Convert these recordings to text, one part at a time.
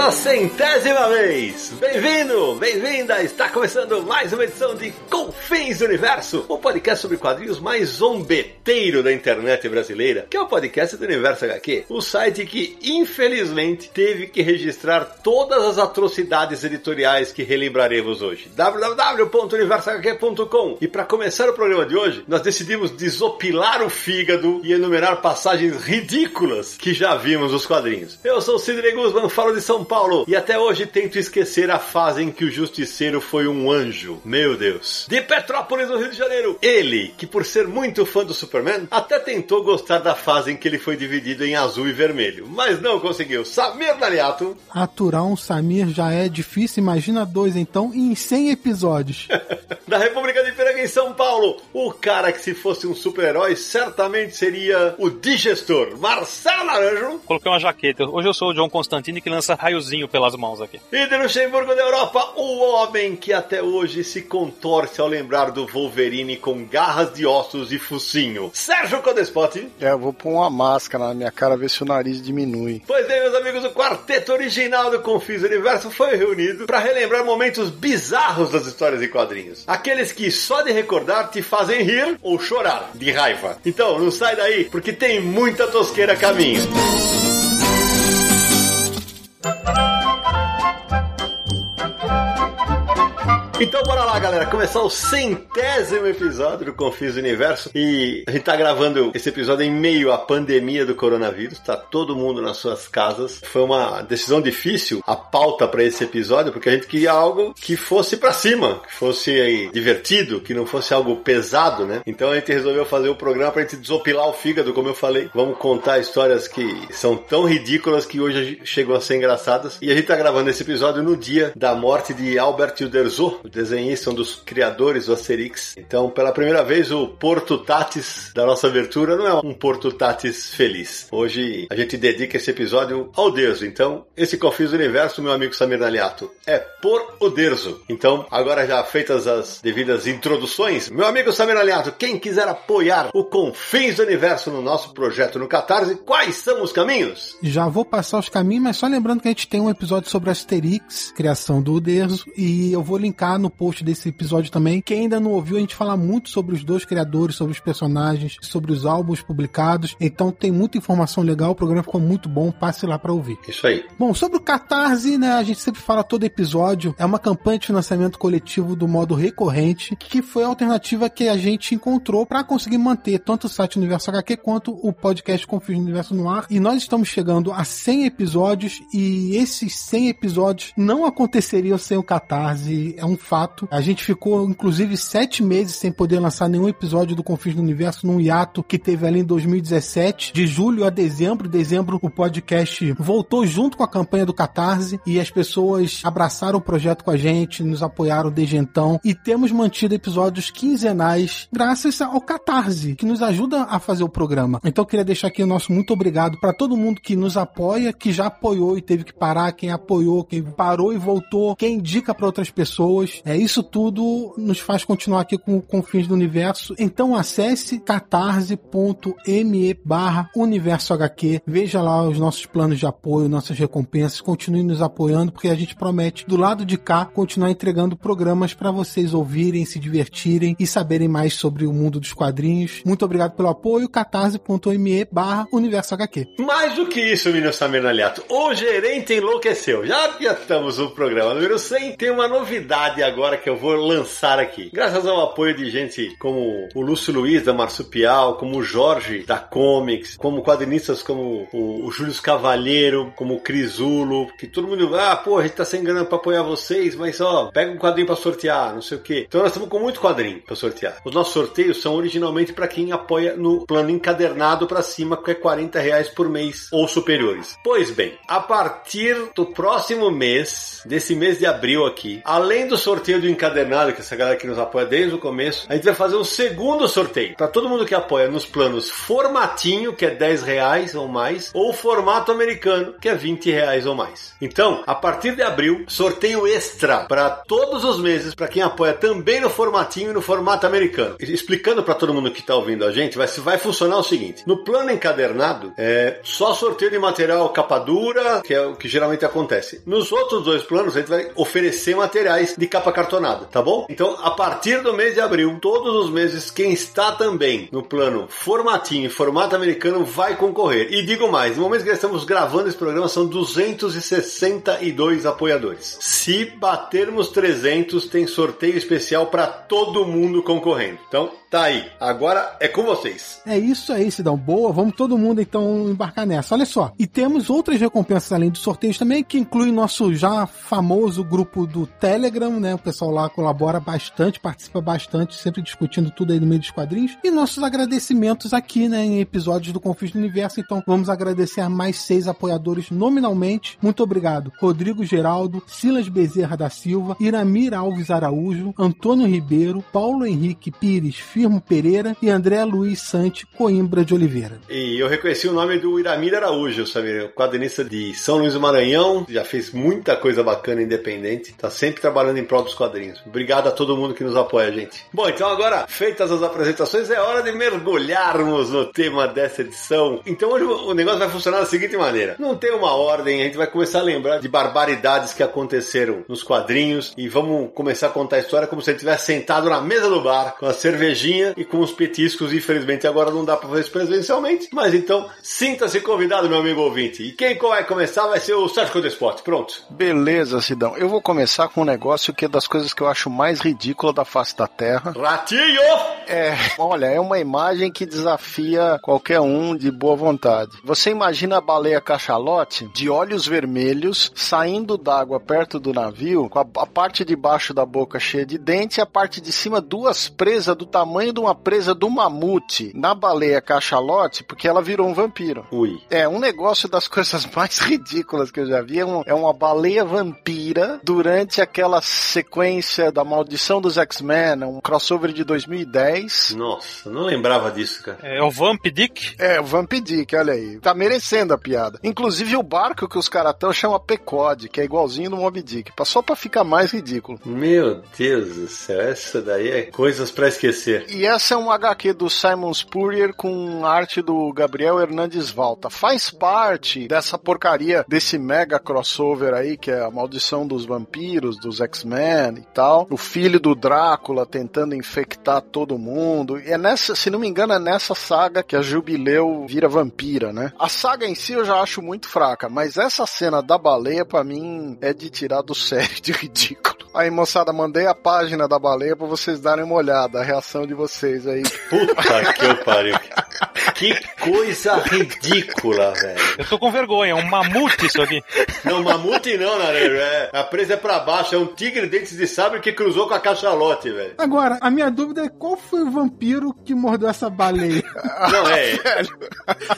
Pela centésima vez. Bem-vindo, bem-vinda. Está começando mais uma edição de Confins do Universo, o podcast sobre quadrinhos mais zombeteiro da internet brasileira, que é o podcast do Universo HQ, o site que infelizmente teve que registrar todas as atrocidades editoriais que relembraremos hoje. www.universohq.com. E para começar o programa de hoje, nós decidimos desopilar o fígado e enumerar passagens ridículas que já vimos nos quadrinhos. Eu sou o Sidney Guzman, falo de São Paulo e até hoje tento esquecer a fase em que o Justiceiro foi um anjo. Meu Deus. De Petrópolis, no Rio de Janeiro. Ele, que por ser muito fã do Superman, até tentou gostar da fase em que ele foi dividido em azul e vermelho, mas não conseguiu. Samir Daliato. Aturar um Samir já é difícil, imagina dois então em 100 episódios. da República de Piranga em São Paulo, o cara que se fosse um super-herói certamente seria o digestor, Marcelo Naranjo. Coloquei uma jaqueta. Hoje eu sou o John Constantine que lança raiozinho pelas mãos aqui. E de Luxemburgo da Europa, o homem que até hoje se contorce ao lembrar do Wolverine com garras de ossos e focinho. Sérgio Codespot. É, eu vou pôr uma máscara na minha cara, ver se o nariz diminui. Pois bem, meus amigos, o quarteto original do Confis Universo foi reunido para relembrar momentos bizarros das histórias de quadrinhos. Aqueles que só de recordar te fazem rir ou chorar de raiva. Então, não sai daí, porque tem muita tosqueira a caminho. Música Então bora lá, galera, começar o centésimo episódio do Confis Universo e a gente tá gravando esse episódio em meio à pandemia do coronavírus, tá todo mundo nas suas casas. Foi uma decisão difícil a pauta para esse episódio, porque a gente queria algo que fosse para cima, que fosse aí divertido, que não fosse algo pesado, né? Então a gente resolveu fazer o programa pra gente desopilar o fígado, como eu falei. Vamos contar histórias que são tão ridículas que hoje chegam a ser engraçadas. E a gente tá gravando esse episódio no dia da morte de Albert Uderzo, desenhista, um dos criadores do Asterix. Então, pela primeira vez, o Porto Tatis da nossa abertura não é um Porto Tatis feliz. Hoje a gente dedica esse episódio ao Derzo. Então, esse Confis do Universo, meu amigo Samir Naliato, é por o Derzo. Então, agora já feitas as devidas introduções, meu amigo Samir Naliato, quem quiser apoiar o Confins do Universo no nosso projeto no Catarse, quais são os caminhos? Já vou passar os caminhos, mas só lembrando que a gente tem um episódio sobre Asterix, criação do Uderzo, e eu vou linkar no post desse episódio também. Quem ainda não ouviu, a gente fala muito sobre os dois criadores, sobre os personagens, sobre os álbuns publicados. Então tem muita informação legal, o programa ficou muito bom, passe lá para ouvir. Isso aí. Bom, sobre o Catarse, né, a gente sempre fala todo episódio, é uma campanha de financiamento coletivo do modo recorrente, que foi a alternativa que a gente encontrou para conseguir manter tanto o site Universo HQ quanto o podcast Confio no Universo no ar. E nós estamos chegando a 100 episódios e esses 100 episódios não aconteceriam sem o Catarse, é um fato. A gente ficou, inclusive, sete meses sem poder lançar nenhum episódio do Confins do Universo num hiato que teve ali em 2017, de julho a dezembro. Dezembro, o podcast voltou junto com a campanha do Catarse e as pessoas abraçaram o projeto com a gente, nos apoiaram desde então e temos mantido episódios quinzenais graças ao Catarse, que nos ajuda a fazer o programa. Então, eu queria deixar aqui o nosso muito obrigado para todo mundo que nos apoia, que já apoiou e teve que parar, quem apoiou, quem parou e voltou, quem indica para outras pessoas. É isso tudo nos faz continuar aqui com o Confins do Universo. Então acesse catarse.me barra Universo HQ. Veja lá os nossos planos de apoio, nossas recompensas. Continue nos apoiando, porque a gente promete, do lado de cá, continuar entregando programas para vocês ouvirem, se divertirem e saberem mais sobre o mundo dos quadrinhos. Muito obrigado pelo apoio. catarse.me barra Universo HQ. Mais do que isso, menino Samir Naliato, o gerente enlouqueceu. Já adiantamos o programa número 100. Tem uma novidade novidade agora que eu vou lançar aqui. Graças ao apoio de gente como o Lúcio Luiz da Marsupial, como o Jorge da Comics, como quadrinistas como o, o Júlio Cavalheiro, como o Crisulo, que todo mundo, ah, pô, a gente tá sem grana pra apoiar vocês, mas ó, pega um quadrinho pra sortear, não sei o quê. Então nós estamos com muito quadrinho pra sortear. Os nossos sorteios são originalmente para quem apoia no plano encadernado para cima, que é 40 reais por mês ou superiores. Pois bem, a partir do próximo mês, desse mês de abril aqui, além do sorteio do encadernado, que essa galera que nos apoia desde o começo, a gente vai fazer um segundo sorteio para todo mundo que apoia nos planos formatinho, que é 10 reais ou mais, ou formato americano, que é 20 reais ou mais. Então, a partir de abril, sorteio extra para todos os meses para quem apoia também no formatinho e no formato americano. Explicando para todo mundo que está ouvindo a gente, vai, vai funcionar o seguinte: no plano encadernado, é só sorteio de material capa dura, que é o que geralmente acontece. Nos outros dois planos, a gente vai oferecer materiais de capa cartonada, tá bom? Então, a partir do mês de abril, todos os meses, quem está também no plano formatinho formato americano vai concorrer. E digo mais, no momento que estamos gravando esse programa, são 262 apoiadores. Se batermos 300, tem sorteio especial para todo mundo concorrendo. Então, tá aí. Agora é com vocês. É isso aí, Sidão. Boa, vamos todo mundo então embarcar nessa. Olha só. E temos outras recompensas além dos sorteios também, que inclui nosso já famoso grupo do Telegram, né? O pessoal lá colabora bastante, participa bastante, sempre discutindo tudo aí no meio dos quadrinhos. E nossos agradecimentos aqui, né, em episódios do Confis do Universo. Então, vamos agradecer a mais seis apoiadores nominalmente. Muito obrigado. Rodrigo Geraldo, Silas Bezerra da Silva, Iramir Alves Araújo, Antônio Ribeiro, Paulo Henrique Pires, Firmo Pereira e André Luiz Sante Coimbra de Oliveira. E eu reconheci o nome do Iramir Araújo, sabe? Quadrinista de São Luís do Maranhão, já fez muita coisa bacana independente, tá sempre trabalhando em prol dos quadrinhos. Obrigado a todo mundo que nos apoia, gente. Bom, então agora, feitas as apresentações, é hora de mergulharmos no tema dessa edição. Então hoje o negócio vai funcionar da seguinte maneira: não tem uma ordem, a gente vai começar a lembrar de barbaridades que aconteceram nos quadrinhos e vamos começar a contar a história como se a gente estivesse sentado na mesa do bar com a cervejinha e com os petiscos. Infelizmente agora não dá para fazer isso presencialmente, mas então sinta-se convidado, meu amigo ouvinte. E quem vai começar vai ser o Sérgio Codespot. Pronto. Beleza, Sidão. Eu vou começar com um negócio que é das coisas que eu acho mais ridícula da face da Terra. Ratinho! É, olha, é uma imagem que desafia qualquer um de boa vontade. Você imagina a baleia cachalote de olhos vermelhos saindo d'água perto do navio, com a, a parte de baixo da boca cheia de dente e a parte de cima duas presas do tamanho tamanho de uma presa do mamute na baleia cachalote, porque ela virou um vampiro. Ui. É, um negócio das coisas mais ridículas que eu já vi. É, um, é uma baleia vampira durante aquela sequência da maldição dos X-Men, um crossover de 2010. Nossa, não lembrava disso, cara. É o Vamp Dick? É, o Vamp Dick, olha aí. Tá merecendo a piada. Inclusive o barco que os caras estão chama Pecode, que é igualzinho no Mob Dick. Só pra ficar mais ridículo. Meu Deus do céu, essa daí é coisas para esquecer. E essa é um HQ do Simon Spurrier com arte do Gabriel Hernandes Valta. Faz parte dessa porcaria, desse mega crossover aí, que é a maldição dos vampiros, dos X-Men e tal. O filho do Drácula tentando infectar todo mundo. E é nessa, se não me engano, é nessa saga que a Jubileu vira vampira, né? A saga em si eu já acho muito fraca, mas essa cena da baleia, para mim, é de tirar do sério de ridículo. Aí, moçada, mandei a página da baleia para vocês darem uma olhada, a reação de vocês aí. Puta que eu pariu. Que coisa ridícula, velho. Eu tô com vergonha, é um mamute isso aqui. Não, mamute não, Nareiro. É, a presa é pra baixo, é um tigre dentes de sabre que cruzou com a cachalote, velho. Agora, a minha dúvida é qual foi o vampiro que mordeu essa baleia? Não, é.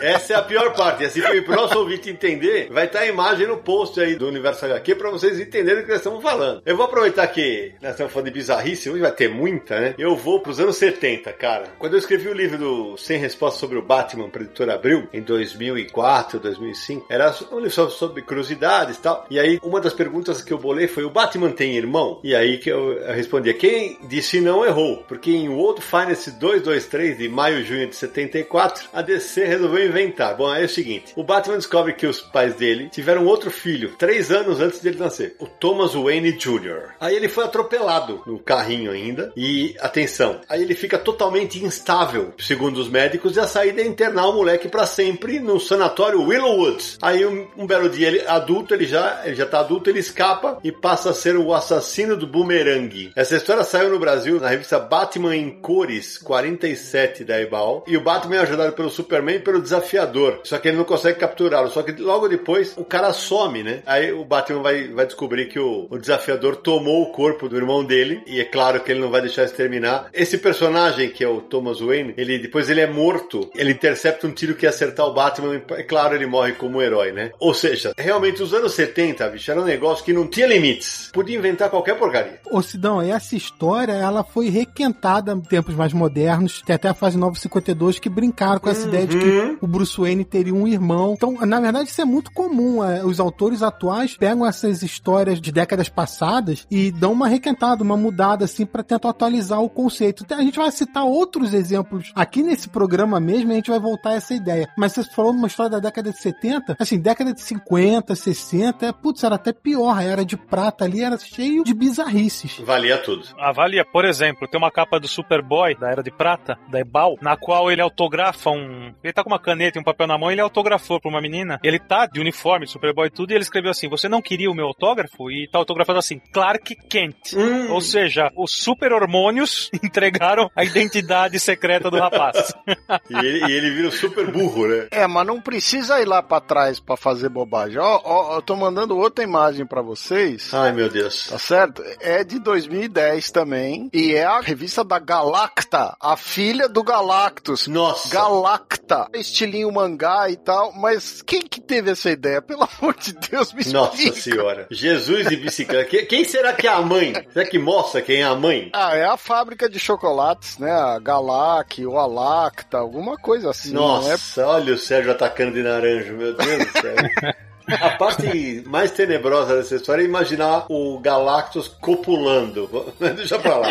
Essa é a pior parte. Assim, pro nosso ouvinte entender, vai estar a imagem no post aí do Universo HQ pra vocês entenderem o que nós estamos falando. Eu vou aproveitar que nós estamos falando de bizarrice, hoje vai ter muita, né? Eu vou pros anos 70, cara. Quando eu escrevi o livro do Sem Resposta sobre o Batman para editora Abril, em 2004, 2005, era um livro sobre curiosidades e tal. E aí, uma das perguntas que eu bolei foi: o Batman tem irmão? E aí que eu respondia: quem disse não errou, porque em World Finance 223 de maio e junho de 74, a DC resolveu inventar. Bom, aí é o seguinte: o Batman descobre que os pais dele tiveram outro filho, três anos antes dele nascer, o Thomas Wayne Jr. Aí ele foi atropelado no carrinho ainda, e atenção, aí ele fica totalmente instável, segundo os médicos, e a saída é internar o moleque pra sempre no sanatório Willowwood. Aí um, um belo dia, ele, adulto, ele já, ele já tá adulto, ele escapa e passa a ser o assassino do Boomerang. Essa história saiu no Brasil na revista Batman em Cores 47 da Ebal. E o Batman é ajudado pelo Superman e pelo Desafiador. Só que ele não consegue capturá-lo. Só que logo depois o cara some, né? Aí o Batman vai, vai descobrir que o, o Desafiador tomou o corpo do irmão dele. E é claro que ele não vai deixar isso terminar. Esse personagem, que é o Thomas Wayne, ele depois ele é morto. Ele intercepta um tiro que ia acertar o Batman. E, é claro, ele morre como um herói, né? Ou seja, realmente os anos 70, bicho, era um negócio que não tinha limites. Podia inventar qualquer porcaria. Ô Sidão, essa história ela foi requentada em tempos mais modernos. Tem até a fase 952 que brincaram com essa ideia de que o Bruce Wayne teria um irmão. Então, na verdade, isso é muito comum. é, Os autores atuais pegam essas histórias de décadas passadas e dão uma requentada, uma mudada assim para tentar atualizar o conceito. A gente vai citar outros exemplos aqui nesse programa mesmo e a gente vai voltar a essa ideia. Mas você falou numa história da década de 70, assim, década de 50, 60, é, putz, era até pior. A era de prata ali era cheio de bizarrices. Valia tudo. Avalia, por exemplo, tem uma capa do Superboy, da Era de Prata, da Ebal, na qual ele autografa um. Ele tá com uma caneta e um papel na mão e ele autografou pra uma menina. Ele tá de uniforme, Superboy e tudo, e ele escreveu assim: Você não queria o meu autógrafo? E tá autografado assim: Clark Kent. Ou seja, os super hormônios entregaram a identidade secreta do rapaz. E ele, e ele vira um super burro, né? É, mas não precisa ir lá pra trás pra fazer bobagem. Ó, ó, eu tô mandando outra imagem pra vocês. Ai, meu Deus. Tá certo? É de 2010 também. E é a revista da Galacta, a filha do Galactus. Nossa. Galacta. Estilinho mangá e tal. Mas quem que teve essa ideia? Pelo amor de Deus, me Nossa explica. senhora. Jesus de bicicleta. Que- Quem será que é a mãe? Será que mostra quem é a mãe? Ah, é a fábrica de chocolates, né? A Galac, ou a Lacta, alguma coisa assim. Não é Nossa, olha o Sérgio atacando de naranjo, meu Deus do céu. A parte mais tenebrosa dessa história é imaginar o Galactus copulando. Deixa pra lá.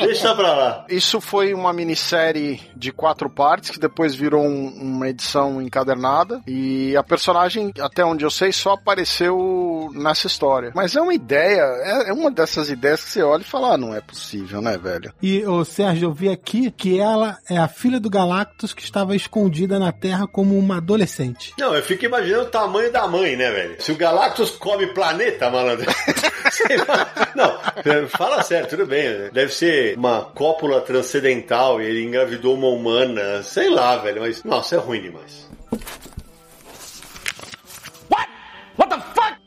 Deixa pra lá. Isso foi uma minissérie de quatro partes que depois virou um- uma edição encadernada e a personagem, até onde eu sei, só apareceu nessa história. Mas é uma ideia, é, é uma dessas ideias que você olha e fala, ah, não é possível, né, velho? E, ô Sérgio, eu vi aqui que ela é a filha do Galactus que estava escondida na Terra como uma adolescente. Não, eu fico imaginando o tamanho da mãe, né, velho? Se o Galactus come planeta, malandro. Não, fala sério, tudo bem. né? Deve ser uma cópula transcendental e ele engravidou uma humana. Sei lá, velho, mas. Nossa, é ruim demais.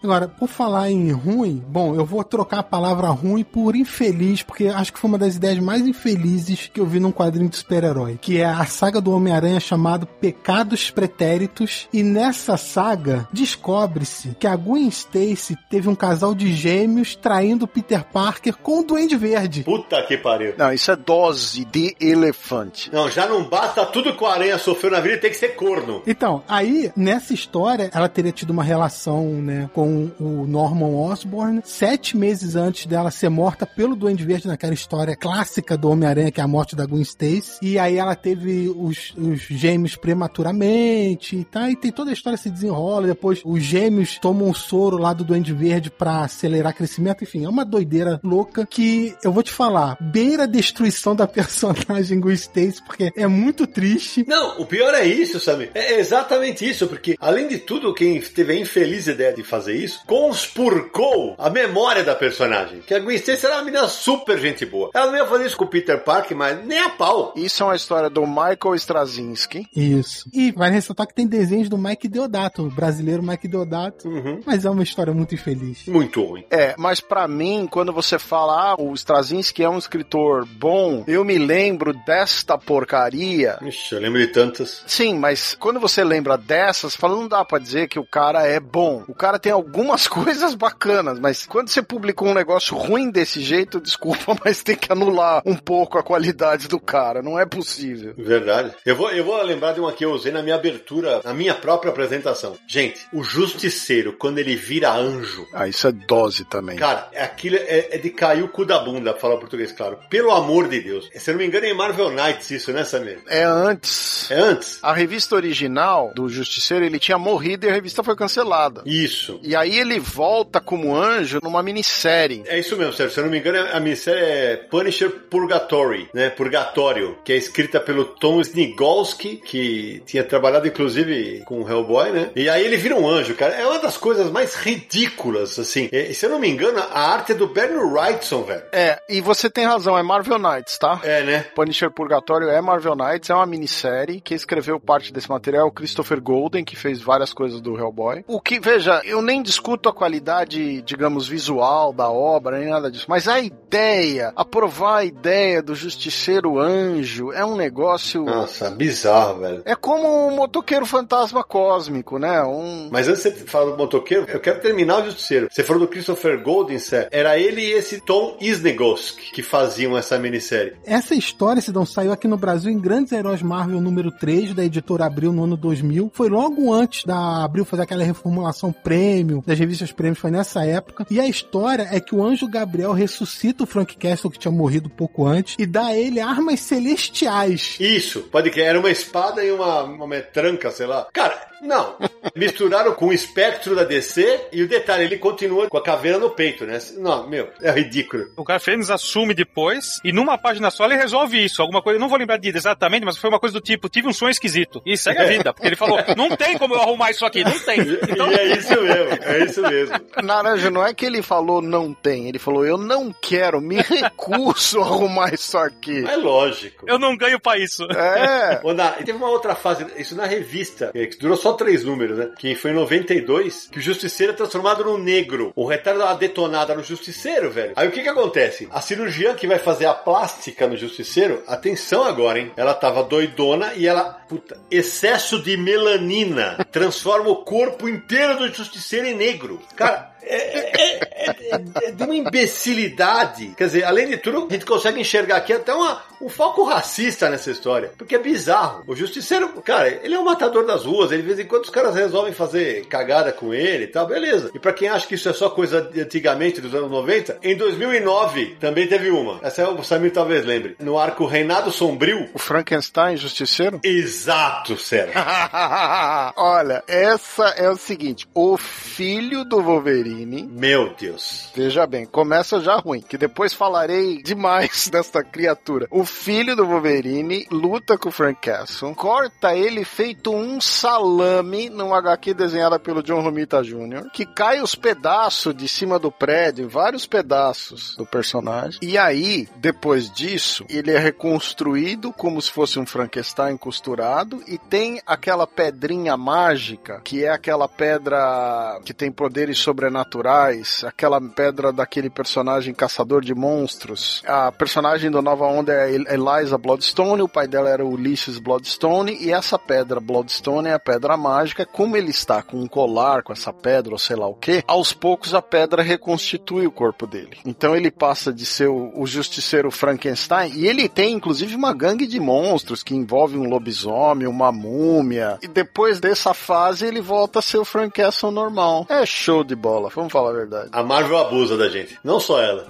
Agora, por falar em ruim, bom, eu vou trocar a palavra ruim por infeliz, porque acho que foi uma das ideias mais infelizes que eu vi num quadrinho de super-herói, que é a saga do Homem-Aranha chamado Pecados Pretéritos, e nessa saga descobre-se que a Gwen Stacy teve um casal de gêmeos traindo Peter Parker com o Duende Verde. Puta que pariu. Não, isso é dose de elefante. Não, já não basta tudo que o Aranha sofreu na vida, tem que ser corno. Então, aí, nessa história, ela teria tido uma relação, né, com o Norman Osborn, sete meses antes dela ser morta pelo Duende Verde, naquela história clássica do Homem-Aranha, que é a morte da Gwen Stacy. E aí ela teve os, os gêmeos prematuramente e tá, e tem toda a história se desenrola, depois os gêmeos tomam o soro lá do Duende Verde pra acelerar crescimento, enfim, é uma doideira louca que, eu vou te falar, beira a destruição da personagem Gwen Stacy, porque é muito triste. Não, o pior é isso, Samir. É exatamente isso, porque além de tudo, quem teve a infeliz ideia de fazer isso, conspurcou a memória da personagem. Que a Gwen Stacy era uma menina super gente boa. Ela não ia fazer isso com o Peter Parker, mas nem a pau. Isso é uma história do Michael Straczynski. Isso. E vai ressaltar que tem desenhos do Mike Deodato, o brasileiro Mike Deodato. Uhum. Mas é uma história muito infeliz. Muito ruim. É, mas pra mim, quando você fala, ah, o Straczynski é um escritor bom, eu me lembro desta porcaria. Ixi, eu lembro de tantas. Sim, mas quando você lembra dessas, fala, não dá pra dizer que o cara é bom. O cara tem algumas coisas bacanas, mas quando você publicou um negócio ruim desse jeito, desculpa, mas tem que anular um pouco a qualidade do cara. Não é possível. Verdade. Eu vou, eu vou lembrar de uma que eu usei na minha abertura, na minha própria apresentação. Gente, o Justiceiro, quando ele vira anjo, Ah, isso é dose também. Cara, aquilo é, é de cair o cu da bunda, pra falar português, claro. Pelo amor de Deus. Se eu não me engano, é em Marvel Knights isso, né, Samir? É antes. É antes? A revista original do Justiceiro, ele tinha morrido e a revista foi cancelada. Isso. E aí ele volta como anjo numa minissérie. É isso mesmo, Sérgio. Se eu não me engano, a minissérie é Punisher Purgatory, né? Purgatório, que é escrita pelo Tom Snigolski, que tinha trabalhado inclusive com o Hellboy, né? E aí ele vira um anjo, cara. É uma das coisas mais ridículas, assim. E, se eu não me engano, a arte é do Bernie Wrightson, velho. É, e você tem razão, é Marvel Knights, tá? É, né? Punisher Purgatório é Marvel Knights, é uma minissérie. Quem escreveu parte desse material é o Christopher Golden, que fez várias coisas do Hellboy. O que, veja, eu nem discuto a qualidade, digamos, visual da obra, nem nada disso, mas a ideia, aprovar a ideia do Justiceiro Anjo é um negócio. Nossa, bizarro, velho. É como um motoqueiro fantasma cósmico, né? Um... Mas antes de você falar do motoqueiro, eu quero terminar o Justiceiro. Você falou do Christopher Golden. Era ele e esse Tom Isnegosk que faziam essa minissérie. Essa história, Sidão, saiu aqui no Brasil em Grandes Heróis Marvel número 3 da editora Abril no ano 2000. Foi logo antes da Abril fazer aquela reformulação prêmio, das revistas prêmios, foi nessa época. E a história é que o anjo Gabriel ressuscita o Frank Castle, que tinha morrido pouco antes, e dá a ele armas celestiais. Isso, pode que era uma espada e uma, uma metranca, sei lá. Cara, não. Misturaram com o espectro da DC e o detalhe, ele continua com a caveira no peito, né? Não, meu, é ridículo. O cara Fênix assume depois e numa página só ele resolve isso. Alguma coisa, não vou lembrar de exatamente, mas foi uma coisa do tipo, tive um sonho esquisito. E segue a vida. Porque ele falou, não tem como eu arrumar isso aqui, não tem. Então... E é isso mesmo, é isso mesmo. Naranja, não é que ele falou não tem, ele falou, eu não quero, me recuso a arrumar isso aqui. É lógico. Eu não ganho pra isso. É. Ô, na, teve uma outra fase, isso na revista, que durou só três números, né? Que foi em 92, que o Justiceiro é transformado no negro. O retardo dá uma detonada no Justiceiro, velho. Aí o que que acontece? A cirurgiã que vai fazer a plástica no Justiceiro, atenção agora, hein? Ela tava doidona e ela, puta, excesso de melanina transforma o corpo inteiro do Justiceiro em negro. Cara, é, é, é, é, de uma imbecilidade. Quer dizer, além de tudo, a gente consegue enxergar aqui até uma, um foco racista nessa história. Porque é bizarro. O justiceiro, cara, ele é um matador das ruas. Ele, de vez em quando, os caras resolvem fazer cagada com ele e tal, beleza. E para quem acha que isso é só coisa de antigamente, dos anos 90, em 2009 também teve uma. Essa o Samir talvez lembre. No arco Reinado Sombrio. O Frankenstein Justiceiro? Exato, sério. Olha, essa é o seguinte: o filho do Wolverine Wolverine. Meu Deus. Veja bem, começa já ruim, que depois falarei demais desta criatura. O filho do Wolverine luta com o Frank Castle, corta ele feito um salame num HQ desenhada pelo John Romita Jr., que cai os pedaços de cima do prédio, vários pedaços do personagem. E aí, depois disso, ele é reconstruído como se fosse um Frankenstein costurado e tem aquela pedrinha mágica, que é aquela pedra que tem poderes sobrenaturais sobrenaturais, aquela pedra daquele personagem caçador de monstros. A personagem do Nova Onda é Eliza Bloodstone, o pai dela era Ulysses Bloodstone, e essa pedra Bloodstone é a pedra mágica. Como ele está com um colar com essa pedra, ou sei lá o que, aos poucos a pedra reconstitui o corpo dele. Então ele passa de ser o, o justiceiro Frankenstein, e ele tem inclusive uma gangue de monstros que envolve um lobisomem, uma múmia, e depois dessa fase ele volta a ser o Frank Castle normal. É show de bola vamos falar a verdade. A Marvel abusa da gente, não só ela.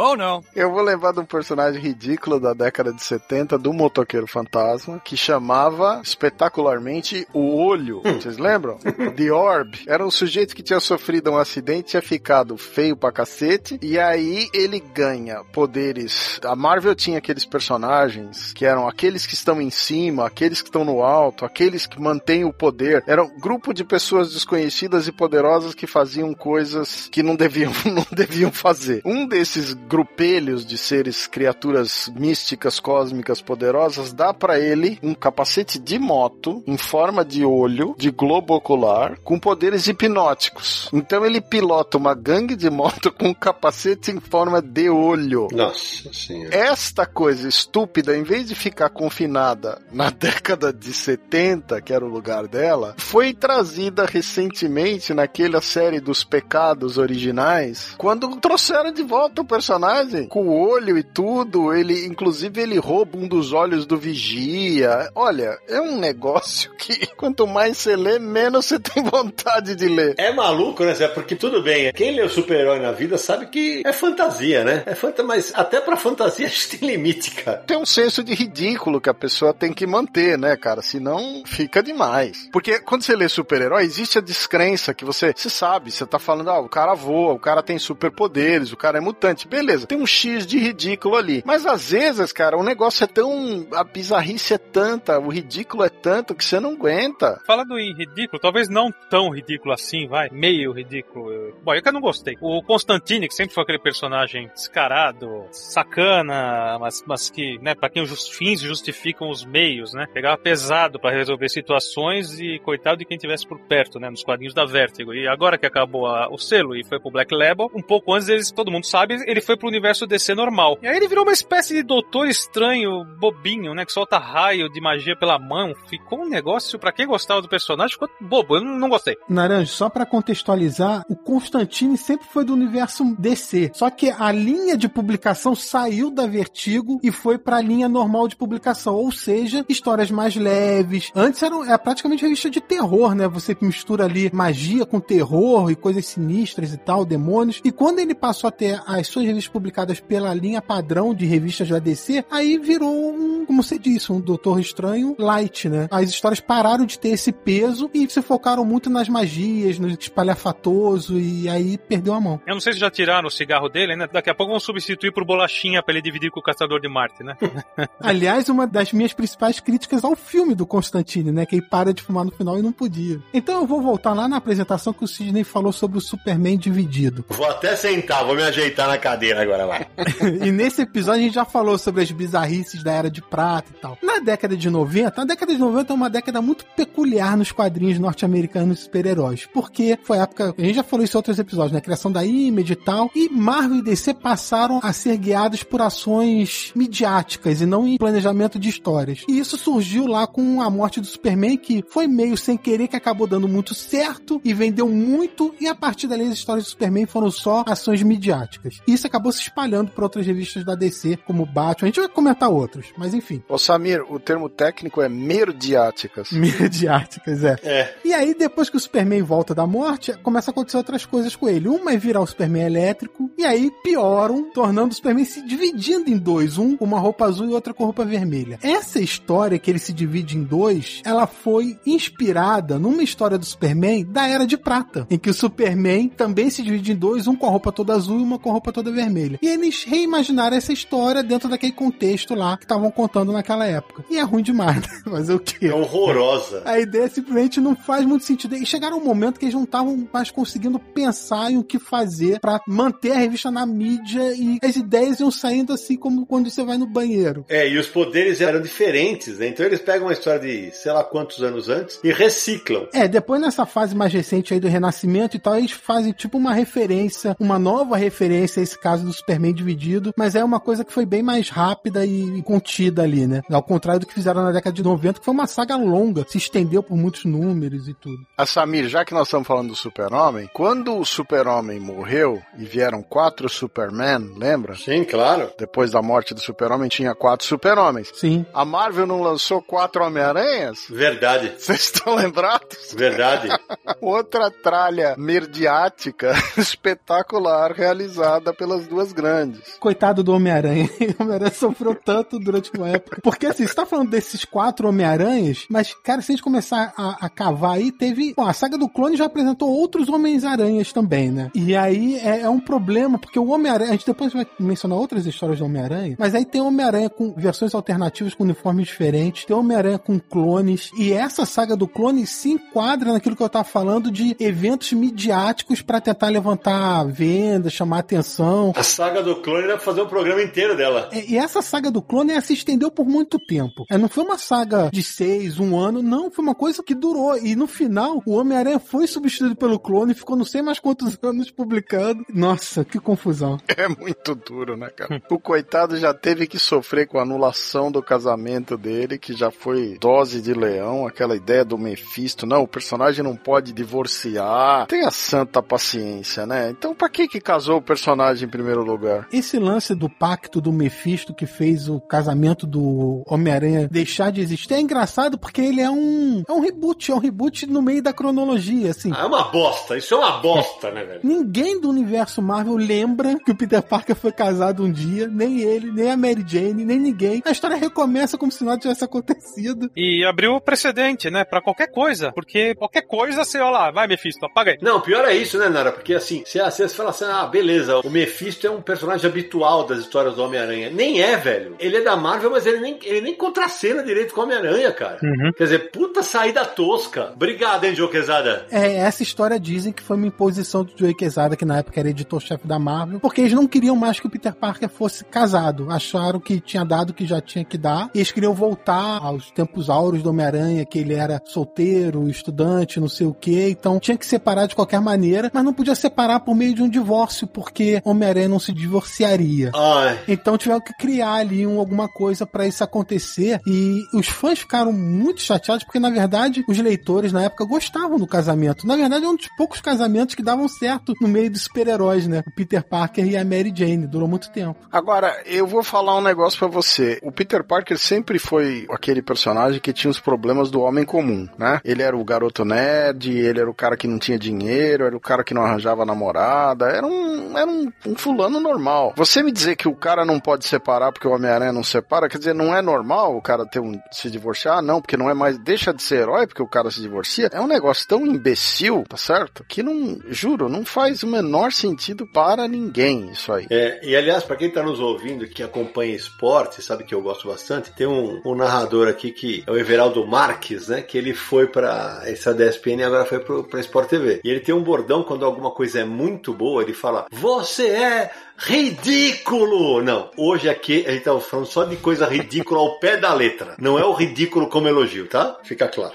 Oh, não. Eu vou lembrar de um personagem ridículo da década de 70 do motoqueiro fantasma que chamava espetacularmente o Olho. Hum. Vocês lembram? The Orb. Era um sujeito que tinha sofrido um acidente, tinha ficado feio pra cacete, e aí ele ganha poderes. A Marvel tinha aqueles personagens que eram aqueles que estão em cima, aqueles que estão no alto, aqueles que mantêm o poder. Era um grupo de pessoas desconhecidas e poderosas que faziam coisas que não deviam, não deviam fazer. Um desses grupelhos de seres, criaturas místicas, cósmicas, poderosas, dá para ele um capacete de moto em forma de olho, de globo ocular, com poderes hipnóticos. Então ele pilota uma gangue de moto com um capacete em forma de olho. Nossa senhora. Esta coisa estúpida, em vez de ficar confinada na década de 70, que era o lugar dela, foi trazida recentemente naquela série dos pecados originais, quando trouxeram de volta o personagem personagem com o olho e tudo. Ele, inclusive, ele rouba um dos olhos do vigia. Olha, é um negócio que quanto mais você lê, menos você tem vontade de ler. É maluco, né, Zé? Porque tudo bem, quem lê o super-herói na vida sabe que é fantasia, né? É fantasia, mas até pra fantasia a gente tem limite, cara. Tem um senso de ridículo que a pessoa tem que manter, né, cara? Senão fica demais. Porque quando você lê super-herói, existe a descrença que você, você sabe, você tá falando, ah, o cara voa, o cara tem superpoderes, o cara é mutante. Beleza, tem um X de ridículo ali. Mas às vezes, cara, o negócio é tão. A bizarrice é tanta, o ridículo é tanto que você não aguenta. Falando em ridículo, talvez não tão ridículo assim, vai, meio ridículo. Bom, eu que não gostei. O Constantine, que sempre foi aquele personagem descarado, sacana, mas, mas que, né, pra quem os fins justificam os meios, né? Pegava pesado pra resolver situações e coitado de quem tivesse por perto, né, nos quadrinhos da Vertigo. E agora que acabou a- o selo e foi pro Black Label, um pouco antes eles, todo mundo sabe, ele foi pro universo DC normal. E aí ele virou uma espécie de doutor estranho, bobinho, né, que solta raio de magia pela mão. Ficou um negócio, pra quem gostava do personagem, ficou bobo. Eu não gostei. Naranjo, só pra contextualizar, o Constantine sempre foi do universo DC. Só que a linha de publicação saiu da Vertigo e foi pra linha normal de publicação, ou seja, histórias mais leves. Antes era, era praticamente revista de terror, né? Você mistura ali magia com terror e coisas sinistras e tal, demônios. E quando ele passou a ter as suas publicadas pela linha padrão de revistas da DC, aí virou um, como você disse, um Doutor Estranho light, né? As histórias pararam de ter esse peso e se focaram muito nas magias, no espalhafatoso e aí perdeu a mão. Eu não sei se já tiraram o cigarro dele, né? Daqui a pouco vão substituir por bolachinha pra ele dividir com o Caçador de Marte, né? Aliás, uma das minhas principais críticas ao filme do Constantine, né? Que ele para de fumar no final e não podia. Então eu vou voltar lá na apresentação que o Sidney falou sobre o Superman dividido. Vou até sentar, vou me ajeitar na cadeira agora, vai. e nesse episódio a gente já falou sobre as bizarrices da Era de Prata e tal. Na década de 90, a década de 90 é uma década muito peculiar nos quadrinhos norte-americanos super-heróis. Porque foi a época, a gente já falou isso em outros episódios, né? Criação da Image e tal. E Marvel e DC passaram a ser guiados por ações midiáticas e não em planejamento de histórias. E isso surgiu lá com a morte do Superman, que foi meio sem querer, que acabou dando muito certo e vendeu muito. E a partir dali as histórias do Superman foram só ações midiáticas. Isso acabou se espalhando para outras revistas da DC, como Batman. A gente vai comentar outros, mas enfim. Ô Samir, o termo técnico é merdiáticas. Midiáticas, é. É. E aí, depois que o Superman volta da morte, começa a acontecer outras coisas com ele. Uma é virar o Superman elétrico, e aí pioram, tornando o Superman se dividindo em dois. Um com uma roupa azul e outra com roupa vermelha. Essa história que ele se divide em dois, ela foi inspirada numa história do Superman da Era de Prata, em que o Superman também se divide em dois, um com a roupa toda azul e uma com a roupa toda vermelha. E eles reimaginaram essa história dentro daquele contexto lá que estavam contando naquela época. E é ruim demais, né? Fazer o quê? É horrorosa. A ideia simplesmente não faz muito sentido. E chegaram um momento que eles não estavam mais conseguindo pensar em o que fazer pra manter a revista na mídia e as ideias iam saindo assim como quando você vai no banheiro. É, e os poderes eram diferentes, né? Então eles pegam uma história de sei lá quantos anos antes e reciclam. É, depois nessa fase mais recente aí do Renascimento e tal, eles fazem tipo uma referência, uma nova referência a esse caso do Superman dividido, mas é uma coisa que foi bem mais rápida e contida ali, né? Ao contrário do que fizeram na década de 90, que foi uma saga longa, se estendeu por muitos números e tudo. A Samir, já que nós estamos falando do Super-Homem, quando o Super-Homem morreu e vieram quatro Superman, lembra? Sim, claro. Depois da morte do Super-Homem tinha quatro Super-Homens. Sim. A Marvel não lançou quatro Homem-Aranhas? Verdade. Vocês estão lembrados? Verdade. Outra tralha merdiática espetacular realizada pelas duas grandes. Coitado do Homem-Aranha. O Homem-Aranha sofreu tanto durante uma época. Porque assim, você tá falando desses quatro Homem-Aranhas, mas, cara, se a gente começar a, a cavar aí, teve. Bom, a saga do clone já apresentou outros Homens-Aranhas também, né? E aí é, é um problema, porque o Homem-Aranha. A gente depois vai mencionar outras histórias do Homem-Aranha, mas aí tem Homem-Aranha com versões alternativas, com uniformes diferentes, tem Homem-Aranha com clones, e essa saga do clone se enquadra naquilo que eu tava falando de eventos midiáticos pra tentar levantar venda, chamar atenção. A saga do clone dá pra fazer um programa inteiro dela. É, E essa saga do clone ela se estendeu por muito tempo. É, não foi uma saga de seis, um ano, não. Foi uma coisa que durou. E no final, o Homem-Aranha foi substituído pelo clone, ficou não sei mais quantos anos publicando. Nossa, que confusão. É muito duro, né, cara? o coitado já teve que sofrer com a anulação do casamento dele, que já foi dose de leão, aquela ideia do Mephisto. Não, o personagem não pode divorciar. Tenha santa paciência, né? Então, pra que que casou o personagem em primeiro lugar? Esse lance do pacto do Mephisto que fez o casamento do Homem-Aranha deixar de existir é engraçado porque ele é um, é um reboot, é um reboot no meio da cronologia, assim. Ah, é uma bosta, isso é uma bosta, né, velho? Ninguém do universo Marvel lembra que o Peter Parker foi casado um dia, nem ele, nem a Mary Jane, nem ninguém. A história recomeça como se nada tivesse acontecido. E abriu o precedente, né, pra qualquer coisa. Porque qualquer coisa, olha lá, vai Mephisto, apaga aí. Não, pior é isso, né, Nara? Porque assim, se você fala assim, ah, beleza, o Mephisto é um personagem habitual das histórias do Homem-Aranha. Nem é, velho. Ele é da Marvel, mas ele nem, ele nem contracena direito com o Homem-Aranha, cara. Uhum. Quer dizer, puta saída tosca. Obrigado, hein, Joe Quesada. É, essa história dizem que foi uma imposição do Joey Quesada, que na época era editor-chefe da Marvel, porque eles não queriam mais que o Peter Parker fosse casado. Acharam que tinha dado o que já tinha que dar. E eles queriam voltar aos tempos áureos do Homem-Aranha, que ele era solteiro, estudante, não sei o quê. Então tinha que separar de qualquer maneira, mas não podia separar por meio de um divórcio, porque Homem-Aranha não se divorciaria. Ai. Então tiveram que criar ali um, alguma coisa pra isso acontecer. E os fãs ficaram muito chateados porque, na verdade, os leitores na época gostavam do casamento. Na verdade, é um dos poucos casamentos que davam certo no meio dos super-heróis, né? O Peter Parker e a Mary Jane. Durou muito tempo. Agora, eu vou falar um negócio pra você. O Peter Parker sempre foi aquele personagem que tinha os problemas do homem comum, né? Ele era o garoto nerd, ele era o cara que não tinha dinheiro, era o cara que não arranjava namorada, era um, era um, um fulano normal. Você me dizer que o cara não pode separar porque o Homem-Aranha não separa, quer dizer, não é normal o cara ter um, se divorciar? Não, porque não é mais, deixa de ser herói porque o cara se divorcia. É um negócio tão imbecil, tá certo? Que não, juro, não faz o menor sentido para ninguém isso aí. É, e aliás, pra quem tá nos ouvindo que acompanha esporte, sabe que eu gosto bastante, tem um, um narrador aqui que é o Everaldo Marques, né? Que ele foi pra essa DSPN e agora foi pro, pra Sport TV. E ele tem um bordão quando alguma coisa é muito boa, ele fala: Você é ridículo! Não, hoje aqui a gente tá falando só de coisa ridícula ao pé da letra. Não é o ridículo como elogio, tá? Fica claro.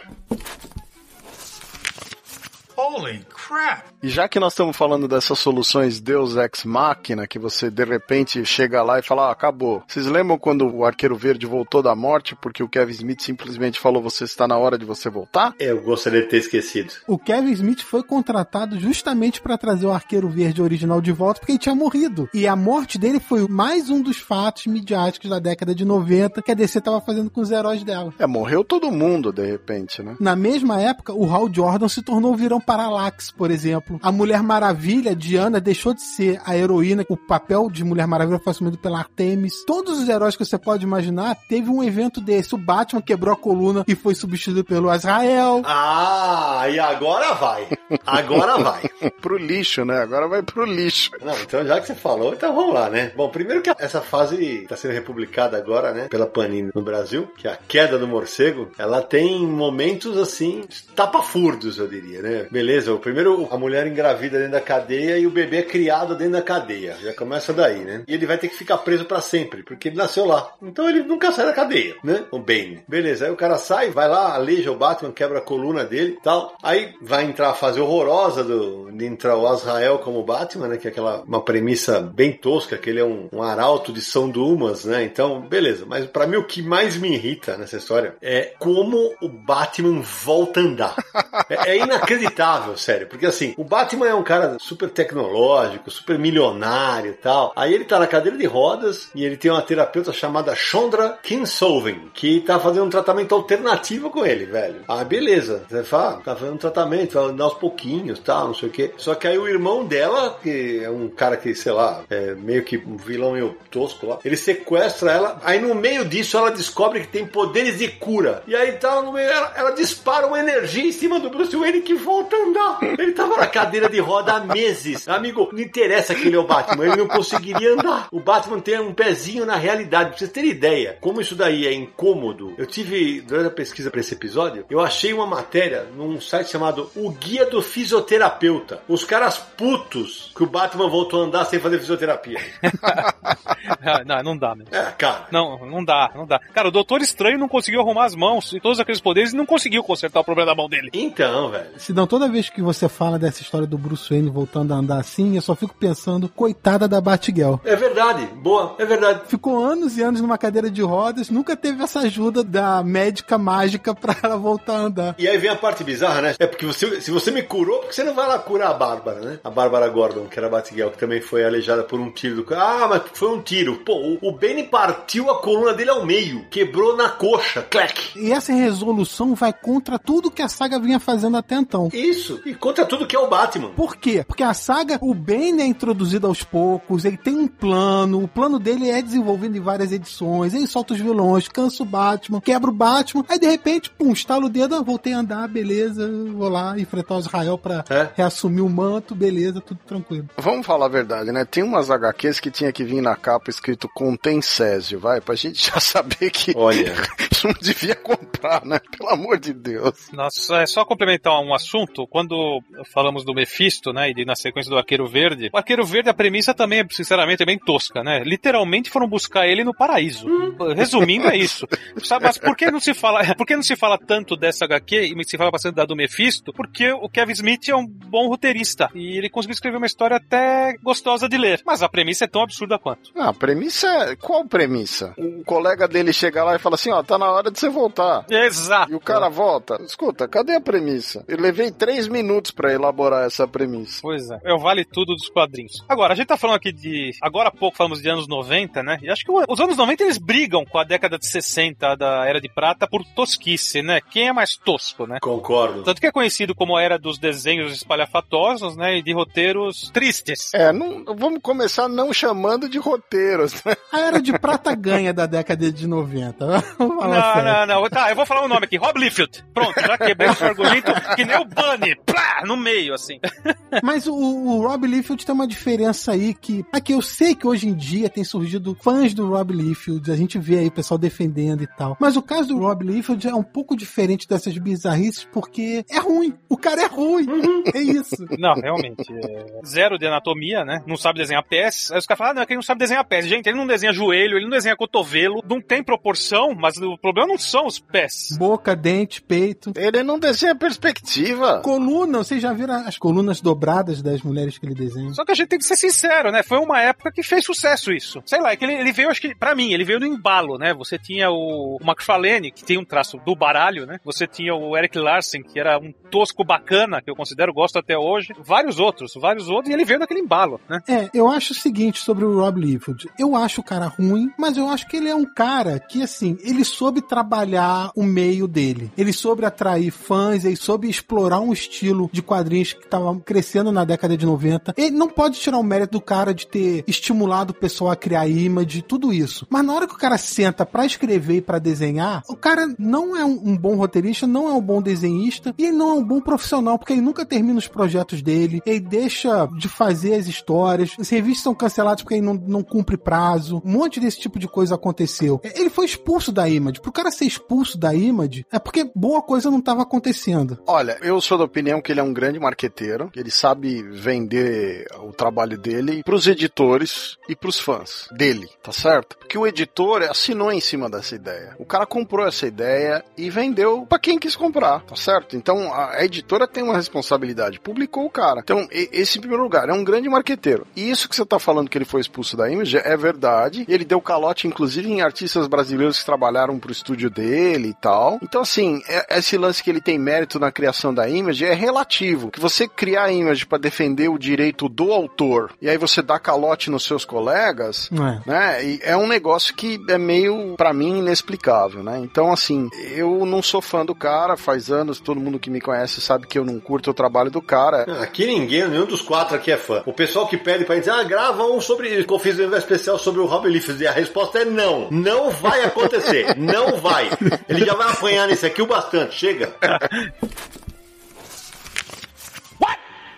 Holy crap! E já que nós estamos falando dessas soluções Deus Ex Machina, que você de repente chega lá e fala, ah, acabou. Vocês lembram quando o Arqueiro Verde voltou da morte porque o Kevin Smith simplesmente falou, você está na hora de você voltar? Eu gostaria de ter esquecido. O Kevin Smith foi contratado justamente para trazer o Arqueiro Verde original de volta porque ele tinha morrido. E a morte dele foi mais um dos fatos midiáticos da década de 90 que a DC estava fazendo com os heróis dela. É, morreu todo mundo de repente, né? Na mesma época, o Hal Jordan se tornou o virão Parallax, por exemplo. A Mulher Maravilha, Diana, deixou de ser a heroína. O papel de Mulher Maravilha foi assumido pela Artemis. Todos os heróis que você pode imaginar teve um evento desse. O Batman quebrou a coluna e foi substituído pelo Azrael. Ah, e agora vai. Agora vai. pro lixo, né? Agora vai pro lixo. Não, então já que você falou, então vamos lá, né? Bom, primeiro que essa fase está sendo republicada agora, né? Pela Panini no Brasil, que é a queda do morcego, ela tem momentos assim, tapafurdos, eu diria, né? Beleza, o primeiro, a mulher engravida dentro da cadeia e o bebê é criado dentro da cadeia. Já começa daí, né? E ele vai ter que ficar preso para sempre, porque ele nasceu lá. Então ele nunca sai da cadeia, né? O Bane. Beleza, aí o cara sai, vai lá, aleija o Batman, quebra a coluna dele tal. Aí vai entrar a fase horrorosa do, de entrar o Azrael como Batman, né? Que é aquela uma premissa bem tosca, que ele é um, um arauto de São Dumas, né? Então, beleza. Mas para mim o que mais me irrita nessa história é como o Batman volta a andar. é, é inacreditável, sério. Porque assim, o Batman é um cara super tecnológico, super milionário e tal. Aí ele tá na cadeira de rodas e ele tem uma terapeuta chamada Chandra Kinsolving, que tá fazendo um tratamento alternativo com ele, velho. Ah, beleza. Você fala, ah, tá fazendo um tratamento, vai andar aos pouquinhos, tal, não sei o quê. Só que aí o irmão dela, que é um cara que, sei lá, é meio que um vilão meio tosco lá, ele sequestra ela. Aí no meio disso ela descobre que tem poderes de cura. E aí tá no meio, ela, ela dispara uma energia em cima do Bruce Wayne que volta a andar. Ele tava na cadeira de roda há meses. Amigo, não interessa que ele é o Batman, ele não conseguiria andar. O Batman tem um pezinho na realidade. Pra vocês terem ideia, como isso daí é incômodo, eu tive, durante a pesquisa para esse episódio, eu achei uma matéria num site chamado O Guia do Fisioterapeuta. Os caras putos que o Batman voltou a andar sem fazer fisioterapia. não, não dá, mesmo. É, cara. Não, não dá, não dá. Cara, o Doutor Estranho não conseguiu arrumar as mãos e todos aqueles poderes e não conseguiu consertar o problema da mão dele. Então, velho. Se não, toda vez que você fala dessa história do Bruce Wayne voltando a andar assim, eu só fico pensando, coitada da Batgirl. É verdade, boa, é verdade. Ficou anos e anos numa cadeira de rodas, nunca teve essa ajuda da médica mágica pra ela voltar a andar. E aí vem a parte bizarra, né? É porque você, se você me curou, porque você não vai lá curar a Bárbara, né? A Bárbara Gordon, que era a Batgirl, que também foi aleijada por um tiro. Do... Ah, mas foi um tiro. Pô, o, o Benny partiu a coluna dele ao meio, quebrou na coxa, clec. E essa resolução vai contra tudo que a saga vinha fazendo até então. Isso, e contra tudo que é o Batman. Por quê? Porque a saga, o Bane é introduzido aos poucos, ele tem um plano, o plano dele é desenvolvido em várias edições, ele solta os vilões, cansa o Batman, quebra o Batman, aí de repente, pum, estala o dedo, ah, voltei a andar, beleza, vou lá enfrentar o Israel pra É. reassumir o manto, beleza, tudo tranquilo. Vamos falar a verdade, né? Tem umas HQs que tinha que vir na capa escrito contém Césio, vai? Pra gente já saber que Olha. não devia comprar, né? Pelo amor de Deus. Nossa, é só complementar um assunto. Quando falamos do Mephisto, né, e de- na sequência do Arqueiro Verde, o Arqueiro Verde, a premissa também, é, sinceramente, é bem tosca, né? Literalmente foram buscar ele no paraíso. Resumindo, é isso. Sabe, mas por que não se fala, por que não se fala tanto dessa HQ e se fala bastante da do Mephisto? Porque o Kevin Smith é um bom roteirista e ele conseguiu escrever uma história até gostosa de ler. Mas a premissa é tão absurda quanto. Ah, a premissa é. Qual premissa? O colega dele chega lá e fala assim: ó, tá na hora de você voltar. Exato. E o cara volta. Escuta, cadê a premissa? Eu levei três minutos pra elaborar essa premissa. Pois é. É o vale tudo dos quadrinhos. Agora, a gente tá falando aqui de. Agora há pouco falamos de anos 90, né? E acho que os anos 90 eles brigam com a década de 60 da Era de Prata por tosquice, né? Quem é mais tosco, né? Concordo. Tanto que é conhecido como a era dos desenhos espalhafatosos, né? E de roteiros tristes. É, não, vamos começar não chamando de roteiros, né? A Era de Prata ganha da década de 90. Vamos falar sério. Não, não, não. Tá, eu vou falar o nome aqui. Rob Liefeld. Pronto, já quebrei esse argumento que nem o Bunny. Plá, no meio, assim. Mas o, o Rob Liefeld tem uma diferença aí que. Aqui eu sei que hoje em dia tem surgido fãs do Rob Liefeld, a gente vê aí o pessoal defendendo e tal. Mas o caso do Rob Liefeld é um pouco diferente dessas bizarrices porque é ruim. O cara é ruim. É isso. Não, realmente. é Zero de anatomia, né? Não sabe desenhar pés. Aí os caras falam, ah, não, é que ele não sabe desenhar pés. Gente, ele não desenha joelho, ele não desenha cotovelo, não tem proporção, mas o problema não são os pés. Boca, dente, peito. Ele não desenha perspectiva. Coluna, vocês já viram as colunas dobradas das mulheres que ele desenha? Só que a gente tem que ser sincero, né? Foi uma época que fez sucesso isso. Sei lá, é que ele, ele veio, acho que, pra mim, ele veio no embalo, né? Você tinha o, o McFarlane, que tem um traço do baralho, né? Você tinha o Eric Larsen, que era um tosco bacana, que eu considero, gosto até hoje. Vários outros, vários outros, e ele veio naquele embalo, né? É, eu acho o seguinte sobre o Rob Liefeld. Eu acho o cara ruim, mas eu acho que ele é um cara que, assim, ele soube trabalhar o meio dele. Ele soube atrair fãs, ele soube explorar um estilo de quadrinhos que tava crescendo na década de 90. Ele não pode tirar o mérito do cara de ter estimulado o pessoal a criar image, tudo isso. Mas na hora que o cara senta pra escrever e pra desenhar, o cara não é um, um bom roteirista, não é um bom desenhista e ele não é um bom profissional, porque ele nunca termina os projetos dele, ele deixa de fazer as histórias, os revistas são cancelados porque ele não, não cumpre prazo, um monte desse tipo de coisa aconteceu. Ele foi expulso da Image. Pro cara ser expulso da Image, é porque boa coisa não tava acontecendo. Olha, eu sou da opinião que ele é um grande marqueteiro, que ele sabe vender o trabalho dele pros editores e pros fãs dele, tá certo? Porque o editor assinou em cima dessa ideia. O cara comprou essa ideia e vendeu pra quem quis comprar, tá certo? Então a editora tem uma responsabilidade, publicou o cara. Então, esse em primeiro lugar é um grande marqueteiro. E isso que você tá falando que ele foi expulso da Image é verdade. Ele deu calote, inclusive, em artistas brasileiros que trabalharam pro estúdio dele e tal. Então, assim, é- esse lance que ele tem mérito na criação da Image é relativo. Que você criar a Image pra defender o direito do autor e aí você dá calote nos seus colegas, é? né? E é um negócio que é meio, pra mim, inexplicável, né? Então, assim, eu não sou fã do cara, faz anos, todo mundo que me conhece sabe que eu não curto o trabalho do cara. Aqui ninguém, nenhum dos quatro aqui é fã. O pessoal que pede pra gente, ah, grava um sobre, que eu fiz um especial sobre o Rob Liefeld. E a resposta é não. Não vai acontecer. não vai. Ele já vai apanhar nesse aqui o bastante. Chega.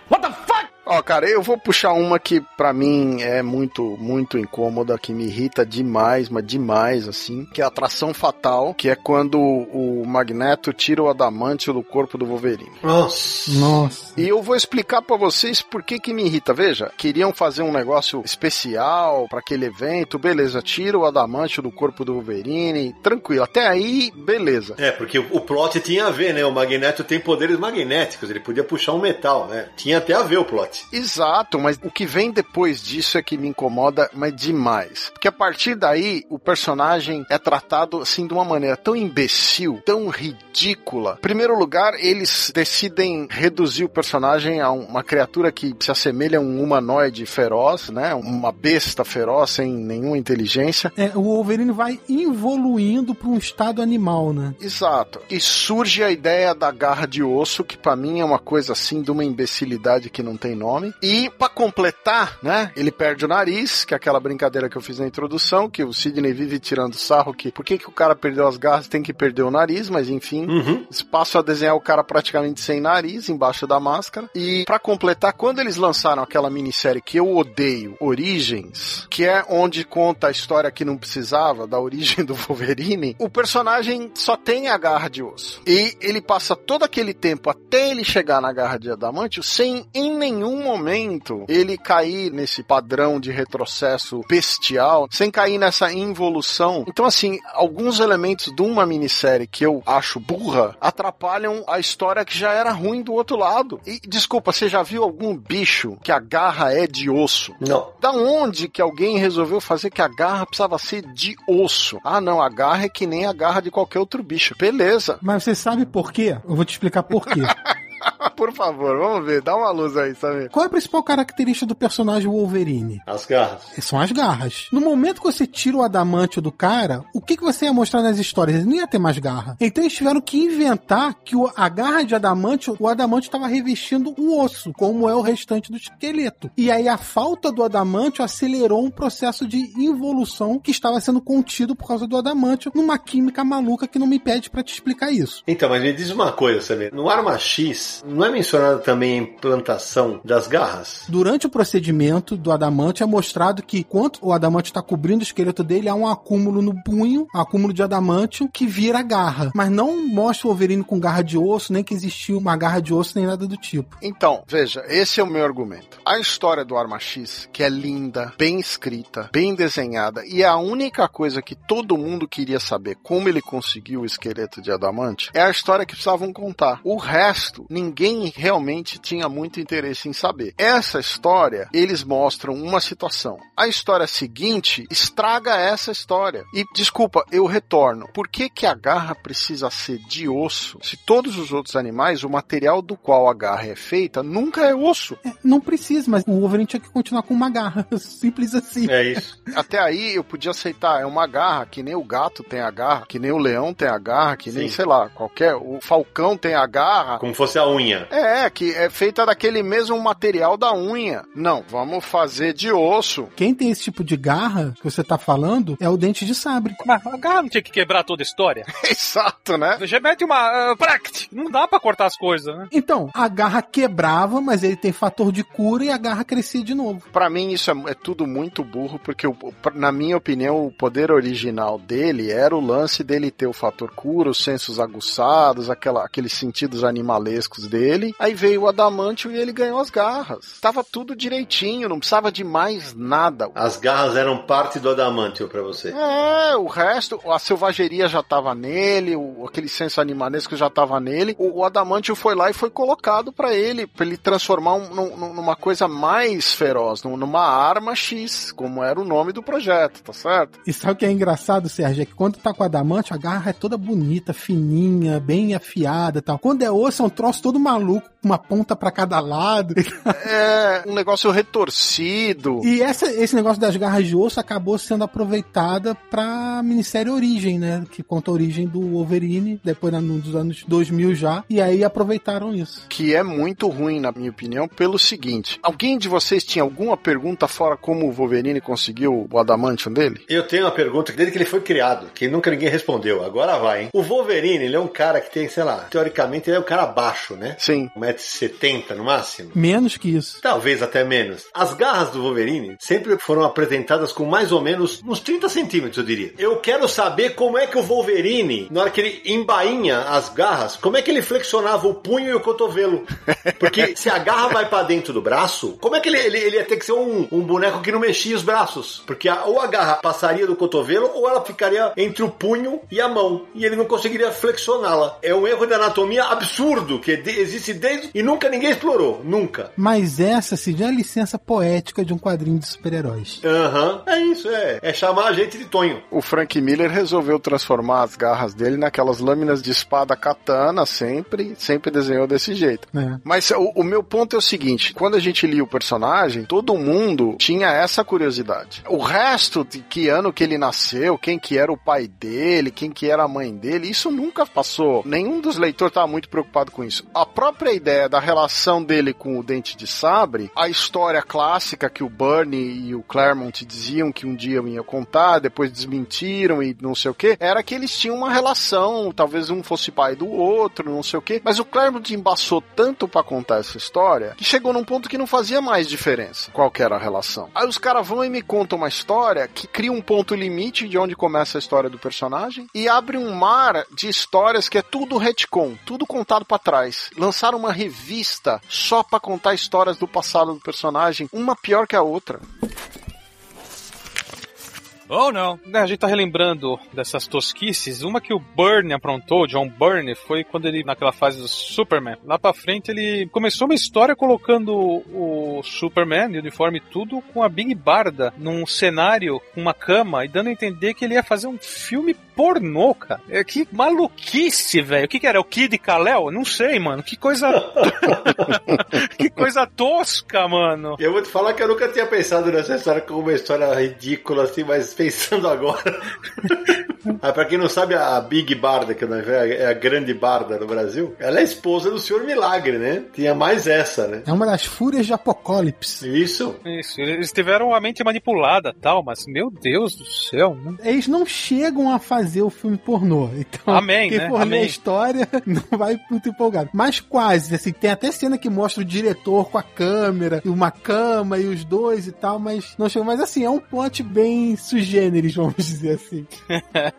What the fuck? Ó, cara, eu vou puxar uma que pra mim é muito, muito incômoda, que me irrita demais, mas demais, assim, que é a atração fatal, que é quando o Magneto tira o adamantio do corpo do Wolverine. Nossa. Nossa. E eu vou explicar pra vocês por que que me irrita. Veja, queriam fazer um negócio especial pra aquele evento, beleza, tira o adamantio do corpo do Wolverine, tranquilo. Até aí, beleza. É, porque o o plot tinha a ver, né? O Magneto tem poderes magnéticos, ele podia puxar um metal, né? Tinha até a ver o plot. Exato, mas o que vem depois disso é que me incomoda, mas demais. Porque a partir daí, o personagem é tratado assim de uma maneira tão imbecil, tão ridícula. Em primeiro lugar, eles decidem reduzir o personagem a uma criatura que se assemelha a um humanoide feroz, né? Uma besta feroz sem nenhuma inteligência. É, o Wolverine vai evoluindo para um estado animal, né? Exato. E surge a ideia da garra de osso, que pra mim é uma coisa assim de uma imbecilidade que não tem nome. E pra completar, né, ele perde o nariz, que é aquela brincadeira que eu fiz na introdução, que o Sidney vive tirando sarro que por que, que o cara perdeu as garras tem que perder o nariz, mas enfim, Uhum. passam a desenhar o cara praticamente sem nariz, embaixo da máscara. E pra completar, quando eles lançaram aquela minissérie que eu odeio, Origens, que é onde conta a história que não precisava, da origem do Wolverine, o personagem só tem a garra de osso. E ele passa todo aquele tempo até ele chegar na garra de adamantio sem em nenhum momento ele cair nesse padrão de retrocesso bestial, sem cair nessa involução. Então, assim, alguns elementos de uma minissérie que eu acho burra atrapalham a história que já era ruim do outro lado. E desculpa, você já viu algum bicho que a garra é de osso? Não. Da onde que alguém resolveu fazer que a garra precisava ser de osso? Ah, não, a garra é que nem a garra de qualquer outro bicho. Beleza. Mas você sabe por quê? Eu vou te explicar por quê. Por favor, vamos ver. Dá uma luz aí, sabe? Qual é a principal característica do personagem Wolverine? As garras. São as garras. No momento que você tira o adamantio do cara, o que, que você ia mostrar nas histórias? Ele não ia ter mais garra. Então eles tiveram que inventar que o- a garra de adamantio, o adamantio estava revestindo o osso, como é o restante do esqueleto. E aí a falta do adamantio acelerou um processo de involução que estava sendo contido por causa do adamantio numa química maluca que não me pede pra te explicar isso. Então, mas me diz uma coisa, Samir. No Arma X, não é mencionada também a implantação das garras? Durante o procedimento do adamante é mostrado que enquanto o adamante está cobrindo o esqueleto dele, há um acúmulo no punho, um acúmulo de adamantio que vira garra. Mas não mostra o Wolverine com garra de osso, nem que existiu uma garra de osso, nem nada do tipo. Então, veja, esse é o meu argumento. A história do Arma X, que é linda, bem escrita, bem desenhada, e é a única coisa que todo mundo queria saber como ele conseguiu o esqueleto de adamante, é a história que precisavam contar. O resto, ninguém realmente tinha muito interesse em saber. Essa história, eles mostram uma situação. A história seguinte estraga essa história. E, desculpa, eu retorno. Por que que a garra precisa ser de osso, se todos os outros animais, o material do qual a garra é feita, nunca é osso? É, não precisa, mas o Wolverine tinha que continuar com uma garra. Simples assim. É isso. Até aí eu podia aceitar, é uma garra, que nem o gato tem a garra, que nem o leão tem a garra, que nem, Sim. sei lá, qualquer. O falcão tem a garra. Como fosse a unha. É, que é feita daquele mesmo material da unha. Não, vamos fazer de osso. Quem tem esse tipo de garra que você tá falando é o dente de sabre. Mas a garra não tinha que quebrar toda a história. Exato, né? Já mete uma. Uh, pract! Não dá pra cortar as coisas, né? Então, a garra quebrava, mas ele tem fator de cura e a garra crescia de novo. Pra mim isso é, é tudo muito burro, porque o- na minha opinião o poder original dele era o lance dele ter o fator cura, os sensos aguçados, aquela, aqueles sentidos animalescos dele. Aí veio o adamantio e ele ganhou as garras. Tava tudo direitinho, não precisava de mais nada. As garras eram parte do adamantio pra você. É, o resto, a selvageria já tava nele, o, aquele senso animalesco já tava nele. O, o adamantio foi lá e foi colocado pra ele, pra ele transformar um- num- numa coisa mais feroz, num- numa arma X, como era o nome do projeto, tá certo? E sabe o que é engraçado, Sérgio? É que quando tá com adamante, a garra é toda bonita, fininha, bem afiada e tal. Quando é osso, é um troço todo maluco, com uma ponta pra cada lado. É um negócio retorcido. E essa, esse negócio das garras de osso acabou sendo aproveitada pra minissérie Origem, né? Que conta a origem do Wolverine, depois na- nos anos 2000 já. E aí aproveitaram isso. Que é muito ruim, na minha opinião, pelo seguinte: alguém de vocês tinha alguma pergunta fora como o Wolverine conseguiu o adamantium dele? Eu tenho uma pergunta desde que ele foi criado, que nunca ninguém respondeu. Agora vai, hein? O Wolverine, ele é um cara que tem, sei lá, teoricamente ele é um cara baixo, né? Sim. 1,70m no máximo. Menos que isso. Talvez até menos. As garras do Wolverine sempre foram apresentadas com mais ou menos uns 30 centímetros, eu diria. Eu quero saber como é que o Wolverine, na hora que ele embainha as garras, como é que ele flexionava o punho e o cotovelo. Porque se a garra vai pra dentro do braço, como é que ele, ele, ele ia ter que ser um, um boneco que não mexia os braços? Porque a- ou a garra passaria do cotovelo ou ela ficaria entre o punho e a mão. E ele não conseguiria flexioná-la. É um erro de anatomia absurdo que existe desde e nunca ninguém explorou. Nunca. Mas essa, Cid, é a licença poética de um quadrinho de super-heróis. Aham. É isso, é. É chamar a gente de Tonho. O Frank Miller resolveu transformar as garras dele naquelas lâminas de espada katana, sempre, sempre desenhou desse jeito. É. Mas o, o meu ponto é o seguinte: quando a gente lia o personagem, todo mundo tinha essa curiosidade. O resto de que ano que ele nasceu, quem que era o pai dele, quem que era a mãe dele, isso nunca passou. Nenhum dos leitores estava muito preocupado com isso. A própria ideia da relação dele com o Dente de Sabre, a história clássica que o Bernie e o Claremont diziam que um dia iam contar, depois desmentiram e não sei o que, era que eles tinham uma relação, talvez um fosse pai do outro, não sei o que, mas o Claremont embaçou tanto pra contar essa história que chegou num ponto que não fazia mais diferença qual era a relação. Aí os caras vão e me contam uma história que cria um ponto limite de onde começa a história do personagem e abre um mar de histórias que é tudo retcon, tudo contado pra trás. Lançaram uma revista só pra contar histórias do passado do personagem, uma pior que a outra. Oh, não. A gente tá relembrando dessas tosquices. Uma que o Byrne aprontou, John Byrne, foi quando ele, naquela fase do Superman. Lá pra frente, ele começou uma história colocando o Superman, e o uniforme e tudo, com a Big Barda num cenário, com uma cama, e dando a entender que ele ia fazer um filme pornô, cara. É, que maluquice, velho. O que que era? O Kid Kal-El? Não sei, mano. Que coisa... que coisa tosca, mano. Eu vou te falar que eu nunca tinha pensado nessa história como uma história ridícula assim, mas pensando agora. ah, pra quem não sabe, a Big Barda, que é a grande Barda no Brasil, ela é esposa do Senhor Milagre, né? Tinha mais essa, né? É uma das fúrias de Apocalipse. Isso. Isso, eles tiveram a mente manipulada tal, mas meu Deus do céu, né? Eles não chegam a fazer o filme pornô. Então, Amém, quem né? for ler a Amém. história não vai muito empolgado. Mas quase, assim, tem até cena que mostra o diretor com a câmera, e uma cama e os dois e tal, mas não chega. Mas assim, é um plot bem sugêneres, vamos dizer assim.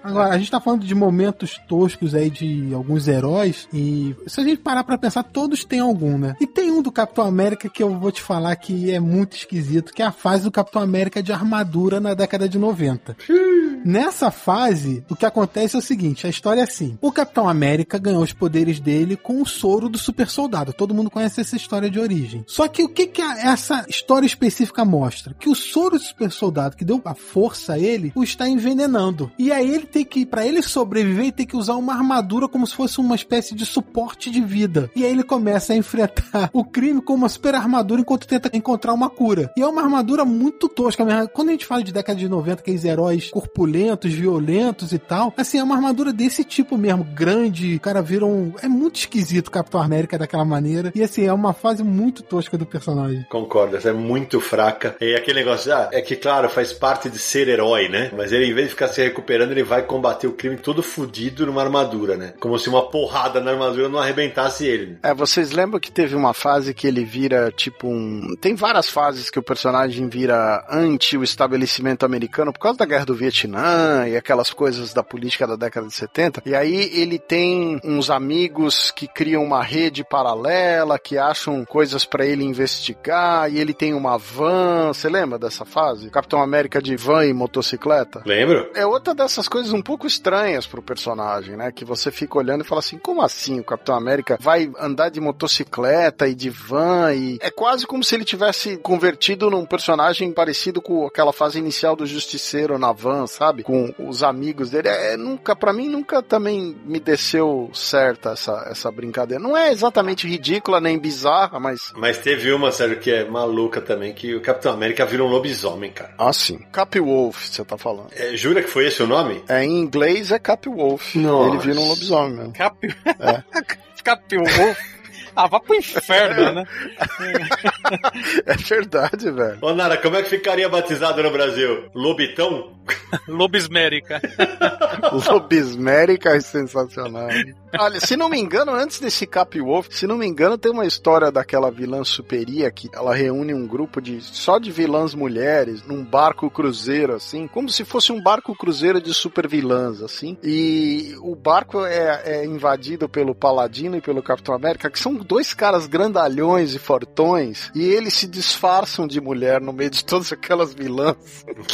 Agora, a gente tá falando de momentos toscos aí de alguns heróis, e se a gente parar pra pensar, todos têm algum, né? E tem um do Capitão América que eu vou te falar que é muito esquisito, que é a fase do Capitão América de armadura na década de 90. Nessa fase, o que acontece é o seguinte: a história é assim. O Capitão América ganhou os poderes dele com o soro do super soldado. Todo mundo conhece essa história de origem. Só que o que, que essa história específica mostra? Que o soro do super soldado que deu a força a ele o está envenenando. E aí ele tem que, para ele sobreviver, ele tem que usar uma armadura como se fosse uma espécie de suporte de vida. E aí ele começa a enfrentar o crime com uma super armadura enquanto tenta encontrar uma cura. E é uma armadura muito tosca. Quando a gente fala de década de 90, aqueles heróis corpulentos, violentos e tal, assim, é uma armadura desse tipo mesmo, grande, o cara vira um... É muito esquisito o Capitão América daquela maneira. E assim, é uma fase muito tosca do personagem. Concordo, essa é muito fraca. E aquele negócio, ah, é que claro, faz parte de ser herói, né? Mas ele, em vez de ficar se recuperando, ele vai combater o crime todo fudido numa armadura, né? Como se uma porrada na armadura não arrebentasse ele. né? É, vocês lembram que teve uma fase que ele vira tipo um. Tem várias fases que o personagem vira anti o estabelecimento americano por causa da guerra do Vietnã e aquelas coisas da política da década de 70. E aí ele tem uns amigos que criam uma rede paralela, que acham coisas pra ele investigar, e ele tem uma van. Você lembra dessa fase? Capitão América de van e motocicleta? Lembro? É outra dessas coisas um pouco estranhas pro personagem, né? Que você fica olhando e fala assim, como assim o Capitão América vai andar de motocicleta e de van e... É quase como se ele tivesse convertido num personagem parecido com aquela fase inicial do Justiceiro na van, sabe? Com os amigos dele. É, nunca, para mim, nunca também me desceu certa essa, essa brincadeira. Não é exatamente ridícula nem bizarra, mas... Mas teve uma, Sérgio, que é maluca também, que o Capitão América virou um lobisomem, cara. Ah, sim. Cap Wolf, você tá falando. É, jura que foi esse o nome? É, em inglês é Cap Wolf. Nossa. Ele vira um lobisomem mesmo. Cap... Capil. Ah, vá pro inferno, né? É verdade, velho. Ô, Nara, como é que ficaria batizado no Brasil? Lobitão? Lobismérica. Lobismérica é sensacional. Olha, se não me engano, antes desse Cap Wolf, se não me engano, tem uma história daquela vilã Superia que ela reúne um grupo de só de vilãs mulheres num barco cruzeiro, assim, como se fosse um barco cruzeiro de super vilãs, assim. E o barco é, é invadido pelo Paladino e pelo Capitão América, que são dois caras grandalhões e fortões, e eles se disfarçam de mulher no meio de todas aquelas vilãs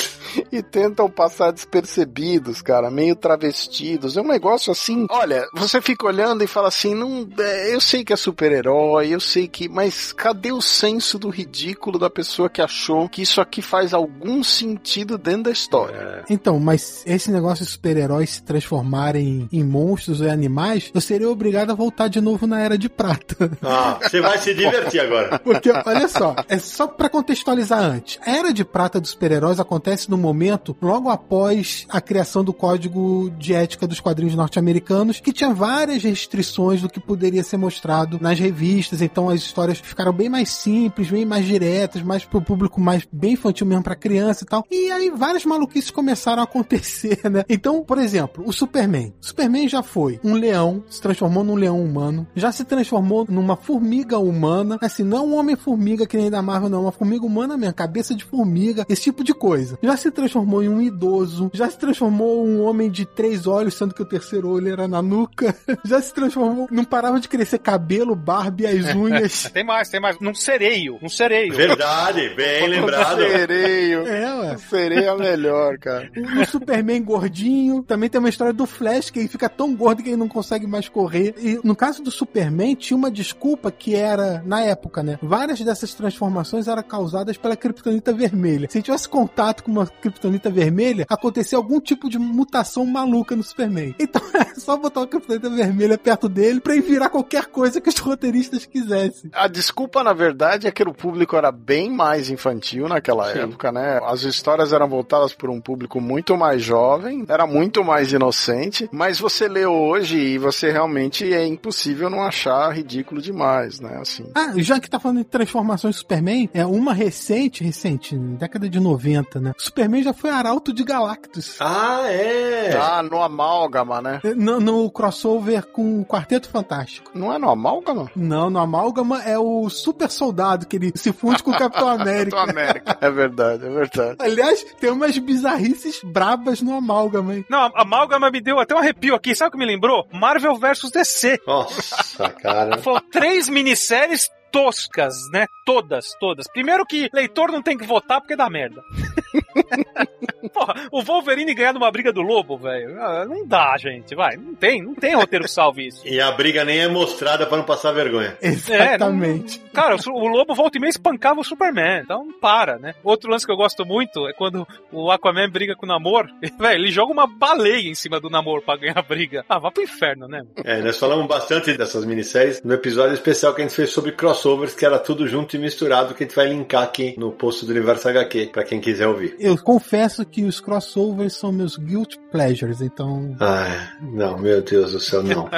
e tentam passar despercebidos, cara, meio travestidos. É um negócio assim. Olha, você fica olhando e fala assim: não, é, eu sei que é super-herói, eu sei que. Mas cadê o senso do ridículo da pessoa que achou que isso aqui faz algum sentido dentro da história? Então, mas esse negócio de super-heróis se transformarem em monstros ou animais, eu seria obrigado a voltar de novo na Era de Prata. Ah, você vai se divertir agora. Porque, olha só, é só pra contextualizar antes. A Era de Prata dos super-heróis acontece no momento logo após a criação do Código de Ética dos Quadrinhos Norte-Americanos, que tinha várias restrições do que poderia ser mostrado nas revistas, então as histórias ficaram bem mais simples, bem mais diretas, mais pro público mais bem infantil mesmo pra criança e tal. E aí várias maluquices começaram a acontecer, né? Então, por exemplo, o Superman. O Superman já foi um leão, se transformou num leão humano, já se transformou numa formiga humana, assim, não é um homem-formiga que nem da Marvel, não, é uma formiga humana mesmo, cabeça de formiga, esse tipo de coisa. Já se transformou em um idoso, já se transformou em um homem de três olhos, sendo que o terceiro olho era na nuca, já se transformou, não parava de crescer cabelo, barba e as unhas. tem mais, tem mais. Num sereio. Um sereio. Verdade, bem lembrado. Sereio. É, ué. Sereio é melhor, cara. O Superman gordinho. Também tem uma história do Flash, que ele fica tão gordo que ele não consegue mais correr. E no caso do Superman, tinha uma desculpa que era, na época, né? Várias dessas transformações eram causadas pela Kryptonita vermelha. Se tivesse contato com uma Kryptonita vermelha, acontecia algum tipo de mutação maluca no Superman. Então é só botar uma Kryptonita vermelha perto dele pra ele virar qualquer coisa que os roteiristas quisessem. A desculpa, na verdade, é que o público era bem mais infantil naquela época, né? As histórias eram voltadas por um público muito mais jovem, era muito mais inocente, mas você lê hoje e você realmente é impossível não achar ridículo demais, né? Assim. Ah, já que tá falando de transformações Superman, é uma recente, recente, década de 90, né? Superman já foi arauto de Galactus. Ah, é. Ah, no amálgama, né? No, no crossover com o Quarteto Fantástico. Não é no amálgama? Não, no Amálgama é o super soldado que ele se funde com o Capitão América. Do América. É verdade, é verdade. Aliás, tem umas bizarrices brabas no Amálgama, hein? Não, Amálgama me deu até um arrepio aqui. Sabe o que me lembrou? Marvel vs DC. Nossa, cara. Três minisséries toscas, né? Todas, todas. Primeiro que leitor não tem que votar porque dá merda. Porra, o Wolverine ganhar numa briga do lobo, velho. Ah, Não dá, gente. Vai, não tem, não tem roteiro que salve isso. E a briga nem é mostrada pra não passar vergonha. Exatamente. É, não- cara, o, o lobo volta e meia espancava o Superman, então para, né? Outro lance que eu gosto muito é quando o Aquaman briga com o Namor, velho, ele joga uma baleia em cima do Namor pra ganhar a briga. Ah, vá pro inferno, né? É, nós falamos bastante dessas minisséries no episódio especial que a gente fez sobre crossovers, que era tudo junto e misturado, que a gente vai linkar aqui no post do Universo HQ, pra quem quiser ouvir. Eu confesso que os crossovers são meus guilt pleasures, então. Ah, não, meu Deus do céu, não.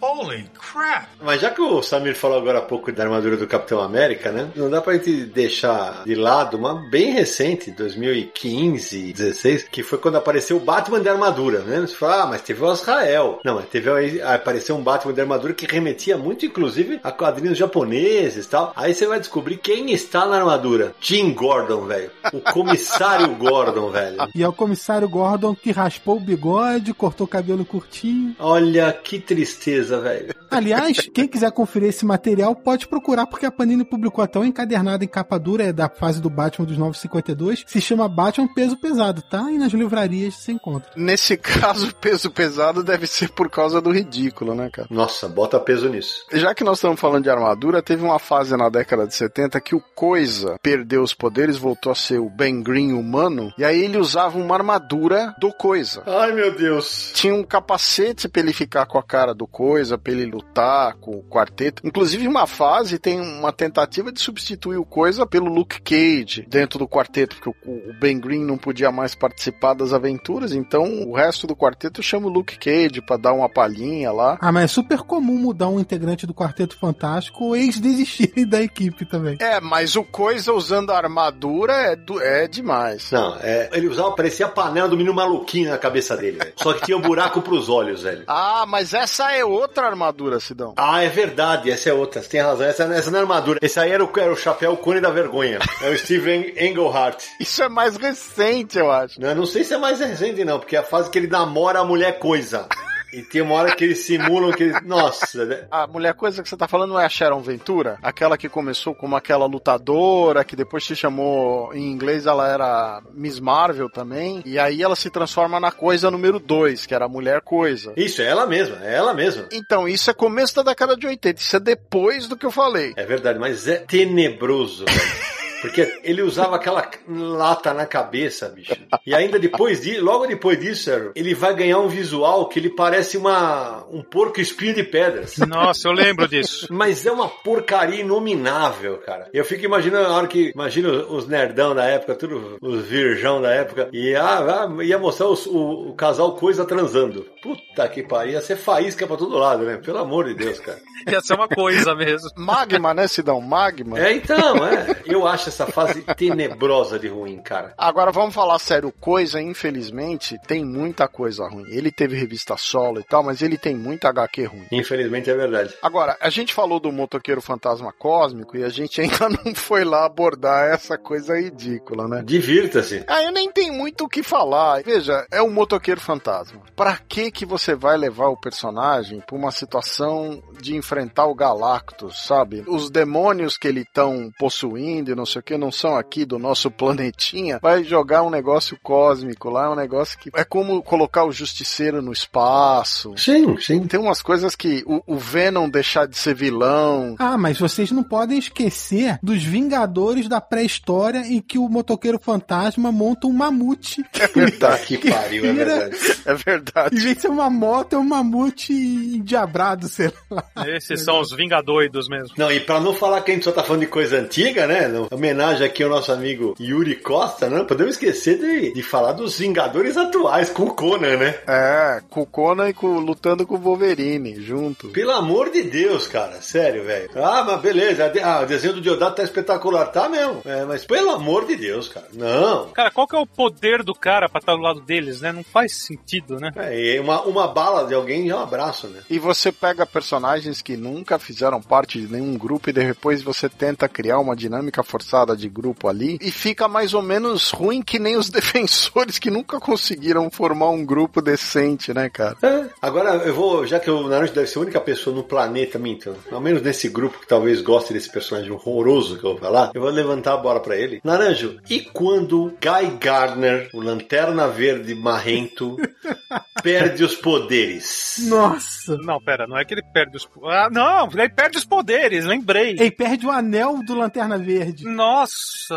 Holy crap. Mas já que o Samir falou agora há pouco da armadura do Capitão América, né? Não dá pra gente deixar de lado uma bem recente, 2015, 16, que foi quando apareceu o Batman de armadura, né? Você fala, ah, mas teve o Azrael. Não, mas teve aí- apareceu um Batman de armadura que remetia muito, inclusive, a quadrinhos japoneses e tal. Aí você vai descobrir quem está na armadura. Jim Gordon, velho. O comissário Gordon, velho. E é o comissário Gordon que raspou o bigode, cortou o cabelo curtinho. Olha que tristeza, velho. Aliás, quem quiser conferir esse material pode procurar, porque a Panini publicou até um encadernado em capa dura é da fase do Batman dos 952. Se chama Batman Peso Pesado, tá? E nas livrarias você encontra. Nesse caso, o peso pesado deve ser por causa do ridículo, né, cara? Nossa, bota peso nisso. Já que nós estamos falando de armadura, teve uma fase na década de 70 que o Coisa perdeu os poderes, voltou a ser o Ben Green humano, e aí ele usava uma armadura do Coisa. Ai, meu Deus. Tinha um capacete pra ele ficar com a cara do Coisa, pra ele lutar com o quarteto. Inclusive, uma fase tem uma tentativa de substituir o Coisa pelo Luke Cage dentro do quarteto, porque o, Ben Green não podia mais participar das aventuras, então o resto do quarteto chama o Luke Cage pra dar uma palhinha lá. Ah, mas é super comum mudar um integrante do Quarteto Fantástico ou eles desistirem da equipe também. É, mas o Coisa usando a armadura é, do- é demais. Não, é, ele usava, parecia a panela do menino maluquinho na cabeça dele, velho. Só que tinha um buraco pros olhos, velho. Ah, mas essa é outra armadura, Sidão. Ah, é verdade, essa é outra, você tem razão, essa, essa não é armadura. Esse aí era o, era o chapéu cone da vergonha. É o Steven Englehart. Isso é mais recente, eu acho. Não, não sei se é mais recente, não, porque é a fase que ele namora a mulher coisa. E tem uma hora que eles simulam que ele. Nossa, né? A mulher coisa que você tá falando não é a Sharon Ventura? Aquela que começou como aquela lutadora, que depois se chamou, em inglês ela era Miss Marvel também, e aí ela se transforma na coisa número 2, que era a mulher coisa. Isso, é ela mesma, é ela mesma. Então, isso é começo da década de 80, isso é depois do que eu falei. É verdade, mas é tenebroso, velho. Porque ele usava aquela lata na cabeça, bicho. E ainda depois disso, logo depois disso, Sérgio, ele vai ganhar um visual que ele parece uma um porco espinho de pedras. Nossa, eu lembro disso. Mas é uma porcaria inominável, cara. Eu fico imaginando a hora que. Imagina os nerdão da época, tudo, os virgão da época, e ah, ah, ia mostrar os- o, o casal coisa transando. Puta que pariu, ia ser faísca pra todo lado, né? Pelo amor de Deus, cara. Ia ser uma coisa mesmo. Magma, né, Sidão? Magma. É, então, é. Eu acho essa fase tenebrosa de ruim, cara. Agora vamos falar sério, coisa, infelizmente, tem muita coisa ruim. Ele teve revista solo e tal, mas ele tem muita HQ ruim. Infelizmente é verdade. Agora, a gente falou do motoqueiro fantasma cósmico e a gente ainda não foi lá abordar essa coisa ridícula, né? Divirta-se. Ah, eu nem tenho muito o que falar. Veja, é um motoqueiro fantasma. Pra que que você vai levar o personagem pra uma situação de enfrentar o Galactus, sabe? Os demônios que ele estão possuindo e não sei que não são aqui do nosso planetinha. Vai jogar um negócio cósmico lá, um negócio que é como colocar o justiceiro no espaço. Sim, sim. Tem umas coisas que o, o Venom deixar de ser vilão. Ah, mas vocês não podem esquecer dos Vingadores da pré-história em que o motoqueiro fantasma monta um mamute. É verdade. Que pariu, é verdade. É Em verdade. vez de ser uma moto, é um mamute endiabrado, sei lá. Esses são os vingadoidos mesmo. Não, e pra não falar que a gente só tá falando de coisa antiga, né? Não, homenagem aqui ao nosso amigo Yuri Costa, né? Podemos esquecer de, de falar dos Vingadores atuais com o Conan, né? É, com o Conan e com, lutando com o Wolverine junto. Pelo amor de Deus, cara. Sério, velho. Ah, mas beleza. Ah, o desenho do Diodato tá espetacular. Tá mesmo. É, mas pelo amor de Deus, cara. Não. Cara, qual que é o poder do cara pra estar do lado deles, né? Não faz sentido, né? É, e uma, uma bala de alguém já é um abraço, né? E você pega personagens que nunca fizeram parte de nenhum grupo e depois você tenta criar uma dinâmica forçada de grupo ali e fica mais ou menos ruim que nem os defensores que nunca conseguiram formar um grupo decente, né, cara? É. Agora eu vou, já que o Naruto deve ser a única pessoa no planeta, minto, ao menos nesse grupo que talvez goste desse personagem horroroso que eu vou falar, eu vou levantar a bola pra ele. Naranjo, e quando Guy Gardner, o Lanterna Verde marrento, perde os poderes? Nossa! Não, pera, não é que ele perde os. Ah, não, ele perde os poderes, lembrei. Ele perde o anel do Lanterna Verde. Nossa.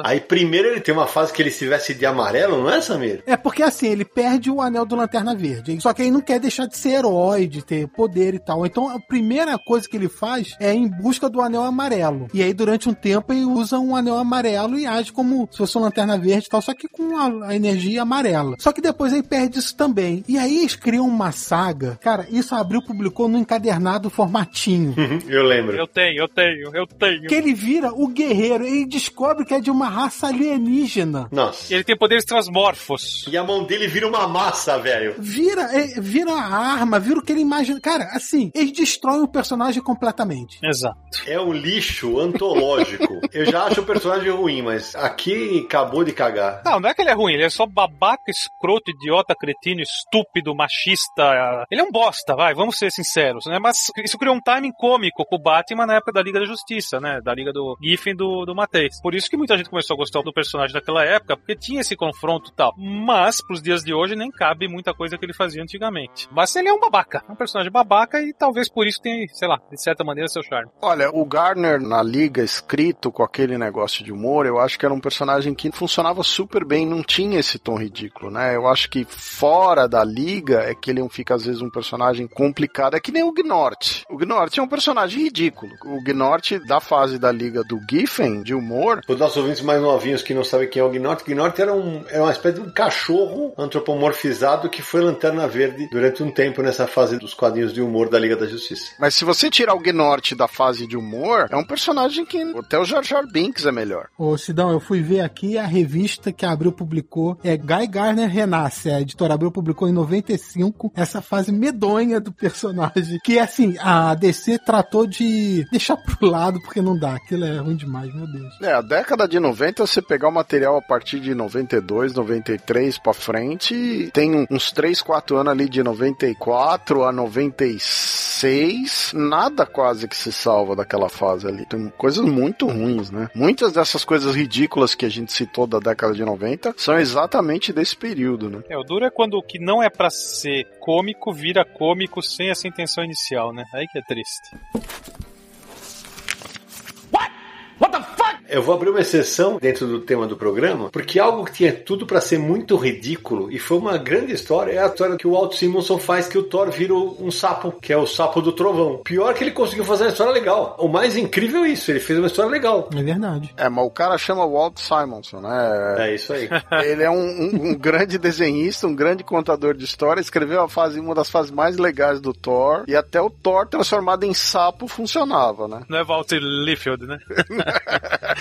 Aí primeiro ele tem uma fase que ele se veste de amarelo, não é, Samir? É porque assim, ele perde o anel do Lanterna Verde. Só que ele não quer deixar de ser herói, de ter poder e tal. Então a primeira coisa que ele faz é ir em busca do anel amarelo. E aí durante um tempo ele usa um anel amarelo e age como se fosse um Lanterna Verde e tal, só que com a, a energia amarela. Só que depois ele perde isso também. E aí eles criam uma saga. Cara, isso a Abril publicou no encadernado formatinho. Eu lembro. Eu tenho, eu tenho, eu tenho. que ele vira o guerreiro. Ele descobre que é de uma raça alienígena. Nossa. Ele tem poderes transmorfos. E a mão dele vira uma massa, velho. Vira, é, vira a arma, vira o que ele imagina. Cara, assim, eles destroem o personagem completamente. Exato. É um lixo antológico. Eu já acho o personagem ruim, mas aqui acabou de cagar. Não, não é que ele é ruim, ele é só babaca, escroto, idiota, cretino, estúpido, machista. Ele é um bosta, vai, vamos ser sinceros, né? Mas isso criou um timing cômico com o Batman na época da Liga da Justiça, né? Da Liga do Giffen e do, do Mateus. Por isso que muita gente começou a gostar do personagem daquela época, porque tinha esse confronto tal. Mas, pros dias de hoje, nem cabe muita coisa que ele fazia antigamente. Mas ele é um babaca, é um personagem babaca e talvez por isso tenha, sei lá, de certa maneira, seu charme. Olha, o Garner na liga escrito com aquele negócio de humor, eu acho que era um personagem que funcionava super bem, não tinha esse tom ridículo, né? Eu acho que fora da liga é que ele fica às vezes um personagem complicado, é que nem o Gnort. O Gnort é um personagem ridículo. O Gnort da fase da liga do Giffen, de humor. Os nossos ouvintes mais novinhos que não sabem quem é o Gnort, Gnort era, um, era uma espécie de um cachorro antropomorfizado que foi Lanterna Verde durante um tempo nessa fase dos quadrinhos de humor da Liga da Justiça. Mas se você tirar o Gnort da fase de humor, é um personagem que até o Jar Jar Binks é melhor. Ô, Sidão, eu fui ver aqui a revista que a Abril publicou, é Guy Garner Renasce, a editora Abril publicou em 95, essa fase medonha do personagem, que assim, a DC tratou de deixar pro lado porque não dá, aquilo é ruim demais, meu Deus. É, a década de 90, você pegar o material a partir de 92, 93 pra frente, tem uns 3, 4 anos ali de 94 a 96, nada quase que se salva daquela fase ali. Tem coisas muito ruins, né? Muitas dessas coisas ridículas que a gente citou da década de 90 são exatamente desse período, né? É, o duro é quando o que não é pra ser cômico vira cômico sem essa intenção inicial, né? Aí que é triste. Eu vou abrir uma exceção dentro do tema do programa, porque algo que tinha tudo para ser muito ridículo e foi uma grande história é a história que o Walt Simonson faz que o Thor vira um sapo, que é o sapo do trovão. Pior que ele conseguiu fazer uma história legal. O mais incrível é isso, ele fez uma história legal. É verdade. É, mas o cara chama Walt Simonson, né? É isso aí. Ele é um, um- um grande desenhista, um grande contador de história, escreveu a fase, uma das fases mais legais do Thor, e até o Thor transformado em sapo funcionava, né? Não é Walter Liefeld, né?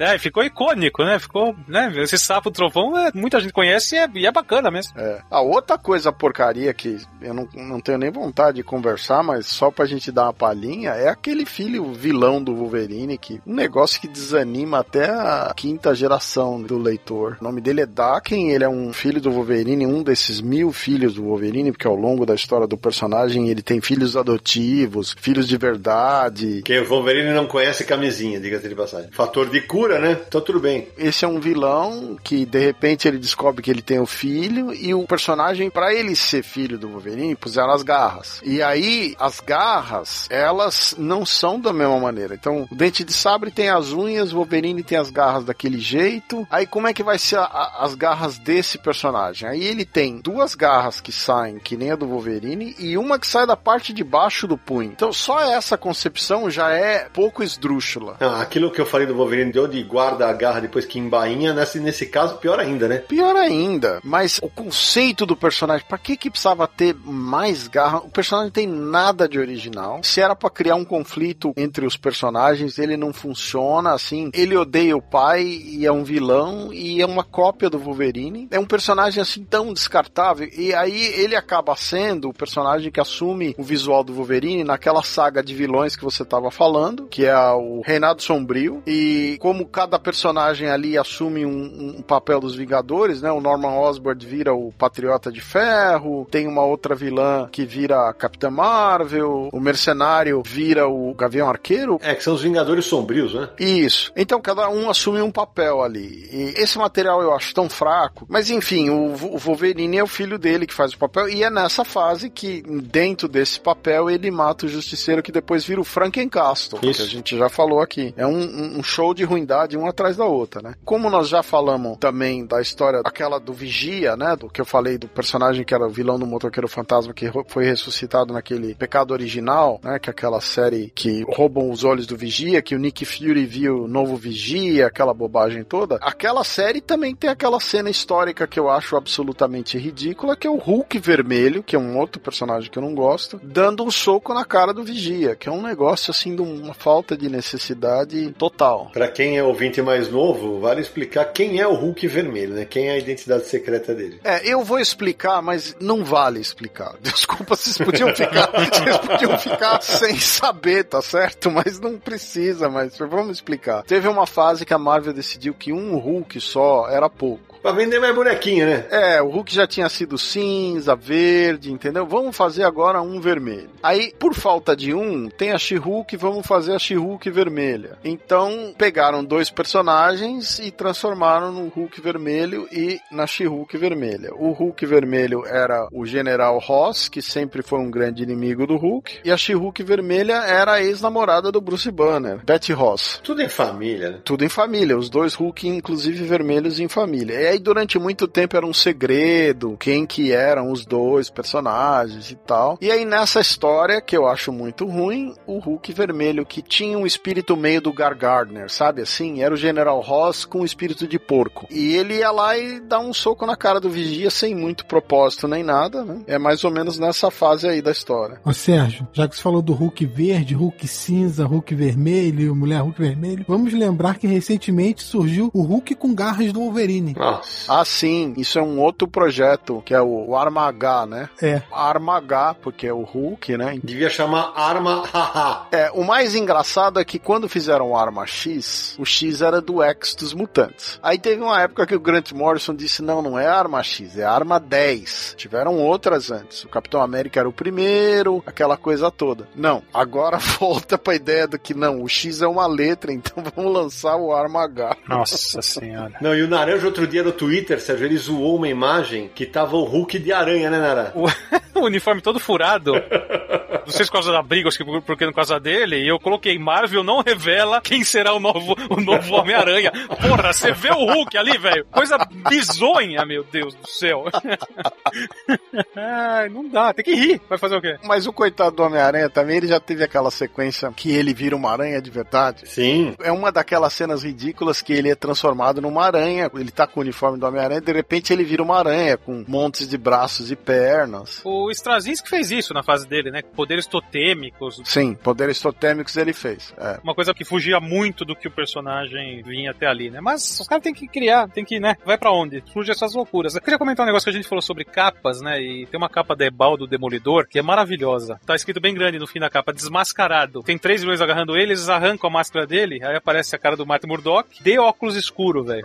é, ficou icônico, né? Ficou, né? Esse sapo trovão, é, muita gente conhece e é, e é bacana mesmo. É. A outra coisa porcaria que eu não, não tenho nem vontade de conversar, mas só pra gente dar uma palhinha, é aquele filho vilão do Wolverine, que um negócio que desanima até a quinta geração do leitor. O nome dele é Daken, ele é um filho do Wolverine, um desses mil filhos do Wolverine, porque ao longo da história do personagem ele tem filhos adotivos, filhos de verdade. Quem o Wolverine não conhece camisinha, diga-se de passagem. Fator de cura, né? Então tudo bem. Esse é um vilão que de repente ele descobre que ele tem o filho e o personagem, pra ele ser filho do Wolverine, puseram as garras. E aí as garras, elas não são da mesma maneira. Então o Dente de Sabre tem as unhas, o Wolverine tem as garras daquele jeito. Aí como é que vai ser a- a- as garras desse personagem? Aí ele tem duas garras que saem, que nem a do Wolverine, e uma que sai da parte de baixo do punho. Então só essa concepção já é pouco esdrúxula. Não, aquilo que eu falei do Wolverine de onde guarda a garra depois que embainha, nesse, nesse caso, pior ainda, né? Pior ainda, mas o conceito do personagem, pra que que precisava ter mais garra? O personagem tem nada de original. Se era pra criar um conflito entre os personagens, ele não funciona assim. Ele odeia o pai e é um vilão e é uma cópia do Wolverine. É um personagem assim tão descartável e aí ele acaba sendo o personagem que assume o visual do Wolverine naquela saga de vilões que você tava falando, que é o Reinado Sombrio e como cada personagem ali assume um, um papel dos Vingadores, né? O Norman Osborn vira o Patriota de Ferro, tem uma outra vilã que vira a Capitã Marvel, o Mercenário vira o Gavião Arqueiro. É, que são os Vingadores Sombrios, né? Isso. Então cada um assume um papel ali. E esse material eu acho tão fraco. Mas enfim, o, o Wolverine é o filho dele que faz o papel. E é nessa fase que, dentro desse papel, ele mata o Justiceiro que depois vira o Frankencastle. Que a gente já falou aqui. É um, um- um show de ruindade um atrás da outra, né? Como nós já falamos também da história, aquela do Vigia, né? Do que eu falei do personagem que era o vilão do Motoqueiro Fantasma que foi ressuscitado naquele Pecado Original, né? Que é aquela série que roubam os olhos do Vigia, que o Nick Fury viu o novo Vigia, aquela bobagem toda. Aquela série também tem aquela cena histórica que eu acho absolutamente ridícula, que é o Hulk vermelho, que é um outro personagem que eu não gosto, dando um soco na cara do Vigia, que é um negócio assim de uma falta de necessidade total. Pra quem é ouvinte mais novo, vale explicar quem é o Hulk vermelho, né? Quem é a identidade secreta dele. É, eu vou explicar, mas não vale explicar. Desculpa, vocês podiam ficar, vocês podiam ficar sem saber, tá certo? Mas não precisa, mas vamos explicar. Teve uma fase que a Marvel decidiu que um Hulk só era pouco. Pra vender mais bonequinho, né? É, o Hulk já tinha sido cinza, verde, entendeu? Vamos fazer agora um vermelho. Aí, por falta de um, tem a She-Hulk, vamos fazer a She-Hulk vermelha. Então, pegaram dois personagens e transformaram no Hulk vermelho e na She-Hulk vermelha. O Hulk vermelho era o General Ross, que sempre foi um grande inimigo do Hulk, e a She-Hulk vermelha era a ex-namorada do Bruce Banner, Betty Ross. Tudo em família, né? Tudo em família, os dois Hulk, inclusive vermelhos em família. E aí, durante muito tempo, era um segredo quem que eram os dois personagens e tal. E aí, nessa história, que eu acho muito ruim, o Hulk vermelho, que tinha um espírito meio do Gar Gardner, sabe assim? Era o General Ross com o espírito de porco. E ele ia lá e dá um soco na cara do Vigia sem muito propósito nem nada, né? É mais ou menos nessa fase aí da história. Ô Sérgio, já que você falou do Hulk verde, Hulk cinza, Hulk vermelho, Mulher Hulk vermelho, vamos lembrar que recentemente surgiu o Hulk com garras do Wolverine. Nossa. Ah, sim, isso é um outro projeto, que é o Arma H, né? É. Arma H, porque é o Hulk, né? Devia chamar arma haha. É, o mais engraçado é que quando fizeram o Arma X, o X era do X dos mutantes. Aí teve uma época que o Grant Morrison disse: não, não é Arma X, é Arma 10. Tiveram outras antes. O Capitão América era o primeiro, aquela coisa toda. Não, agora volta pra ideia do que não, o X é uma letra, então vamos lançar o Arma H. Nossa senhora. Não, e o Naranja outro dia no Twitter, Sérgio, ele zoou uma imagem que tava o Hulk de aranha, né, Nara? O uniforme todo furado. Não sei se por causa da briga, acho que por- porque por causa dele. E eu coloquei Marvel não revela quem será o novo, o novo Homem-Aranha. Porra, você vê o Hulk ali, velho? Coisa bizonha, meu Deus do céu. Ai, não dá, tem que rir. Vai fazer o quê? Mas o coitado do Homem-Aranha também, ele já teve aquela sequência que ele vira uma aranha de verdade. Sim. É uma daquelas cenas ridículas que ele é transformado numa aranha. Ele tá com o uniforme do Homem-Aranha e de repente ele vira uma aranha com montes de braços e pernas. O Straczynski fez isso na fase dele, né? Poderes totêmicos. Sim, poderes totêmicos ele fez. É. Uma coisa que fugia muito do que o personagem vinha até ali, né? Mas os caras têm que criar, tem que, né? Vai pra onde? Surge essas loucuras. Eu queria comentar um negócio que a gente falou sobre capas, né? E tem uma capa da Ebal do Demolidor que é maravilhosa. Tá escrito bem grande no fim da capa, desmascarado. Tem três vilões agarrando ele, eles arrancam a máscara dele, aí aparece a cara do Matt Murdock, de óculos escuro, velho.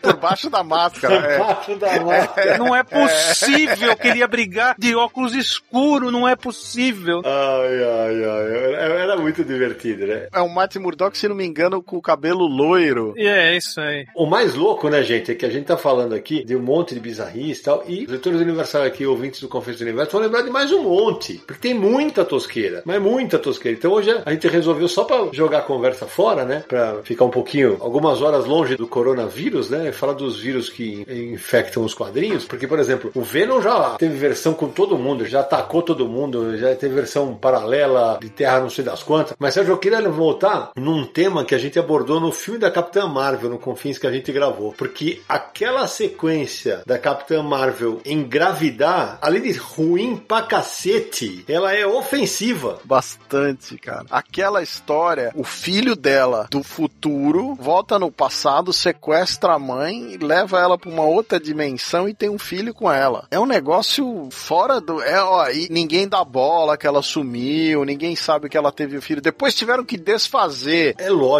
Por baixo da máscara. é. Debaixo da máscara. Não é possível que ele ia brigar de óculos escuro, não é possível. Ai, ai, ai. Era- Era muito divertido, né? É um Matt Murdock, se não me engano, com o cabelo loiro. E é isso aí. O mais louco, né, gente, é que a gente tá falando aqui de um monte de bizarrice e tal, e os leitores do Universal aqui, ouvintes do Confesso do Universo, vão lembrar de mais um monte, porque tem muita tosqueira, mas muita tosqueira. Então hoje a gente resolveu só pra jogar a conversa fora, né, pra ficar um pouquinho, algumas horas longe do coronavírus, né, e falar dos vírus que infectam os quadrinhos, porque, por exemplo, o Venom já teve versão com todo mundo, já atacou todo mundo, já teve versão paralela de Terra não sei das quantas, mas Sérgio, eu queria voltar num tema que a gente abordou no filme da Capitã Marvel, no Confins que a gente gravou, porque aquela sequência da Capitã Marvel engravidar, além de ruim pra cacete, ela é ofensiva. Bastante, cara. Aquela história, o filho dela do futuro volta no passado, sequestra a mãe, leva ela pra uma outra dimensão e tem um filho com ela. É um negócio fora do. É, ó, e ninguém dá bola que ela sumiu, ninguém sabe que ela teve o filho. Depois tiveram que desfazer. É lógico,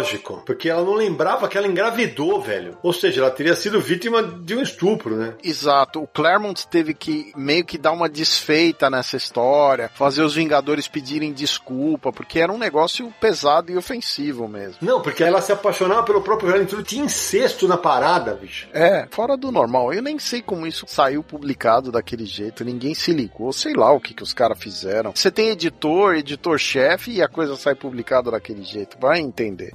porque ela não lembrava que ela engravidou, velho. Ou seja, ela teria sido vítima de um estupro, né? Exato. O Claremont teve que meio que dar uma desfeita nessa história, fazer os Vingadores pedirem desculpa, porque era um negócio pesado e ofensivo mesmo. Não, porque ela se apaixonava pelo próprio Jardim Tudo. Tinha incesto na parada, bicho. É, fora do normal. Eu nem sei como isso saiu publicado daquele jeito. Ninguém se ligou. Sei lá o que, que os caras fizeram. Você tem editor, editor-chefe e a coisa sai publicada daquele jeito. Vai entender.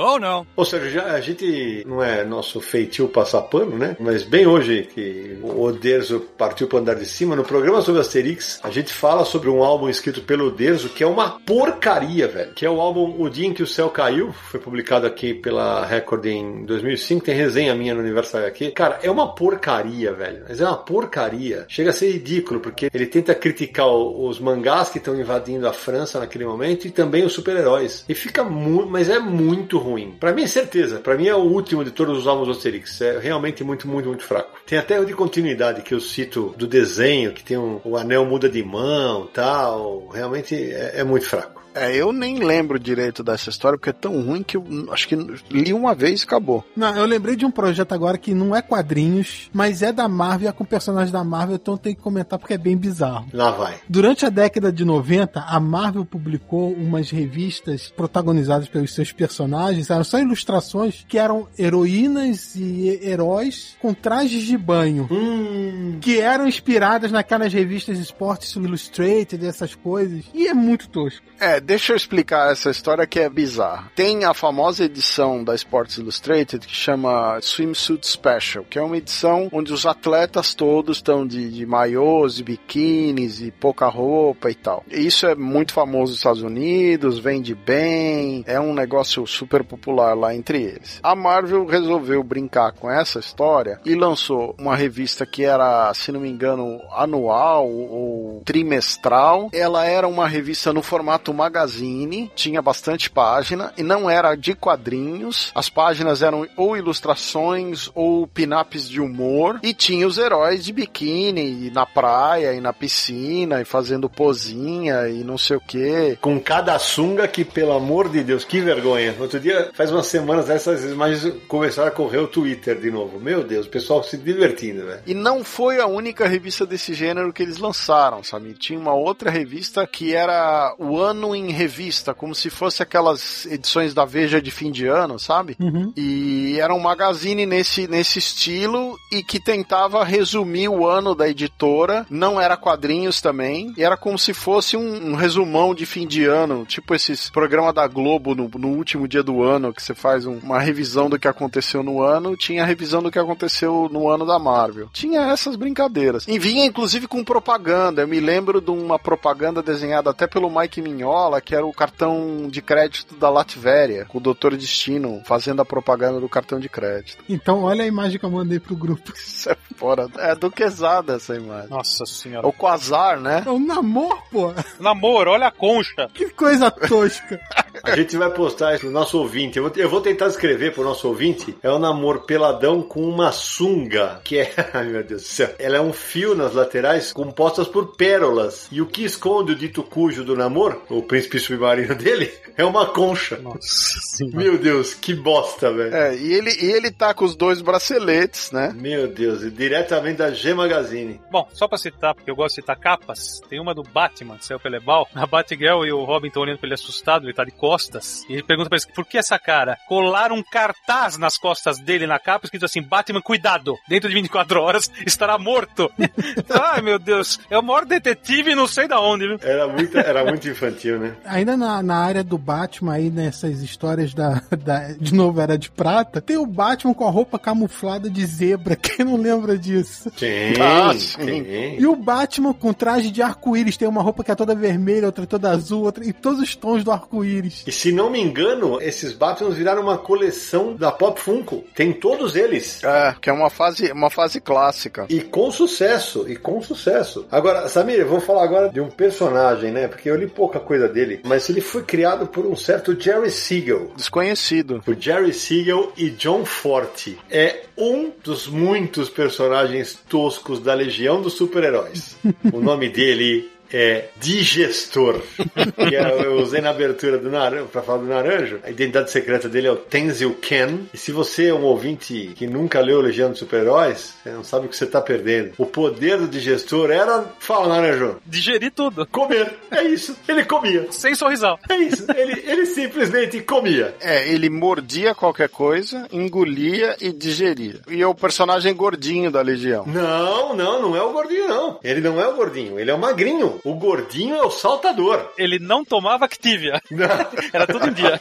Oh no. Ou seja, já, a gente não é nosso feitio passar pano, né? Mas bem hoje que o Oderzo partiu para andar de cima, no programa sobre Asterix, a gente fala sobre um álbum escrito pelo Oderzo que é uma porcaria, velho. Que é o álbum O Dia em que o Céu Caiu, foi publicado aqui pela Record em 2005, tem resenha minha no Universal aqui. Cara, é uma porcaria, velho. Mas é uma porcaria. Chega a ser ridículo, porque ele tenta criticar os mangás que estão invadindo a França naquele momento e também os super-heróis. E fica muito, mas é muito ruim. Pra mim, é certeza. Pra mim é o último de todos os álbuns do Asterix. É realmente muito, muito, muito fraco. Tem até o de continuidade que eu cito do desenho, que tem um, o anel muda de mão tal. Realmente é, é muito fraco. É, eu nem lembro direito dessa história, porque é tão ruim que eu acho que li uma vez e acabou. Não, eu lembrei de um projeto agora que não é quadrinhos, mas é da Marvel, é com personagens da Marvel, então tem que comentar porque é bem bizarro. Lá vai. Durante a década de 90, a Marvel publicou umas revistas protagonizadas pelos seus personagens, eram só ilustrações que eram heroínas e heróis com trajes de banho. Hum. Que eram inspiradas naquelas revistas Sports Illustrated, essas coisas. E é muito tosco. É, deixa eu explicar essa história que é bizarra. Tem a famosa edição da Sports Illustrated que chama Swimsuit Special, que é uma edição onde os atletas todos estão de, de maiôs e biquínis e pouca roupa e tal. Isso é muito famoso nos Estados Unidos, vende bem, é um negócio super popular lá entre eles. A Marvel resolveu brincar com essa história e lançou uma revista que era, se não me engano, anual ou trimestral. Ela era uma revista no formato magazine, tinha bastante página e não era de quadrinhos. As páginas eram ou ilustrações ou pin-ups de humor e tinha os heróis de biquíni na praia e na piscina e fazendo pozinha e não sei o que. Com cada sunga que, pelo amor de Deus, que vergonha. Outro dia, faz umas semanas, essas imagens começaram a correr o Twitter de novo. Meu Deus, o pessoal se divertindo, velho. E não foi a única revista desse gênero que eles lançaram, sabe? Tinha uma outra revista que era o ano em revista, como se fosse aquelas edições da Veja de fim de ano, sabe? Uhum. E era um magazine nesse, nesse estilo e que tentava resumir o ano da editora. Não era quadrinhos também. E era como se fosse um, um resumão de fim de ano, tipo esses programa da Globo no, no último dia do ano, que você faz um- uma revisão do que aconteceu no ano. Tinha a revisão do que aconteceu no ano da Marvel. Tinha essas brincadeiras. E vinha inclusive com propaganda. Eu me lembro de uma propaganda desenhada até pelo Mike Mignola, que era o cartão de crédito da Latvéria, com o Doutor Destino fazendo a propaganda do cartão de crédito. Então, olha a imagem que eu mandei pro grupo. Isso é fora. É duquesada essa imagem. Nossa senhora. O Quasar, né? É um namoro, pô. Namoro, olha a concha. Que coisa tosca. A gente vai postar isso pro nosso ouvinte. Eu vou, eu vou tentar escrever pro nosso ouvinte. É um namoro peladão com uma sunga, que é. Ai meu Deus do céu. Ela é um fio nas laterais compostas por pérolas. E o que esconde o dito cujo do namoro, o príncipe submarino dele, é uma concha. Nossa senhora. Meu Deus, que bosta, velho. É, e ele, e ele tá com os dois braceletes, né? Meu Deus, e diretamente da G Magazine. Bom, só pra citar, porque eu gosto de citar capas, tem uma do Batman, que saiu pelo Ebal. A Batgirl e o Robin estão olhando pra ele assustado, ele tá de costas. E ele pergunta pra eles, por que essa cara? Colaram um cartaz nas costas dele na capa, escrito assim, Batman, cuidado, dentro de 24 horas estará morto. Ai, meu Deus, é o maior detetive não sei da onde, viu? Era muito, era muito infantil, né? Ainda na, na área do Batman, aí nessas histórias da, da. De novo, era de prata, tem o Batman com a roupa camuflada de zebra. Quem não lembra disso? Tem, Ah, sim. E o Batman com traje de arco-íris. Tem uma roupa que é toda vermelha, outra toda azul, outra. E todos os tons do arco-íris. E se não me engano, esses Batmans viraram uma coleção da Pop Funko. Tem todos eles. É, que é uma fase, uma fase clássica. E com sucesso, e com sucesso. Agora, Samir, eu vou falar agora de um personagem, né? Porque eu li pouca coisa dele, mas ele foi criado por um certo Jerry Siegel. Desconhecido. O Jerry Siegel e John Forte. É um dos muitos personagens toscos da Legião dos Super-Heróis. o nome dele é Digestor. que é, eu usei na abertura do Naranjo, pra falar do Naranjo. A identidade secreta dele é o Tenzil Ken. E se você é um ouvinte que nunca leu Legião dos Super-Heróis, você não sabe o que você tá perdendo. O poder do Digestor era. Fala, Naranjo. Digerir tudo, Comer. É isso. Ele comia. sem sorrisal. É isso. Ele, ele simplesmente comia. É, ele mordia qualquer coisa, engolia e digeria. E é o personagem gordinho da Legião. Não, não, não é o gordinho, não. Ele não é o gordinho, ele é o magrinho. O gordinho é o saltador. Ele não tomava Activia, Não. era tudo em dia.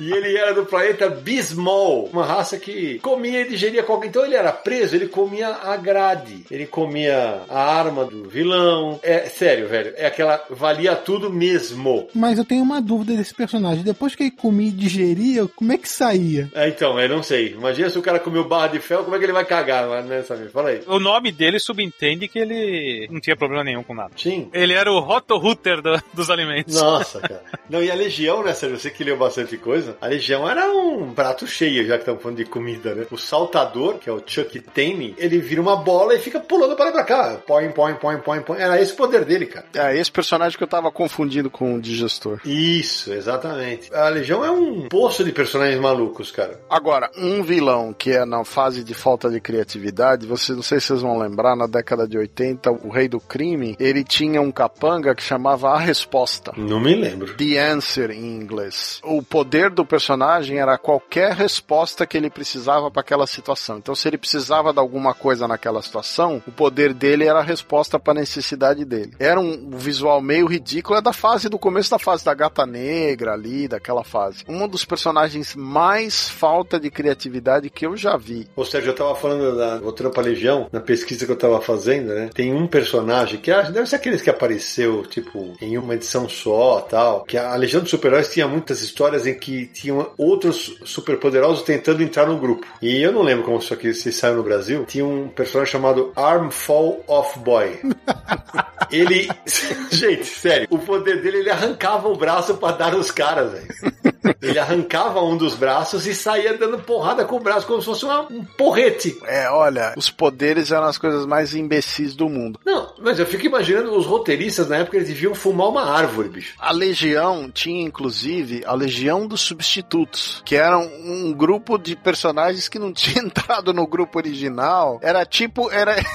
e ele era do planeta Bismol, uma raça que comia e digeria qualquer. Então ele era preso, ele comia a grade, ele comia a arma do vilão. É sério, velho, é aquela. valia tudo mesmo. Mas eu tenho uma dúvida desse personagem. Depois que ele comia e digeria, como é que saía? É, então, eu não sei. Imagina se o cara comeu barra de fel, como é que ele vai cagar, né, Samir? Fala aí. O nome dele subentende que ele não tinha problema nenhum com nada. Sim, Ele era o Roto Router do- dos alimentos. Nossa, cara. Não, e a Legião, né, Sérgio? Você que leu bastante coisa. A Legião era um prato cheio, já que estamos falando de comida, né? O saltador, que é o Chuck Tame, ele vira uma bola e fica pulando para lá e pra cá. Põe, põe, põe, põe, põe. Era esse o poder dele, cara. É, esse personagem que eu tava confundindo com o digestor. Isso, exatamente. A Legião é um poço de personagens malucos, cara. Agora, um vilão que é na fase de falta de criatividade, vocês não sei se vocês vão lembrar, na década de 80, o Rei do Crime, ele tinha um capanga que chamava A Resposta. Não me lembro. The Answer em inglês. O poder do personagem era qualquer resposta que ele precisava para aquela situação. Então, se ele precisava de alguma coisa naquela situação, o poder dele era a resposta para a necessidade dele. Era um visual meio ridículo, é da fase do começo da fase da gata negra ali, daquela fase. Um dos personagens mais falta de criatividade que eu já vi. Ou seja, eu tava falando da pra Legião, na pesquisa que eu tava fazendo, né? Tem um personagem que deve ser aqueles que apareceu, tipo, em uma edição só tal. Que a Legião dos Super-Heróis tinha muitas histórias em que tinham outros superpoderosos tentando entrar no grupo. E eu não lembro como isso aqui se saiu no Brasil. Tinha um personagem chamado Armfall of Boy. Ele. Gente, sério, o poder dele ele arrancava o braço pra dar nos caras, velho. Ele arrancava um dos braços e saía dando porrada com o braço, como se fosse uma- um porrete. É, olha, os poderes eram as coisas mais imbecis do mundo. Não, mas eu fico imaginando os roteiristas na época eles deviam fumar uma árvore, bicho. A Legião tinha, inclusive, a Legião dos Substitutos, que era um, grupo de personagens que não tinha entrado no grupo original. Era tipo. Era.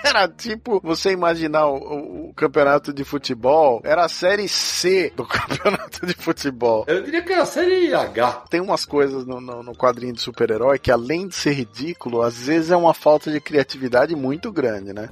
Era tipo você imaginar o, o- o campeonato de futebol, era a série C do campeonato de futebol. Eu diria que era a série H. Tem umas coisas no, no- no quadrinho de super-herói que, além de ser ridículo, às vezes é uma falta de criatividade muito grande, né?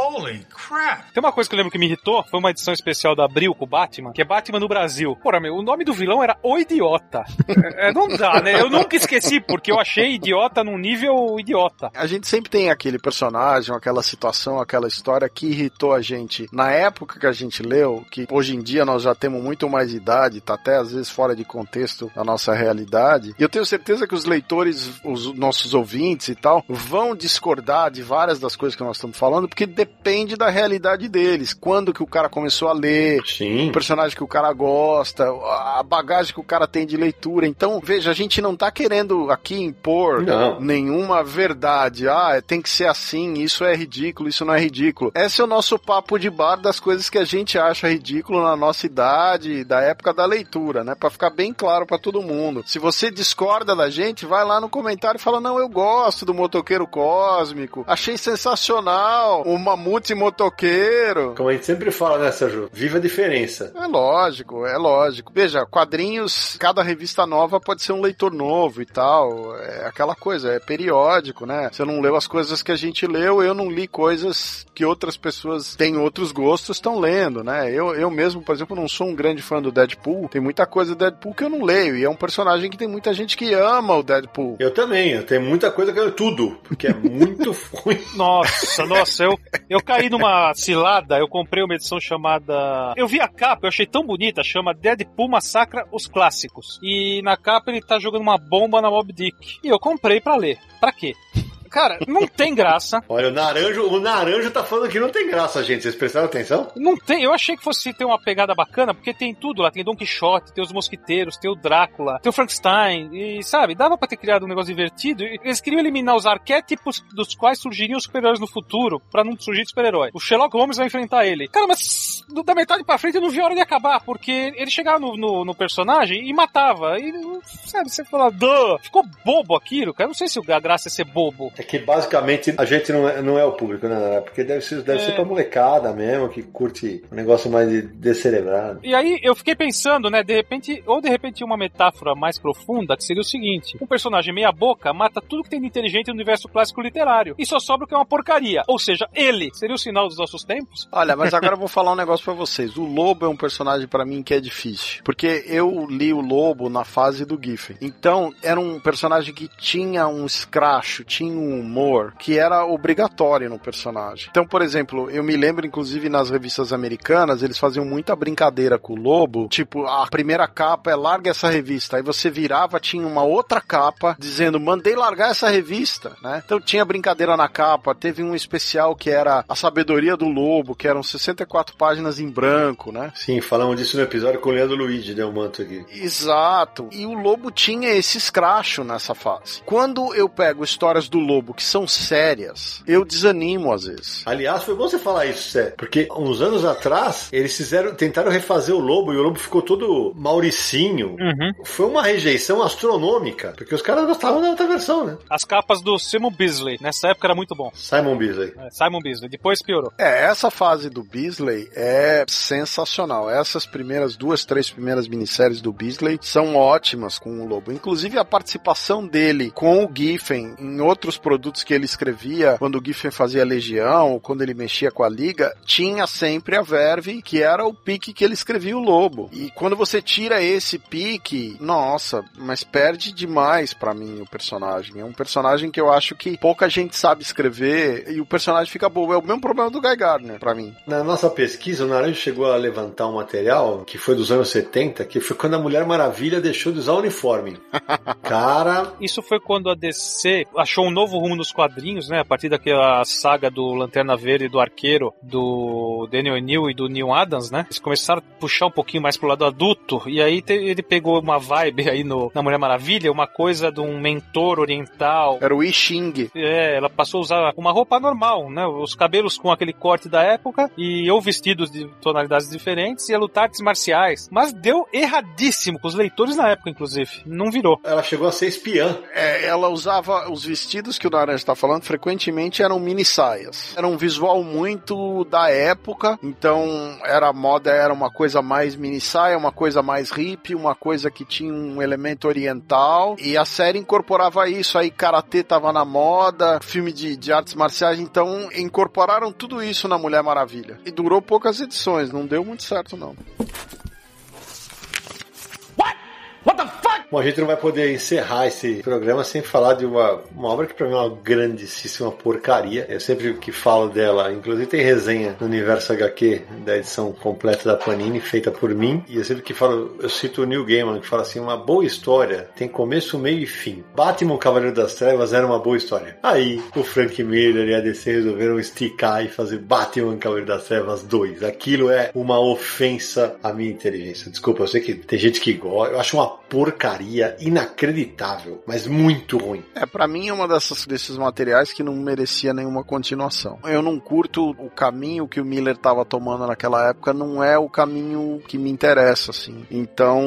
Holy crap. Tem uma coisa que eu lembro que me irritou, foi uma edição especial da Abril com o Batman, que é Batman no Brasil. Porra, meu, o nome do vilão era O Idiota. É, não dá, né? Eu nunca esqueci, porque eu achei idiota num nível idiota. A gente sempre tem aquele personagem, aquela situação, aquela história que irritou a gente na época que a gente leu, que hoje em dia nós já temos muito mais idade, tá até às vezes fora de contexto da nossa realidade. E eu tenho certeza que os leitores, os nossos ouvintes e tal, vão discordar de várias das coisas que nós estamos falando, porque depende da realidade deles. Quando que o cara começou a ler, Sim. o personagem que o cara gosta, a bagagem que o cara tem de leitura. Então, veja, a gente não tá querendo aqui impor Não. nenhuma verdade. Ah, tem que ser assim, isso é ridículo, isso não é ridículo. Esse é o nosso papo de bar das coisas que a gente acha ridículo na nossa idade, da época da leitura, né? Pra ficar bem claro pra todo mundo. Se você discorda da gente, vai lá no comentário e fala: "Não, eu gosto do motoqueiro cósmico. Achei sensacional o mamute motoqueiro". Como a gente sempre fala, né, Sérgio? Viva a diferença. É lógico, é lógico. Veja, quadrinhos, cada revista nova pode ser um leitor novo e tal. É aquela coisa, é periódico, né? Você não leu as coisas que a gente leu, eu não li coisas que outras pessoas têm outros gostos estão lendo, né? Eu, eu mesmo, por exemplo, não sou um grande fã do Deadpool. Tem muita coisa do Deadpool que eu não leio. E é um personagem que tem muita gente que ama o Deadpool. Eu também, eu tenho muita coisa que eu tudo, porque é muito ruim. Nossa, nossa, eu, eu caí numa cilada, eu comprei uma edição chamada. Eu vi a capa, eu achei tão bonita, chama Deadpool Massacra os Clássicos. E na capa ele tá jogando uma bomba na Mob Dick. E eu comprei pra ler. Pra quê? Cara, não tem graça. Olha, o naranjo, o naranjo tá falando que não tem graça, gente. Vocês prestaram atenção? Não tem, eu achei que fosse ter uma pegada bacana, porque tem tudo lá, tem Don Quixote, tem os mosquiteiros, tem o Drácula, tem o Frankenstein, e sabe, dava pra ter criado um negócio divertido. Eles queriam eliminar os arquétipos dos quais surgiriam os super-heróis no futuro, pra não surgir super-herói. O Sherlock Holmes vai enfrentar ele. Cara, mas da metade pra frente eu não vi a hora de acabar, porque ele chegava no, no, no personagem e matava. E, sabe, você fala, duh, ficou bobo aquilo, cara. Eu não sei se a graça é ser bobo. É que basicamente a gente não é, não é o público, né? Nara? Porque deve ser, deve É. ser pra molecada mesmo, que curte um negócio mais de- descerebrado. E aí eu fiquei pensando, né, de repente, ou de repente uma metáfora mais profunda, que seria o seguinte: um personagem meia boca mata tudo que tem de inteligente no universo clássico literário. E só sobra o que é uma porcaria. Ou seja, ele seria o sinal dos nossos tempos? Olha, mas agora eu vou falar um negócio pra vocês. O Lobo é um personagem pra mim que é difícil. Porque eu li o Lobo na fase do Giffen. Então, era um personagem que tinha um escracho, tinha um um humor que era obrigatório no personagem. Então, por exemplo, eu me lembro, inclusive, nas revistas americanas, eles faziam muita brincadeira com o lobo. Tipo, a primeira capa é larga essa revista. Aí você virava, tinha uma outra capa dizendo, mandei largar essa revista, né? Então tinha brincadeira na capa. Teve um especial que era A Sabedoria do Lobo, que eram 64 páginas em branco, né? Sim, falamos disso no episódio com o Leandro Luigi, né? O manto aqui. Exato. E o lobo tinha esse escracho nessa fase. Quando eu pego histórias do lobo que são sérias, eu desanimo às vezes. Aliás, foi bom você falar isso, Sé, porque uns anos atrás eles fizeram, tentaram refazer o lobo e o lobo ficou todo mauricinho. Uhum. Foi uma rejeição astronômica, porque os caras gostavam da outra versão, né? As capas do Simon Beasley, nessa época era muito bom. Simon Beasley. É, Simon Beasley, depois piorou. É, essa fase do Beasley é sensacional. Essas primeiras duas, três primeiras minisséries do Beasley são ótimas com o Lobo. Inclusive a participação dele com o Giffen em outros produtos que ele escrevia, quando o Giffen fazia Legião, ou quando ele mexia com a Liga, tinha sempre a Verve, que era o pique que ele escrevia o Lobo. E quando você tira esse pique, nossa, mas perde demais pra mim o personagem. É um personagem que eu acho que pouca gente sabe escrever e o personagem fica bobo. É o mesmo problema do Guy Gardner, pra mim. Na nossa pesquisa, o Naranjo chegou a levantar um material que foi dos anos 70, que foi quando a Mulher Maravilha deixou de usar uniforme. Cara, Isso foi quando a DC achou um novo rumo nos quadrinhos, né? A partir daquela saga do Lanterna Verde e do Arqueiro, do Daniel New e do Neil Adams, né? Eles começaram a puxar um pouquinho mais pro lado adulto, e aí te- ele pegou uma vibe aí no, na Mulher Maravilha, uma coisa de um mentor oriental. Era o I Ching. É, ela passou a usar uma roupa normal, né? Os cabelos com aquele corte da época e ou vestidos de tonalidades diferentes e ia lutar artes marciais. Mas deu erradíssimo com os leitores na época, inclusive. Não virou. ela chegou a ser espiã. É, ela usava os vestidos que o Naranjo está falando, frequentemente eram mini saias. Era um visual muito da época, então era moda, era uma coisa mais mini saia, uma coisa mais hippie, uma coisa que tinha um elemento oriental, e a série incorporava isso, aí karatê tava na moda, filme de, de artes marciais, então incorporaram tudo isso na Mulher Maravilha. E durou poucas edições, não deu muito certo não. Bom, a gente não vai poder encerrar esse programa sem falar de uma, uma obra que pra mim é uma grandíssima porcaria. Eu sempre que falo dela, inclusive tem resenha no Universo HQ da edição completa da Panini, feita por mim. E eu sempre que falo, eu cito o Neil Gaiman, que fala assim: uma boa história tem começo, meio e fim. Batman Cavaleiro das Trevas era uma boa história. Aí o Frank Miller e a DC resolveram esticar e fazer Batman Cavaleiro das Trevas 2. Aquilo é uma ofensa à minha inteligência. Desculpa, eu sei que tem gente que gosta. Eu acho uma porcaria inacreditável, mas muito ruim. É, pra mim é uma dessas, desses materiais que não merecia nenhuma continuação. Eu não curto o caminho que o Miller tava tomando naquela época, não é o caminho que me interessa, assim. Então,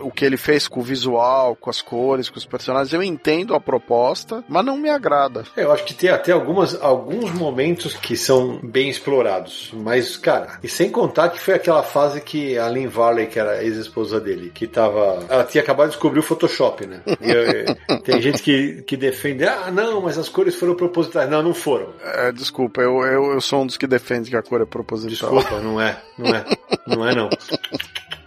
o que ele fez com o visual, com as cores, com os personagens, eu entendo a proposta, mas não me agrada. Eu acho que tem até algumas, alguns momentos que são bem explorados. Mas, cara, e sem contar que foi aquela fase que a Lynn Varley, que era a ex-esposa dele, que tava. Ela tinha acabado de descobrir o Photoshop, né? E, eh, tem gente que, que defende, ah, não, mas as cores foram propositais. Não, não foram. É, desculpa, eu, eu, eu sou um dos que defende que a cor é proposital. Desculpa, não é, não é, não é não.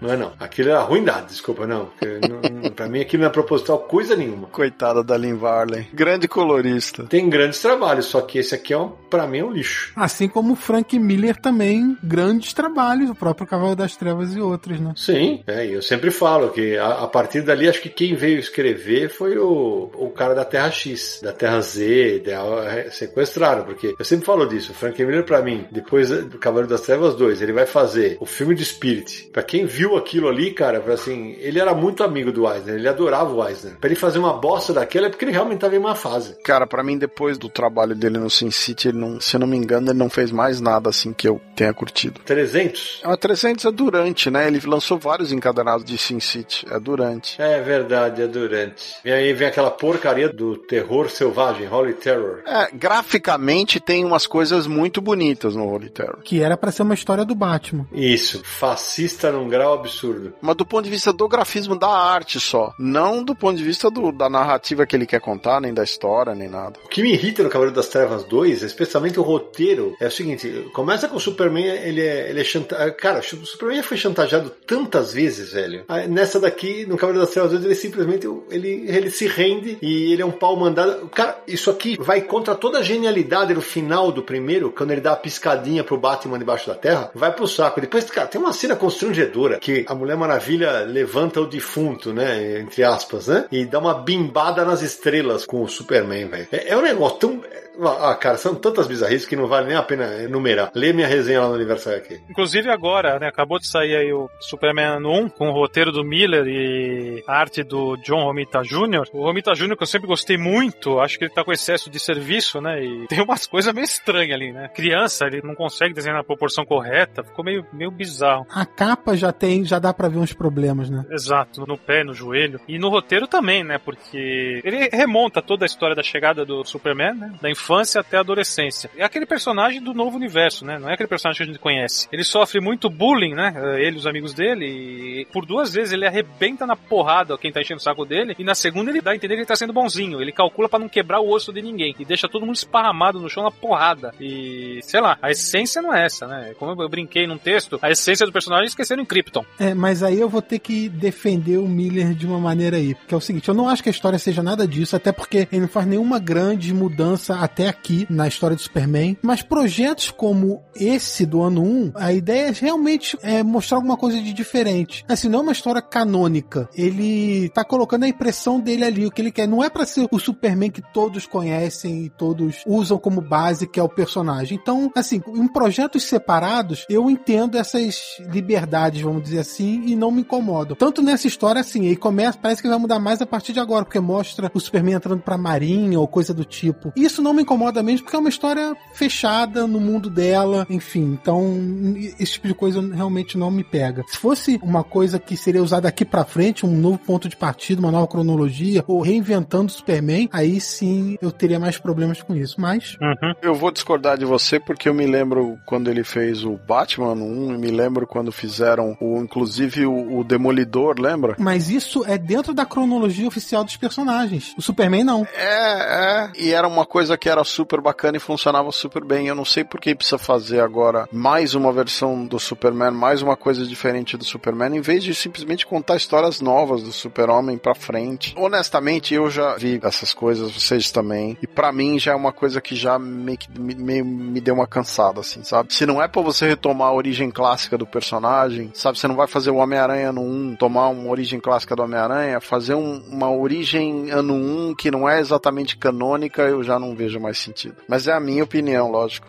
Não é não. Aquilo era ruindade, desculpa, não. Não- não- Pra mim aquilo não é proposital coisa nenhuma. Coitada da Lynn Varley. Grande colorista. Tem grandes trabalhos, só que esse aqui é um, pra mim é um lixo. Assim como o Frank Miller também, grandes trabalhos, o próprio Cavalo das Trevas e outros, né? Sim, é, eu sempre falo que a, a partir dali acho que quem veio escrever foi o, o cara da Terra X, da Terra Z, da, é, sequestraram, porque eu sempre falo disso, o Frank Miller pra mim, depois do Cavaleiro das Trevas 2, ele vai fazer o filme de Spirit. Pra quem viu aquilo ali, cara, assim, ele era muito amigo do Eisner, ele adorava o Eisner. Pra ele fazer uma bosta daquela é porque ele realmente tava em uma fase. Cara, pra mim, depois do trabalho dele no Sin City, ele não, se eu não me engano, ele não fez mais nada assim que eu tenha curtido. 300? A 300 é durante, né? Ele lançou vários encadernados de Sin City. É durante. É verdade, é durante. E aí vem aquela porcaria do terror selvagem, Holy Terror. É, graficamente tem umas coisas muito bonitas no Holy Terror. Que era pra ser uma história do Batman. Isso, fascista num grau absurdo. Mas do ponto de vista do grafismo da arte só. Não do ponto de vista do, da narrativa que ele quer contar, nem da história, nem nada. O que me irrita no Cavaleiro das Trevas 2, especialmente o roteiro, é o seguinte: começa com o Superman, ele é, ele é chantageado. Cara, o Superman foi chantageado tantas vezes, velho. Aí, Nessa daqui, no Cavaleiro das Trevas 2, ele simplesmente ele, ele se rende e ele é um pau mandado. Cara, isso aqui vai contra toda a genialidade no final do primeiro, quando ele dá a piscadinha pro Batman debaixo da terra, vai pro saco. Depois, cara, tem uma cena constrangedora que a Mulher Maravilha levanta o defunto, né? Entre aspas, né? E dá uma bimbada nas estrelas com o Superman, velho. É, é um negócio tão. Ah, cara, são tantas bizarrices que não vale nem a pena enumerar. Lê minha resenha lá no Universal aqui. Inclusive agora, né, acabou de sair aí o Superman 1, com o roteiro do Miller e a arte do John Romita Jr. O Romita Jr., que eu sempre gostei muito, acho que ele tá com excesso de serviço, né, e tem umas coisas meio estranhas ali, né. Criança, ele não consegue desenhar na proporção correta, ficou meio, meio bizarro. A capa já tem, já dá pra ver uns problemas, né? Exato, no pé, no joelho. E no roteiro também, né? Porque ele remonta toda a história da chegada do Superman, né? Da infância até a adolescência. É aquele personagem do novo universo, né? Não é aquele personagem que a gente conhece. Ele sofre muito bullying, né? Ele e os amigos dele. E por duas vezes ele arrebenta na porrada quem tá enchendo o saco dele. E na segunda ele dá a entender que ele tá sendo bonzinho. Ele calcula pra não quebrar o osso de ninguém. E deixa todo mundo esparramado no chão na porrada. E, sei lá, a essência não é essa, né? Como eu brinquei num texto, a essência do personagem é esqueceram em Krypton. É, mas aí eu vou ter que defender o Miller de uma maneira aí. Porque é o seguinte, eu não acho que a história seja nada disso, até porque ele não faz nenhuma grande mudança até aqui na história do Superman. Mas projetos como esse do ano 1, a ideia é realmente é mostrar alguma coisa de diferente. Assim, não é uma história canônica. Ele tá colocando a impressão dele ali, o que ele quer. Não é pra ser o Superman que todos conhecem e todos usam como base, que é o personagem. Então, assim, em projetos separados, eu entendo essas liberdades, vamos dizer assim, e não me incomodam. Tanto nessa história, assim, aí começa, parece que vai mudar mais a partir de agora, porque mostra o Superman entrando pra marinha ou coisa do tipo. Isso não me incomoda mesmo, porque é uma história fechada no mundo dela, enfim. Então, esse tipo de coisa realmente não me pega. Se fosse uma coisa que seria usada aqui pra frente, um novo ponto de partida, uma nova cronologia, ou reinventando o Superman, aí sim eu teria mais problemas com isso. Mas, Uhum. Eu vou discordar de você porque eu me lembro quando ele fez o Batman 1, e me lembro quando fizeram o inclusive o, o Demolidor, lembra? mas isso é dentro da cronologia oficial dos personagens. O Superman não. É, é. E era uma coisa que era super bacana e funcionava super bem. Eu não sei por que precisa fazer agora mais uma versão do Superman, mais uma coisa diferente do Superman, em vez de simplesmente contar histórias novas do Super-Homem pra frente. Honestamente, eu já vi essas coisas, vocês também. E pra mim já é uma coisa que já meio que me, meio me deu uma cansada, assim, sabe? Se não é pra você retomar a origem clássica do personagem, sabe? Você não vai fazer o Homem-Aranha no 1, tomar uma origem clássica do Homem-Aranha, fazer um- uma origem ano 1 que não é exatamente canônica, eu já não vejo mais sentido. Mas é a minha opinião, lógico.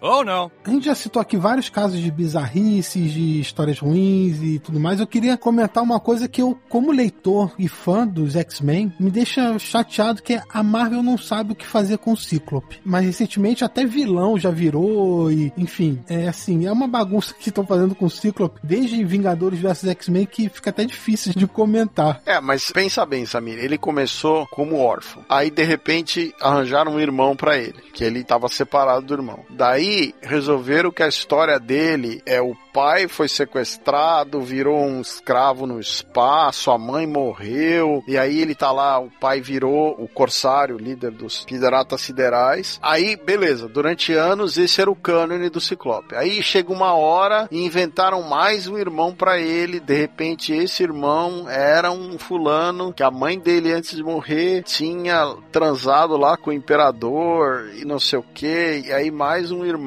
Oh no. A gente já citou aqui vários casos de bizarrices, de histórias ruins e tudo mais. Eu queria comentar uma coisa que eu, como leitor e fã dos X-Men, me deixa chateado que a Marvel não sabe o que fazer com o Cíclope. Mas recentemente até vilão já virou e, enfim, é assim, é uma bagunça que estão fazendo com o Cíclope desde Vingadores vs X-Men que fica até difícil de comentar. É, mas pensa bem, Samir, ele começou como órfão. Aí, de repente, arranjaram um irmão pra ele, que ele tava separado do irmão. Daí, resolveram que a história dele é o pai foi sequestrado, virou um escravo no espaço, a mãe morreu, e aí ele tá lá, o pai virou o corsário, líder dos piratas siderais. Aí, beleza, durante anos esse era o cânone do Ciclope. Aí chega uma hora e inventaram mais um irmão pra ele, de repente esse irmão era um fulano que a mãe dele antes de morrer tinha transado lá com o imperador e não sei o que, e aí mais um irmão.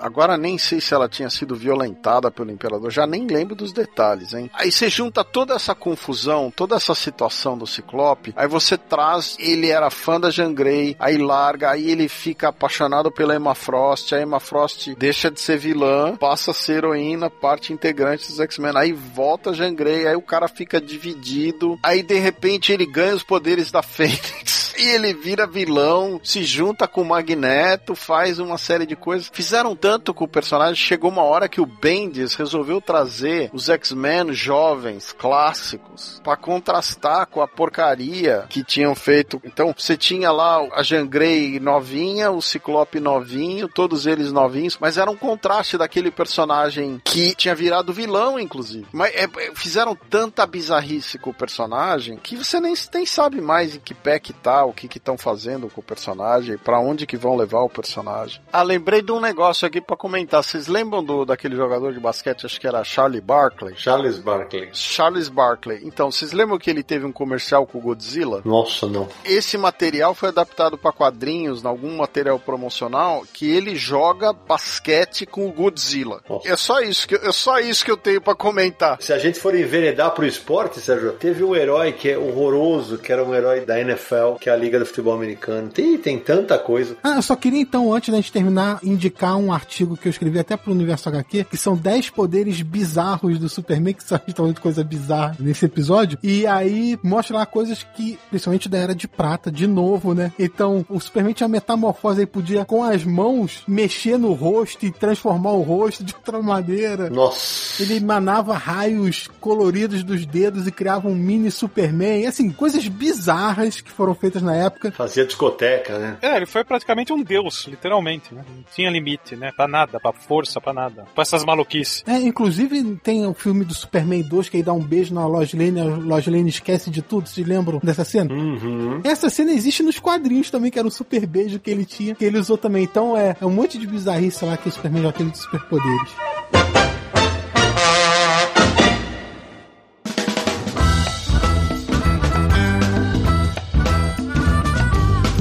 Agora nem sei se ela tinha sido violentada pelo imperador, já nem lembro dos detalhes, hein? Aí você junta toda essa confusão, toda essa situação do Ciclope, aí você traz, ele era fã da Jean Grey, aí larga, aí ele fica apaixonado pela Emma Frost, a Emma Frost deixa de ser vilã, passa a ser heroína, parte integrante dos X-Men, aí volta a Jean Grey, aí o cara fica dividido, aí de repente ele ganha os poderes da Fênix. E ele vira vilão, se junta com o Magneto, faz uma série de coisas. Fizeram tanto com o personagem, chegou uma hora que o Bendis resolveu trazer os X-Men jovens, clássicos, para contrastar com a porcaria que tinham feito. Então, você tinha lá a Jean Grey novinha, o Ciclope novinho, todos eles novinhos, mas era um contraste daquele personagem que tinha virado vilão, inclusive. Mas é, é fizeram tanta bizarrice com o personagem que você nem, nem sabe mais em que pé que tá, o que que estão fazendo com o personagem, para onde que vão levar o personagem. Ah, lembrei de um negócio aqui para comentar. Vocês lembram do daquele jogador de basquete, acho que era Charlie Barkley? Charles Barkley. Charles Barkley. Então, vocês lembram que ele teve um comercial com o Godzilla? Nossa, não. Esse material foi adaptado para quadrinhos, em algum material promocional, que ele joga basquete com o Godzilla. Nossa. É só isso que é só isso que eu tenho para comentar. Se a gente for enveredar pro esporte, Sérgio, teve um herói que é horroroso, que era um herói da NFL, que é a Liga do Futebol Americano. Tem, tem tanta coisa. Ah, eu só queria então, antes da gente terminar, indicar um artigo que eu escrevi até pro Universo HQ, que são 10 poderes bizarros do Superman, que são de coisa bizarra nesse episódio. E aí mostra lá coisas que, principalmente da Era de Prata, de novo, né? Então, o Superman tinha metamorfose aí, podia com as mãos mexer no rosto e transformar o rosto de outra maneira. Nossa. Ele emanava raios coloridos dos dedos e criava um mini Superman. E, assim, coisas bizarras que foram feitas na época. Fazia discoteca, né? É, ele foi praticamente um deus, literalmente, né? Não tinha limite, né? Pra nada, pra força, pra nada. Pra essas maluquices. É, inclusive tem o filme do Superman 2 que aí dá um beijo na Lois Lane, a Lois Lane esquece de tudo. Vocês lembram dessa cena? Uhum. Essa cena existe nos quadrinhos também, que era um super beijo que ele tinha, que ele usou também. Então é, é um monte de bizarrice lá que o Superman já teve de superpoderes.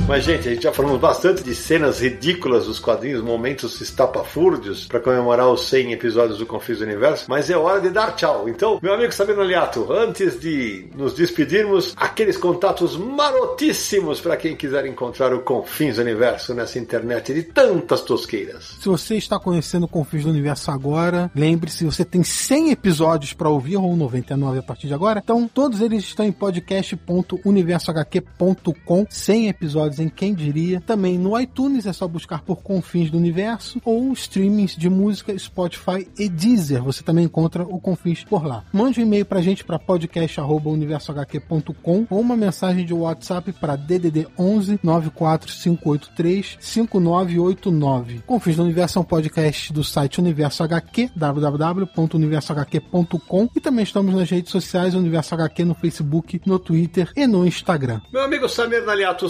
Mas, gente, a gente já falamos bastante de cenas ridículas dos quadrinhos, momentos estapafúrdios, para comemorar os 100 episódios do Confis do Universo, mas é hora de dar tchau. Então, meu amigo Sabino Aliato, antes de nos despedirmos, aqueles contatos marotíssimos para quem quiser encontrar o Confins do Universo nessa internet de tantas tosqueiras. Se você está conhecendo o Confins do Universo agora, lembre-se, você tem 100 episódios para ouvir, ou 99 a partir de agora. Então, todos eles estão em podcast.universohq.com, 100 episódios em quem diria. Também no iTunes é só buscar por Confins do Universo ou streamings de música Spotify e Deezer. Você também encontra o Confins por lá. Mande um e-mail pra gente para podcast@universohq.com ou uma mensagem de WhatsApp para DDD 11 94583 5989. Confins do Universo é um podcast do site Universo HQ, www.universohq.com e também estamos nas redes sociais Universo HQ no Facebook, no Twitter e no Instagram. Meu amigo Samir Naliato,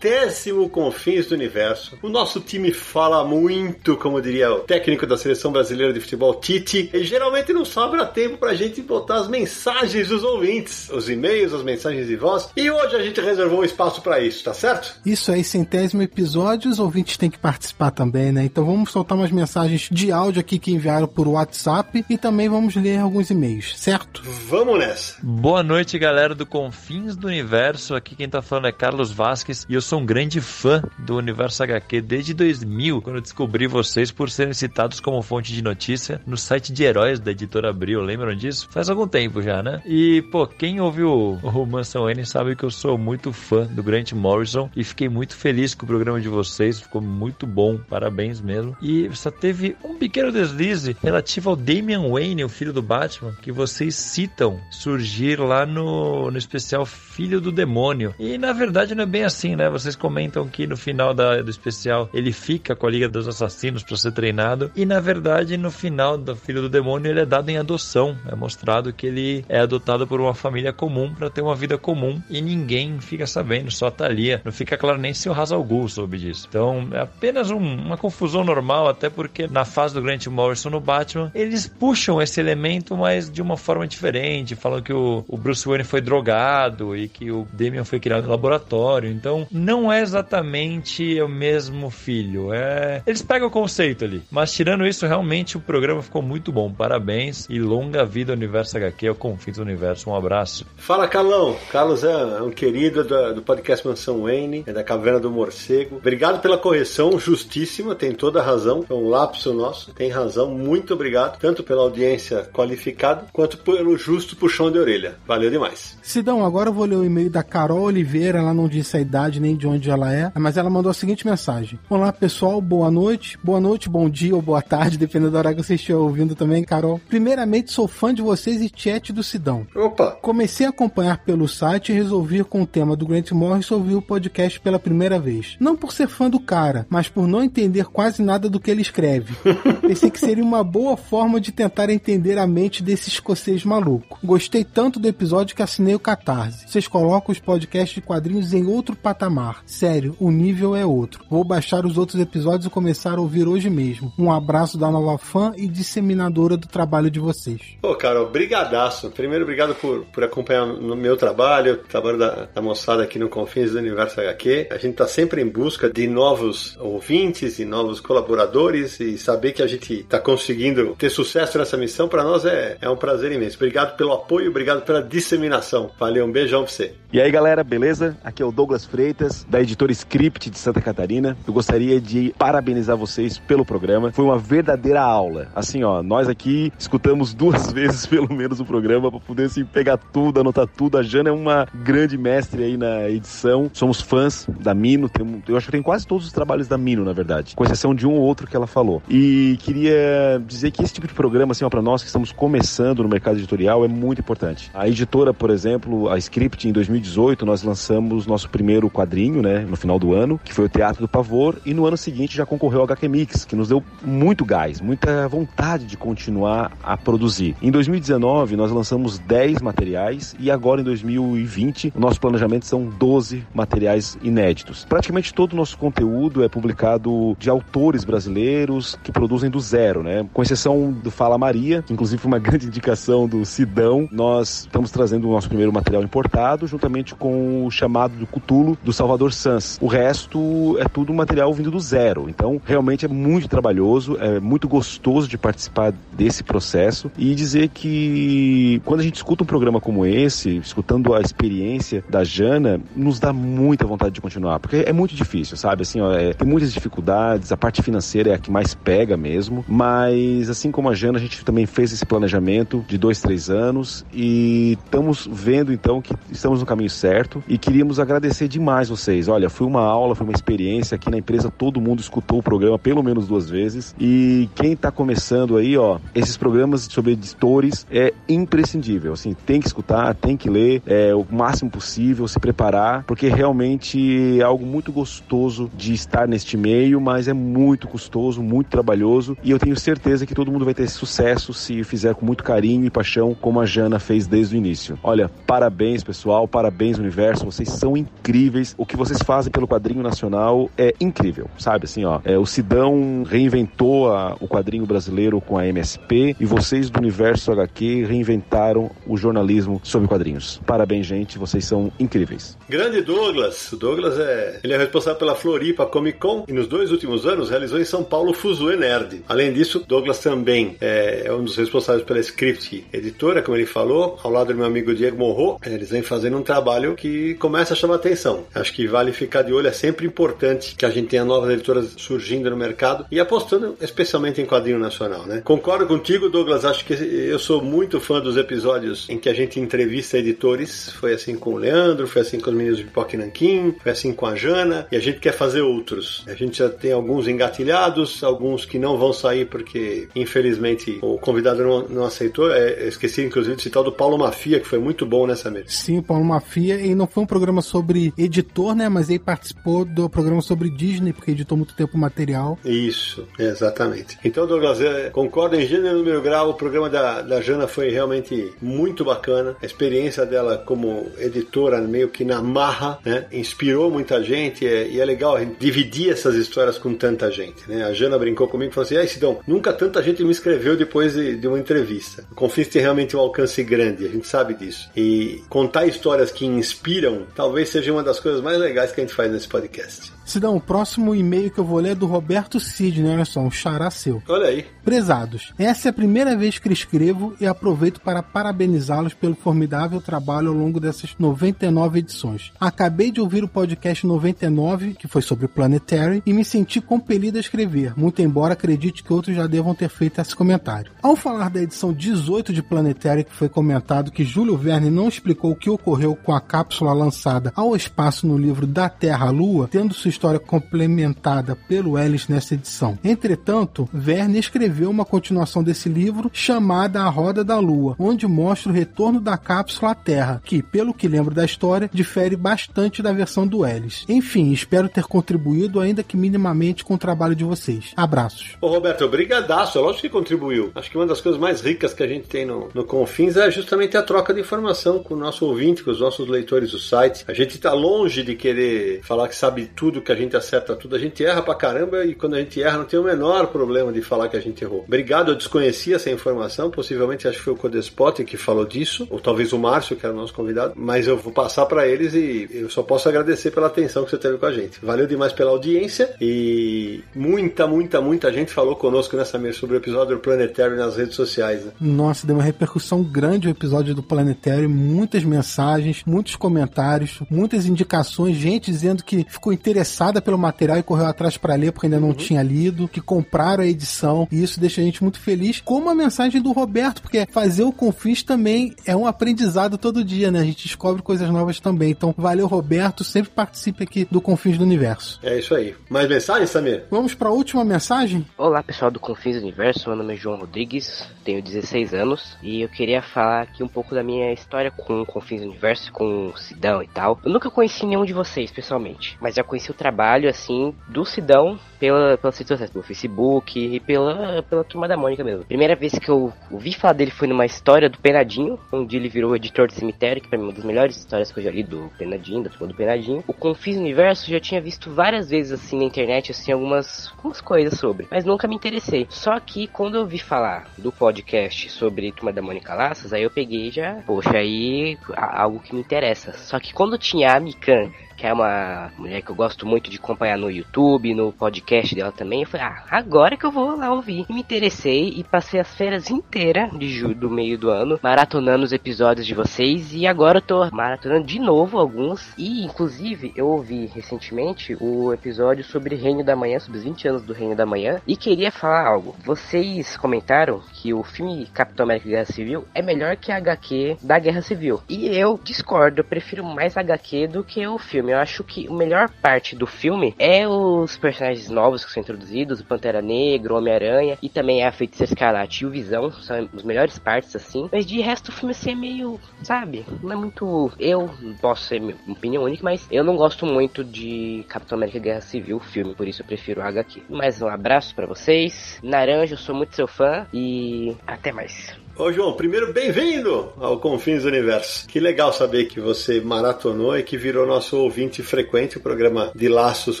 centésimo Confins do Universo. O nosso time fala muito, como diria o técnico da seleção brasileira de futebol, Tite, e geralmente não sobra tempo pra gente botar as mensagens dos ouvintes, os e-mails, as mensagens de voz, e hoje a gente reservou um espaço para isso, tá certo? Isso aí, centésimo episódio, os ouvintes têm que participar também, né? Então vamos soltar umas mensagens de áudio aqui que enviaram por WhatsApp e também vamos ler alguns e-mails, certo? Vamos nessa. Boa noite, galera do Confins do Universo. Aqui quem tá falando é Carlos Vasques e eu sou um grande fã do Universo HQ desde 2000, quando descobri vocês por serem citados como fonte de notícia no site de heróis da editora Abril. Lembram disso? Faz algum tempo já, né? E, pô, quem ouviu o Mansão N sabe que eu sou muito fã do Grant Morrison e fiquei muito feliz com o programa de vocês. Ficou muito bom, parabéns mesmo. E só teve um pequeno deslize relativo ao Damian Wayne, o filho do Batman, que vocês citam surgir lá no, no especial Filho do Demônio. E na verdade não é bem assim, né? Vocês comentam que no final da, do especial ele fica com a Liga dos Assassinos para ser treinado. E na verdade, no final do Filho do Demônio, ele é dado em adoção. É mostrado que ele é adotado por uma família comum para ter uma vida comum. E ninguém fica sabendo, só a Thalia. Não fica claro nem se o Hazal Ghul soube disso. Então é apenas um, uma confusão normal, até porque na fase do Grant Morrison no Batman, eles puxam esse elemento, mas de uma forma diferente. Falam que o, o Bruce Wayne foi drogado e que o Damian foi criado no laboratório. Então não é exatamente o mesmo filho. É... Eles pegam o conceito ali. Mas tirando isso, realmente o programa ficou muito bom. Parabéns e longa vida ao Universo HQ, ao Confins do Universo. Um abraço. Fala, Carlão. Carlos é um querido do, do podcast Mansão Wayne, é da Caverna do Morcego. Obrigado pela correção, justíssima, tem toda a razão. É um lapso nosso, tem razão. Muito obrigado, tanto pela audiência qualificada quanto pelo justo puxão de orelha. Valeu demais. Sidão, agora eu vou ler o e-mail da Carol Oliveira. Ela não disse a idade nem de onde ela é, mas ela mandou a seguinte mensagem: Olá pessoal, boa noite, boa noite, bom dia ou boa tarde, dependendo da hora que você estiver ouvindo também, Carol. Primeiramente, sou fã de vocês e chat do Sidão. Opa! Comecei a acompanhar pelo site e resolvi com o tema do Grant Morrison ouvir o podcast pela primeira vez. Não por ser fã do cara, mas por não entender quase nada do que ele escreve. Pensei que seria uma boa forma de tentar entender a mente desse escocês maluco. Gostei tanto do episódio que assinei o Catarse. Vocês colocam os podcasts de quadrinhos em outro patamar. Sério, o nível é outro. Vou baixar os outros episódios e começar a ouvir hoje mesmo. Um abraço da nova fã e disseminadora do trabalho de vocês. Pô, Carol, brigadaço. Primeiro, obrigado por, por acompanhar no meu trabalho, o trabalho da, da moçada aqui no Confins do Universo HQ. A gente está sempre em busca de novos ouvintes e novos colaboradores e saber que a gente está conseguindo ter sucesso nessa missão, para nós é, é um prazer imenso. Obrigado pelo apoio, obrigado pela disseminação. Valeu, um beijão pra você. E aí, galera, beleza? Aqui é o Douglas Freitas, da editora Script de Santa Catarina. Eu gostaria de parabenizar vocês pelo programa. Foi uma verdadeira aula. Assim, ó, nós aqui escutamos duas vezes pelo menos o programa para poder assim, pegar tudo, anotar tudo. A Jana é uma grande mestre aí na edição. Somos fãs da Mino. Tem, eu acho que tem quase todos os trabalhos da Mino, na verdade, com exceção de um ou outro que ela falou. E queria dizer que esse tipo de programa, assim, para nós que estamos começando no mercado editorial, é muito importante. A editora, por exemplo, a Script, em 2018, nós lançamos nosso primeiro quadrinho, né, no final do ano, que foi o Teatro do Pavor, e no ano seguinte já concorreu ao HQ Mix, que nos deu muito gás, muita vontade de continuar a produzir. Em 2019, nós lançamos 10 materiais e agora em 2020, o nosso planejamento são 12 materiais inéditos. Praticamente todo o nosso conteúdo é publicado de autores brasileiros que produzem do zero, né? Com exceção do Fala Maria, que inclusive foi uma grande indicação do Sidão, nós estamos trazendo o nosso primeiro material importado, juntamente com o chamado do Cutulo do Salvador Sans. O resto é tudo material vindo do zero. Então, realmente é muito trabalhoso, é muito gostoso de participar desse processo e dizer que quando a gente escuta um programa como esse, escutando a experiência da Jana, nos dá muita vontade de continuar, porque é muito difícil, sabe? Assim, ó, é, tem muitas dificuldades, a parte financeira é a que mais pega mesmo, mas assim como a Jana, a gente também fez esse planejamento de dois, três anos e estamos vendo então que estamos no caminho certo e queríamos agradecer demais vocês. Olha, foi uma aula, foi uma experiência aqui na empresa, todo mundo escutou o programa pelo menos duas vezes e quem está começando aí, ó, esses programas sobre editores é imprescindível, assim, tem que escutar, tem que ler, é o máximo possível, se preparar, porque realmente é algo muito gostoso de estar neste meio, mas é muito custoso, muito trabalhoso e eu tenho certeza que todo mundo vai ter sucesso se fizer com muito carinho e paixão, como a Jana fez desde o início. Olha, parabéns pessoal, parabéns universo, vocês são incríveis. O que vocês fazem pelo quadrinho nacional é incrível, sabe? Assim, ó, é, o Sidão reinventou a, o quadrinho brasileiro com a MSP e vocês do universo HQ reinventaram o jornalismo sobre quadrinhos. Parabéns, gente, vocês são incríveis. Grande Douglas. O Douglas é, ele é responsável pela Floripa Comic Con e nos dois últimos anos realizou em São Paulo o Fuzue Nerd. Além disso, Douglas também é, é um dos responsáveis pela Script Editora, como ele falou, ao lado do meu amigo Diego Morro. Eles vêm fazendo um trabalho que começa a chamar atenção. Acho que vale ficar de olho, é sempre importante que a gente tenha novas editoras surgindo no mercado e apostando especialmente em quadrinho nacional, né? Concordo contigo, Douglas, acho que eu sou muito fã dos episódios em que a gente entrevista editores. Foi assim com o Leandro, foi assim com os meninos de Pipoca e Nanquim, foi assim com a Jana, e a gente quer fazer outros. A gente já tem alguns engatilhados, alguns que não vão sair porque, infelizmente, o convidado não, não aceitou. É, esqueci, inclusive, de citar o do Paulo Mafia, que foi muito bom nessa mesa. Sim, o Paulo Mafia, e não foi um programa sobre editor, né? Mas ele participou do programa sobre Disney, porque editou muito tempo o material. Isso, exatamente. Então, Douglas, é, concordo em gênero e número grau, o programa da, da Jana foi realmente muito bacana. A experiência dela como editora, meio que na marra, né? Inspirou muita gente é, e é legal dividir essas histórias com tanta gente, né? A Jana brincou comigo e falou assim, ah, Sidão, nunca tanta gente me escreveu depois de, de uma entrevista. O Confins tem realmente um alcance grande, a gente sabe disso. E contar histórias que inspiram talvez seja uma das coisas mais legais que a gente faz nesse podcast. Sidão, o próximo e-mail que eu vou ler é do Roberto Sidney, olha só, um xará seu. Olha aí. Prezados, essa é a primeira vez que escrevo e aproveito para parabenizá-los pelo formidável trabalho ao longo dessas 99 edições. Acabei de ouvir o podcast 99, que foi sobre Planetary, e me senti compelido a escrever, muito embora acredite que outros já devam ter feito esse comentário. Ao falar da edição 18 de Planetary, que foi comentado que Júlio Verne não explicou o que ocorreu com a cápsula lançada ao espaço no livro Da Terra à Lua, tendo sua história complementada pelo Ellis nessa edição. Entretanto, Verne escreveu uma continuação desse livro chamada A Roda da Lua, onde mostra o retorno da cápsula à Terra, que, pelo que lembro da história, difere bastante da versão do Ellis. Enfim, espero ter contribuído, ainda que minimamente, com o trabalho de vocês. Abraços. Ô Roberto, obrigadaço, é lógico que contribuiu. Acho que uma das coisas mais ricas que a gente tem no, no Confins é justamente a troca de informação com o nosso ouvinte, com os nossos leitores do site. A gente está longe de querer falar que sabe tudo, que a gente acerta tudo. A gente erra pra caramba e quando a gente erra não tem o menor problema de falar que a gente errou. Obrigado, eu desconhecia essa informação, possivelmente acho que foi o Codespot que falou disso, ou talvez o Márcio, que era o nosso convidado, mas eu vou passar para eles e eu só posso agradecer pela atenção que você teve com a gente. Valeu demais pela audiência e muita, muita, muita gente falou conosco nessa mesa sobre o episódio do Planetary nas redes sociais. Né? Nossa, deu uma repercussão grande o episódio do Planetário, muitas mensagens, muitos comentários, muitas indicações, gente dizendo que ficou interessada pelo material e correu atrás para ler porque ainda não tinha lido, que compraram a edição, e isso deixa a gente muito feliz. Como a mensagem do Roberto, porque fazer o Confis também é um aprendizado todo dia, né? A gente descobre coisas novas também. Então, valeu, Roberto, sempre participe aqui do Confins do Universo. É isso aí. Mais mensagem, Samir? Vamos para a última mensagem? Olá pessoal do Confins do Universo, meu nome é João Rodrigues, tenho 16 anos e eu queria falar aqui um pouco da minha história com o Confins do Universo, com o Sidão e tal. Eu nunca conheci nenhum de vocês pessoalmente, mas já conheci o trabalho assim do Sidão pela, pelas redes sociais, pelo Facebook e pela, pela turma da Mônica mesmo. Primeira vez que eu ouvi falar dele foi numa história do Penadinho, onde ele virou editor de cemitério, que pra mim é uma das melhores histórias que eu já li do Penadinho, da turma do Penadinho. O Confis Universo eu já tinha visto várias vezes assim na internet, assim, algumas, algumas coisas sobre, mas nunca me interessei. Só que quando eu ouvi falar do podcast sobre Turma da Mônica Laças, aí eu peguei já, poxa, aí algo que me interessa. Só que quando tinha a Mikan que é uma mulher que eu gosto muito de acompanhar no YouTube, no podcast dela também. Eu falei, ah, agora que eu vou lá ouvir. E me interessei e passei as férias inteiras de julho do meio do ano, maratonando os episódios de vocês. E agora eu tô maratonando de novo alguns. E, inclusive, eu ouvi recentemente o episódio sobre Reino da Manhã, sobre os 20 anos do Reino da Manhã. E queria falar algo. Vocês comentaram que o filme Capitão América Guerra Civil é melhor que a HQ da Guerra Civil. E eu discordo, eu prefiro mais a HQ do que o filme. Eu acho que a melhor parte do filme é os personagens novos que são introduzidos, o Pantera Negra, o Homem-Aranha e também a Feiticeira Escarlate e o Visão, são as melhores partes assim. Mas de resto o filme assim é meio, sabe, não é muito. Eu posso ser minha opinião única, mas eu não gosto muito de Capitão América Guerra Civil, o filme, por isso eu prefiro a HQ. Mais um abraço pra vocês. Naranja, eu sou muito seu fã e até mais. Ô João, primeiro bem-vindo ao Confins Universo. Que legal saber que você maratonou e que virou nosso ouvinte frequente, o programa de Laços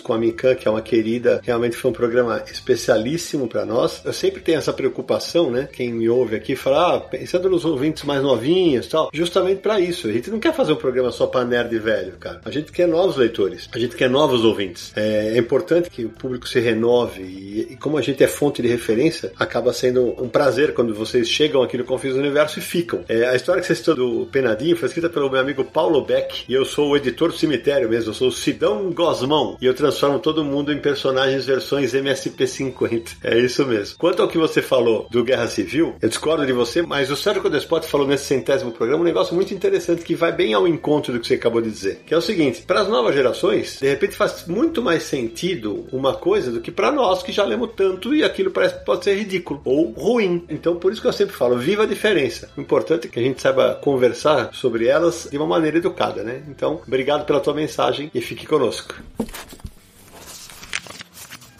com a Mikan, que é uma querida. Realmente foi um programa especialíssimo para nós. Eu sempre tenho essa preocupação, né? Quem me ouve aqui fala, ah, pensando nos ouvintes mais novinhos tal, justamente para isso. A gente não quer fazer um programa só para nerd velho, cara. A gente quer novos leitores, a gente quer novos ouvintes. É, é importante que o público se renove e, e como a gente é fonte de referência, acaba sendo um prazer quando vocês chegam aqui no Confins do Universo e ficam. É, a história que você citou do Penadinho foi escrita pelo meu amigo Paulo Beck e eu sou o editor do cemitério mesmo, eu sou o Sidão Gosmão e eu transformo todo mundo em personagens versões MSP50. É isso mesmo. Quanto ao que você falou do Guerra Civil, eu discordo de você, mas o Sérgio Codespot falou nesse centésimo programa um negócio muito interessante que vai bem ao encontro do que você acabou de dizer, que é o seguinte, para as novas gerações, de repente faz muito mais sentido uma coisa do que para nós que já lemos tanto e aquilo parece pode ser ridículo ou ruim. Então por isso que eu sempre falo, viva a diferença. O importante é que a gente saiba conversar sobre elas de uma maneira educada, né? Então, obrigado pela tua mensagem e fique conosco.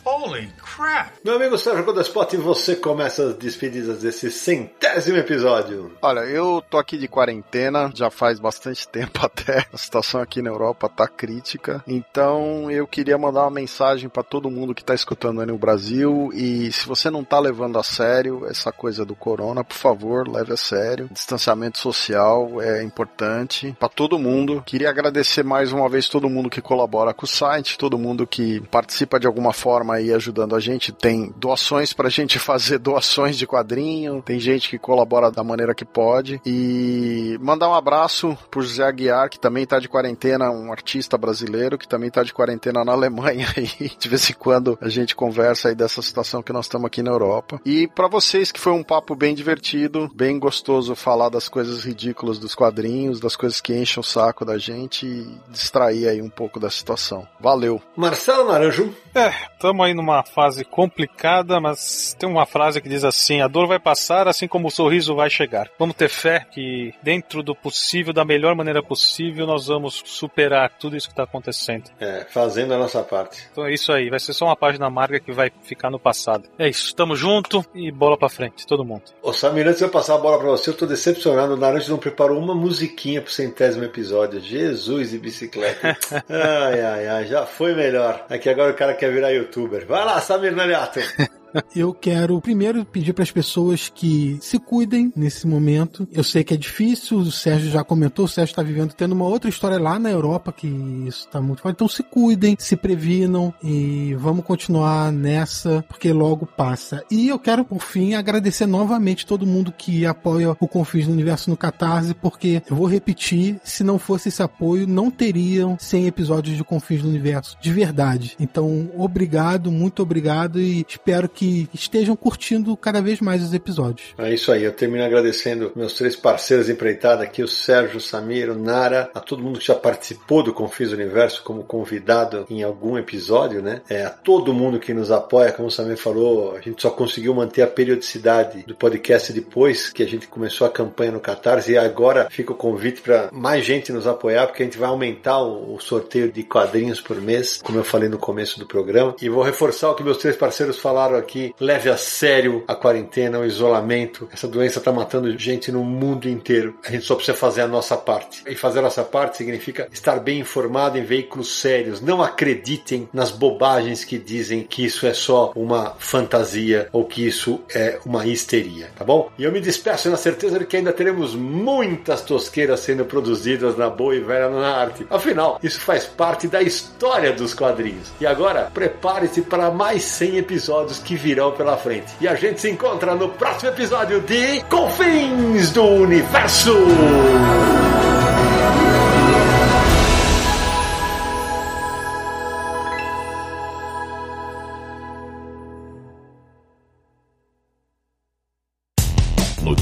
Holy crap! Meu amigo Sérgio Codespot, você começa as despedidas desse centésimo episódio. Olha, eu tô aqui de quarentena já faz bastante tempo até. A situação aqui na Europa tá crítica. Então eu queria mandar uma mensagem para todo mundo que tá escutando aí no Brasil. E se você não tá levando a sério essa coisa do corona, por favor, leve a sério. Distanciamento social é importante para todo mundo. Queria agradecer mais uma vez todo mundo que colabora com o site, todo mundo que participa de alguma forma aí ajudando a gente. Tem doações pra gente fazer doações de quadrinho, tem gente que colabora da maneira que pode. E mandar um abraço pro José Aguiar, que também tá de quarentena, um artista brasileiro que também tá de quarentena na Alemanha aí. De vez em quando a gente conversa aí dessa situação que nós estamos aqui na Europa. E para vocês que foi um papo bem divertido, bem gostoso falar das coisas ridículas dos quadrinhos, das coisas que enchem o saco da gente e distrair aí um pouco da situação. Valeu. Marcelo Naranjo. É, estamos aí numa fase complicada, mas tem uma frase que diz assim: a dor vai passar, assim como o sorriso vai chegar. Vamos ter fé que, dentro do possível, da melhor maneira possível, nós vamos superar tudo isso que está acontecendo. É, fazendo a nossa parte. Então é isso aí, vai ser só uma página amarga que vai ficar no passado. É isso, tamo junto e bola pra frente, todo mundo. Ô Samir, antes de eu passar a bola pra você, eu tô decepcionado. O Naranjo não preparou uma musiquinha pro centésimo episódio. Jesus e bicicleta. ai, ai, ai, já foi melhor. Aqui agora o cara quer virar youtuber. Vai lá, Samir Naliato. Eu quero primeiro pedir para as pessoas que se cuidem nesse momento. Eu sei que é difícil, o Sérgio já comentou, o Sérgio está vivendo tendo uma outra história lá na Europa que isso está muito forte. Então se cuidem, se previnam e vamos continuar nessa porque logo passa. E eu quero por fim agradecer novamente todo mundo que apoia o Confins do Universo no Catarse, porque eu vou repetir, se não fosse esse apoio, não teriam 100 episódios de Confins do Universo de verdade. Então, obrigado, muito obrigado e espero que que estejam curtindo cada vez mais os episódios. É isso aí, eu termino agradecendo meus três parceiros de empreitada aqui, o Sérgio, o Samir, o Nara, a todo mundo que já participou do Confis Universo como convidado em algum episódio, né? É, a todo mundo que nos apoia, como o Samir falou, a gente só conseguiu manter a periodicidade do podcast depois que a gente começou a campanha no Catarse e agora fica o convite para mais gente nos apoiar, porque a gente vai aumentar o, o sorteio de quadrinhos por mês, como eu falei no começo do programa. E vou reforçar o que meus três parceiros falaram aqui leve a sério a quarentena, o isolamento. Essa doença está matando gente no mundo inteiro. A gente só precisa fazer a nossa parte. E fazer a nossa parte significa estar bem informado em veículos sérios. Não acreditem nas bobagens que dizem que isso é só uma fantasia ou que isso é uma histeria, tá bom? E eu me despeço na certeza de que ainda teremos muitas tosqueiras sendo produzidas na boa e velha na arte. Afinal, isso faz parte da história dos quadrinhos. E agora, prepare-se para mais 100 episódios que virão pela frente. E a gente se encontra no próximo episódio de Confins do Universo!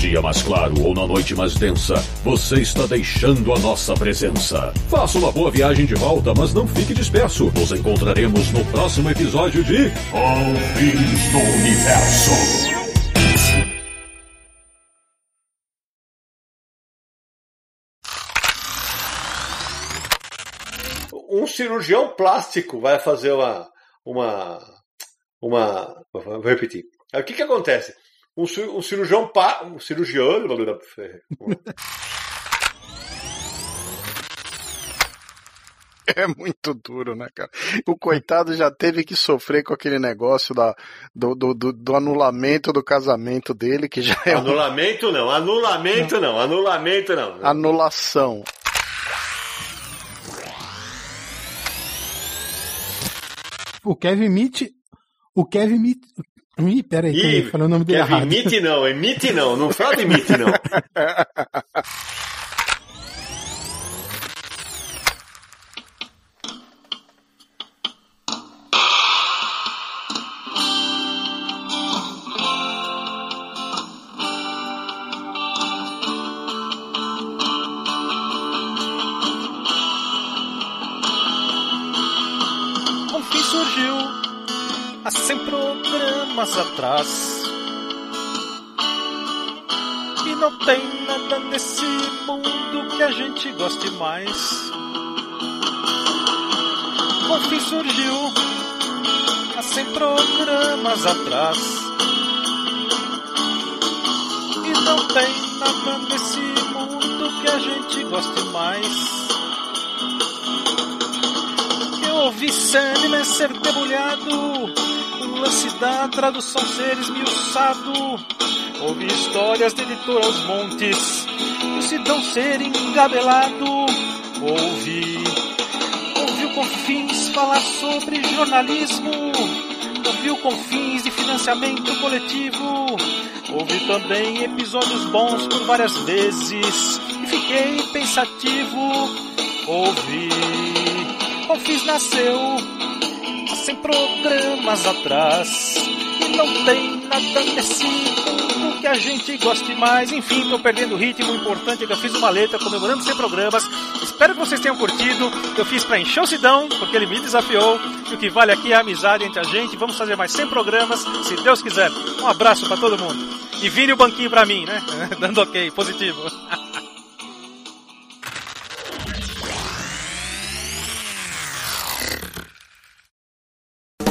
Dia mais claro ou na noite mais densa, você está deixando a nossa presença. Faça uma boa viagem de volta, mas não fique disperso. Nos encontraremos no próximo episódio de Confins do Universo. Um cirurgião plástico vai fazer uma. Uma. Uma. Vou repetir. O que, que acontece? Um, um cirurgião. Pa, um cirurgião. É muito duro, né, cara? O coitado já teve que sofrer com aquele negócio da, do, do, do- do anulamento do casamento dele, que já é Anulamento não, anulamento não, anulamento não. anulação. O Kevin Mitch. O Kevin Mitch. Ih, peraí, Ih, falei o nome dele Kevin errado. Emite não, emite não, não fala de emite não. atrás. E não tem nada nesse mundo que a gente goste mais. Confim surgiu há há 100 programas atrás. E não tem nada nesse mundo que a gente goste mais. Eu ouvi Sandman ser debulhado, o lance da tradução ser esmiuçado. Ouvi histórias de editor aos montes, o Sidão ser engabelado. Ouvi, ouvi o Confins falar sobre jornalismo. Ouvi o Confins de financiamento coletivo. Ouvi também episódios bons por várias vezes e fiquei pensativo. Ouvi, Confins nasceu 100 programas atrás e não tem nada nesse mundo que a gente goste mais. Enfim, tô perdendo o ritmo. O importante é que eu fiz uma letra comemorando 100 programas. Espero que vocês tenham curtido. Eu fiz pra encher o Sidão, porque ele me desafiou. E o que vale aqui é a amizade entre a gente. Vamos fazer mais 100 programas, se Deus quiser. Um abraço pra todo mundo. E vire o banquinho pra mim, né? Dando ok, positivo.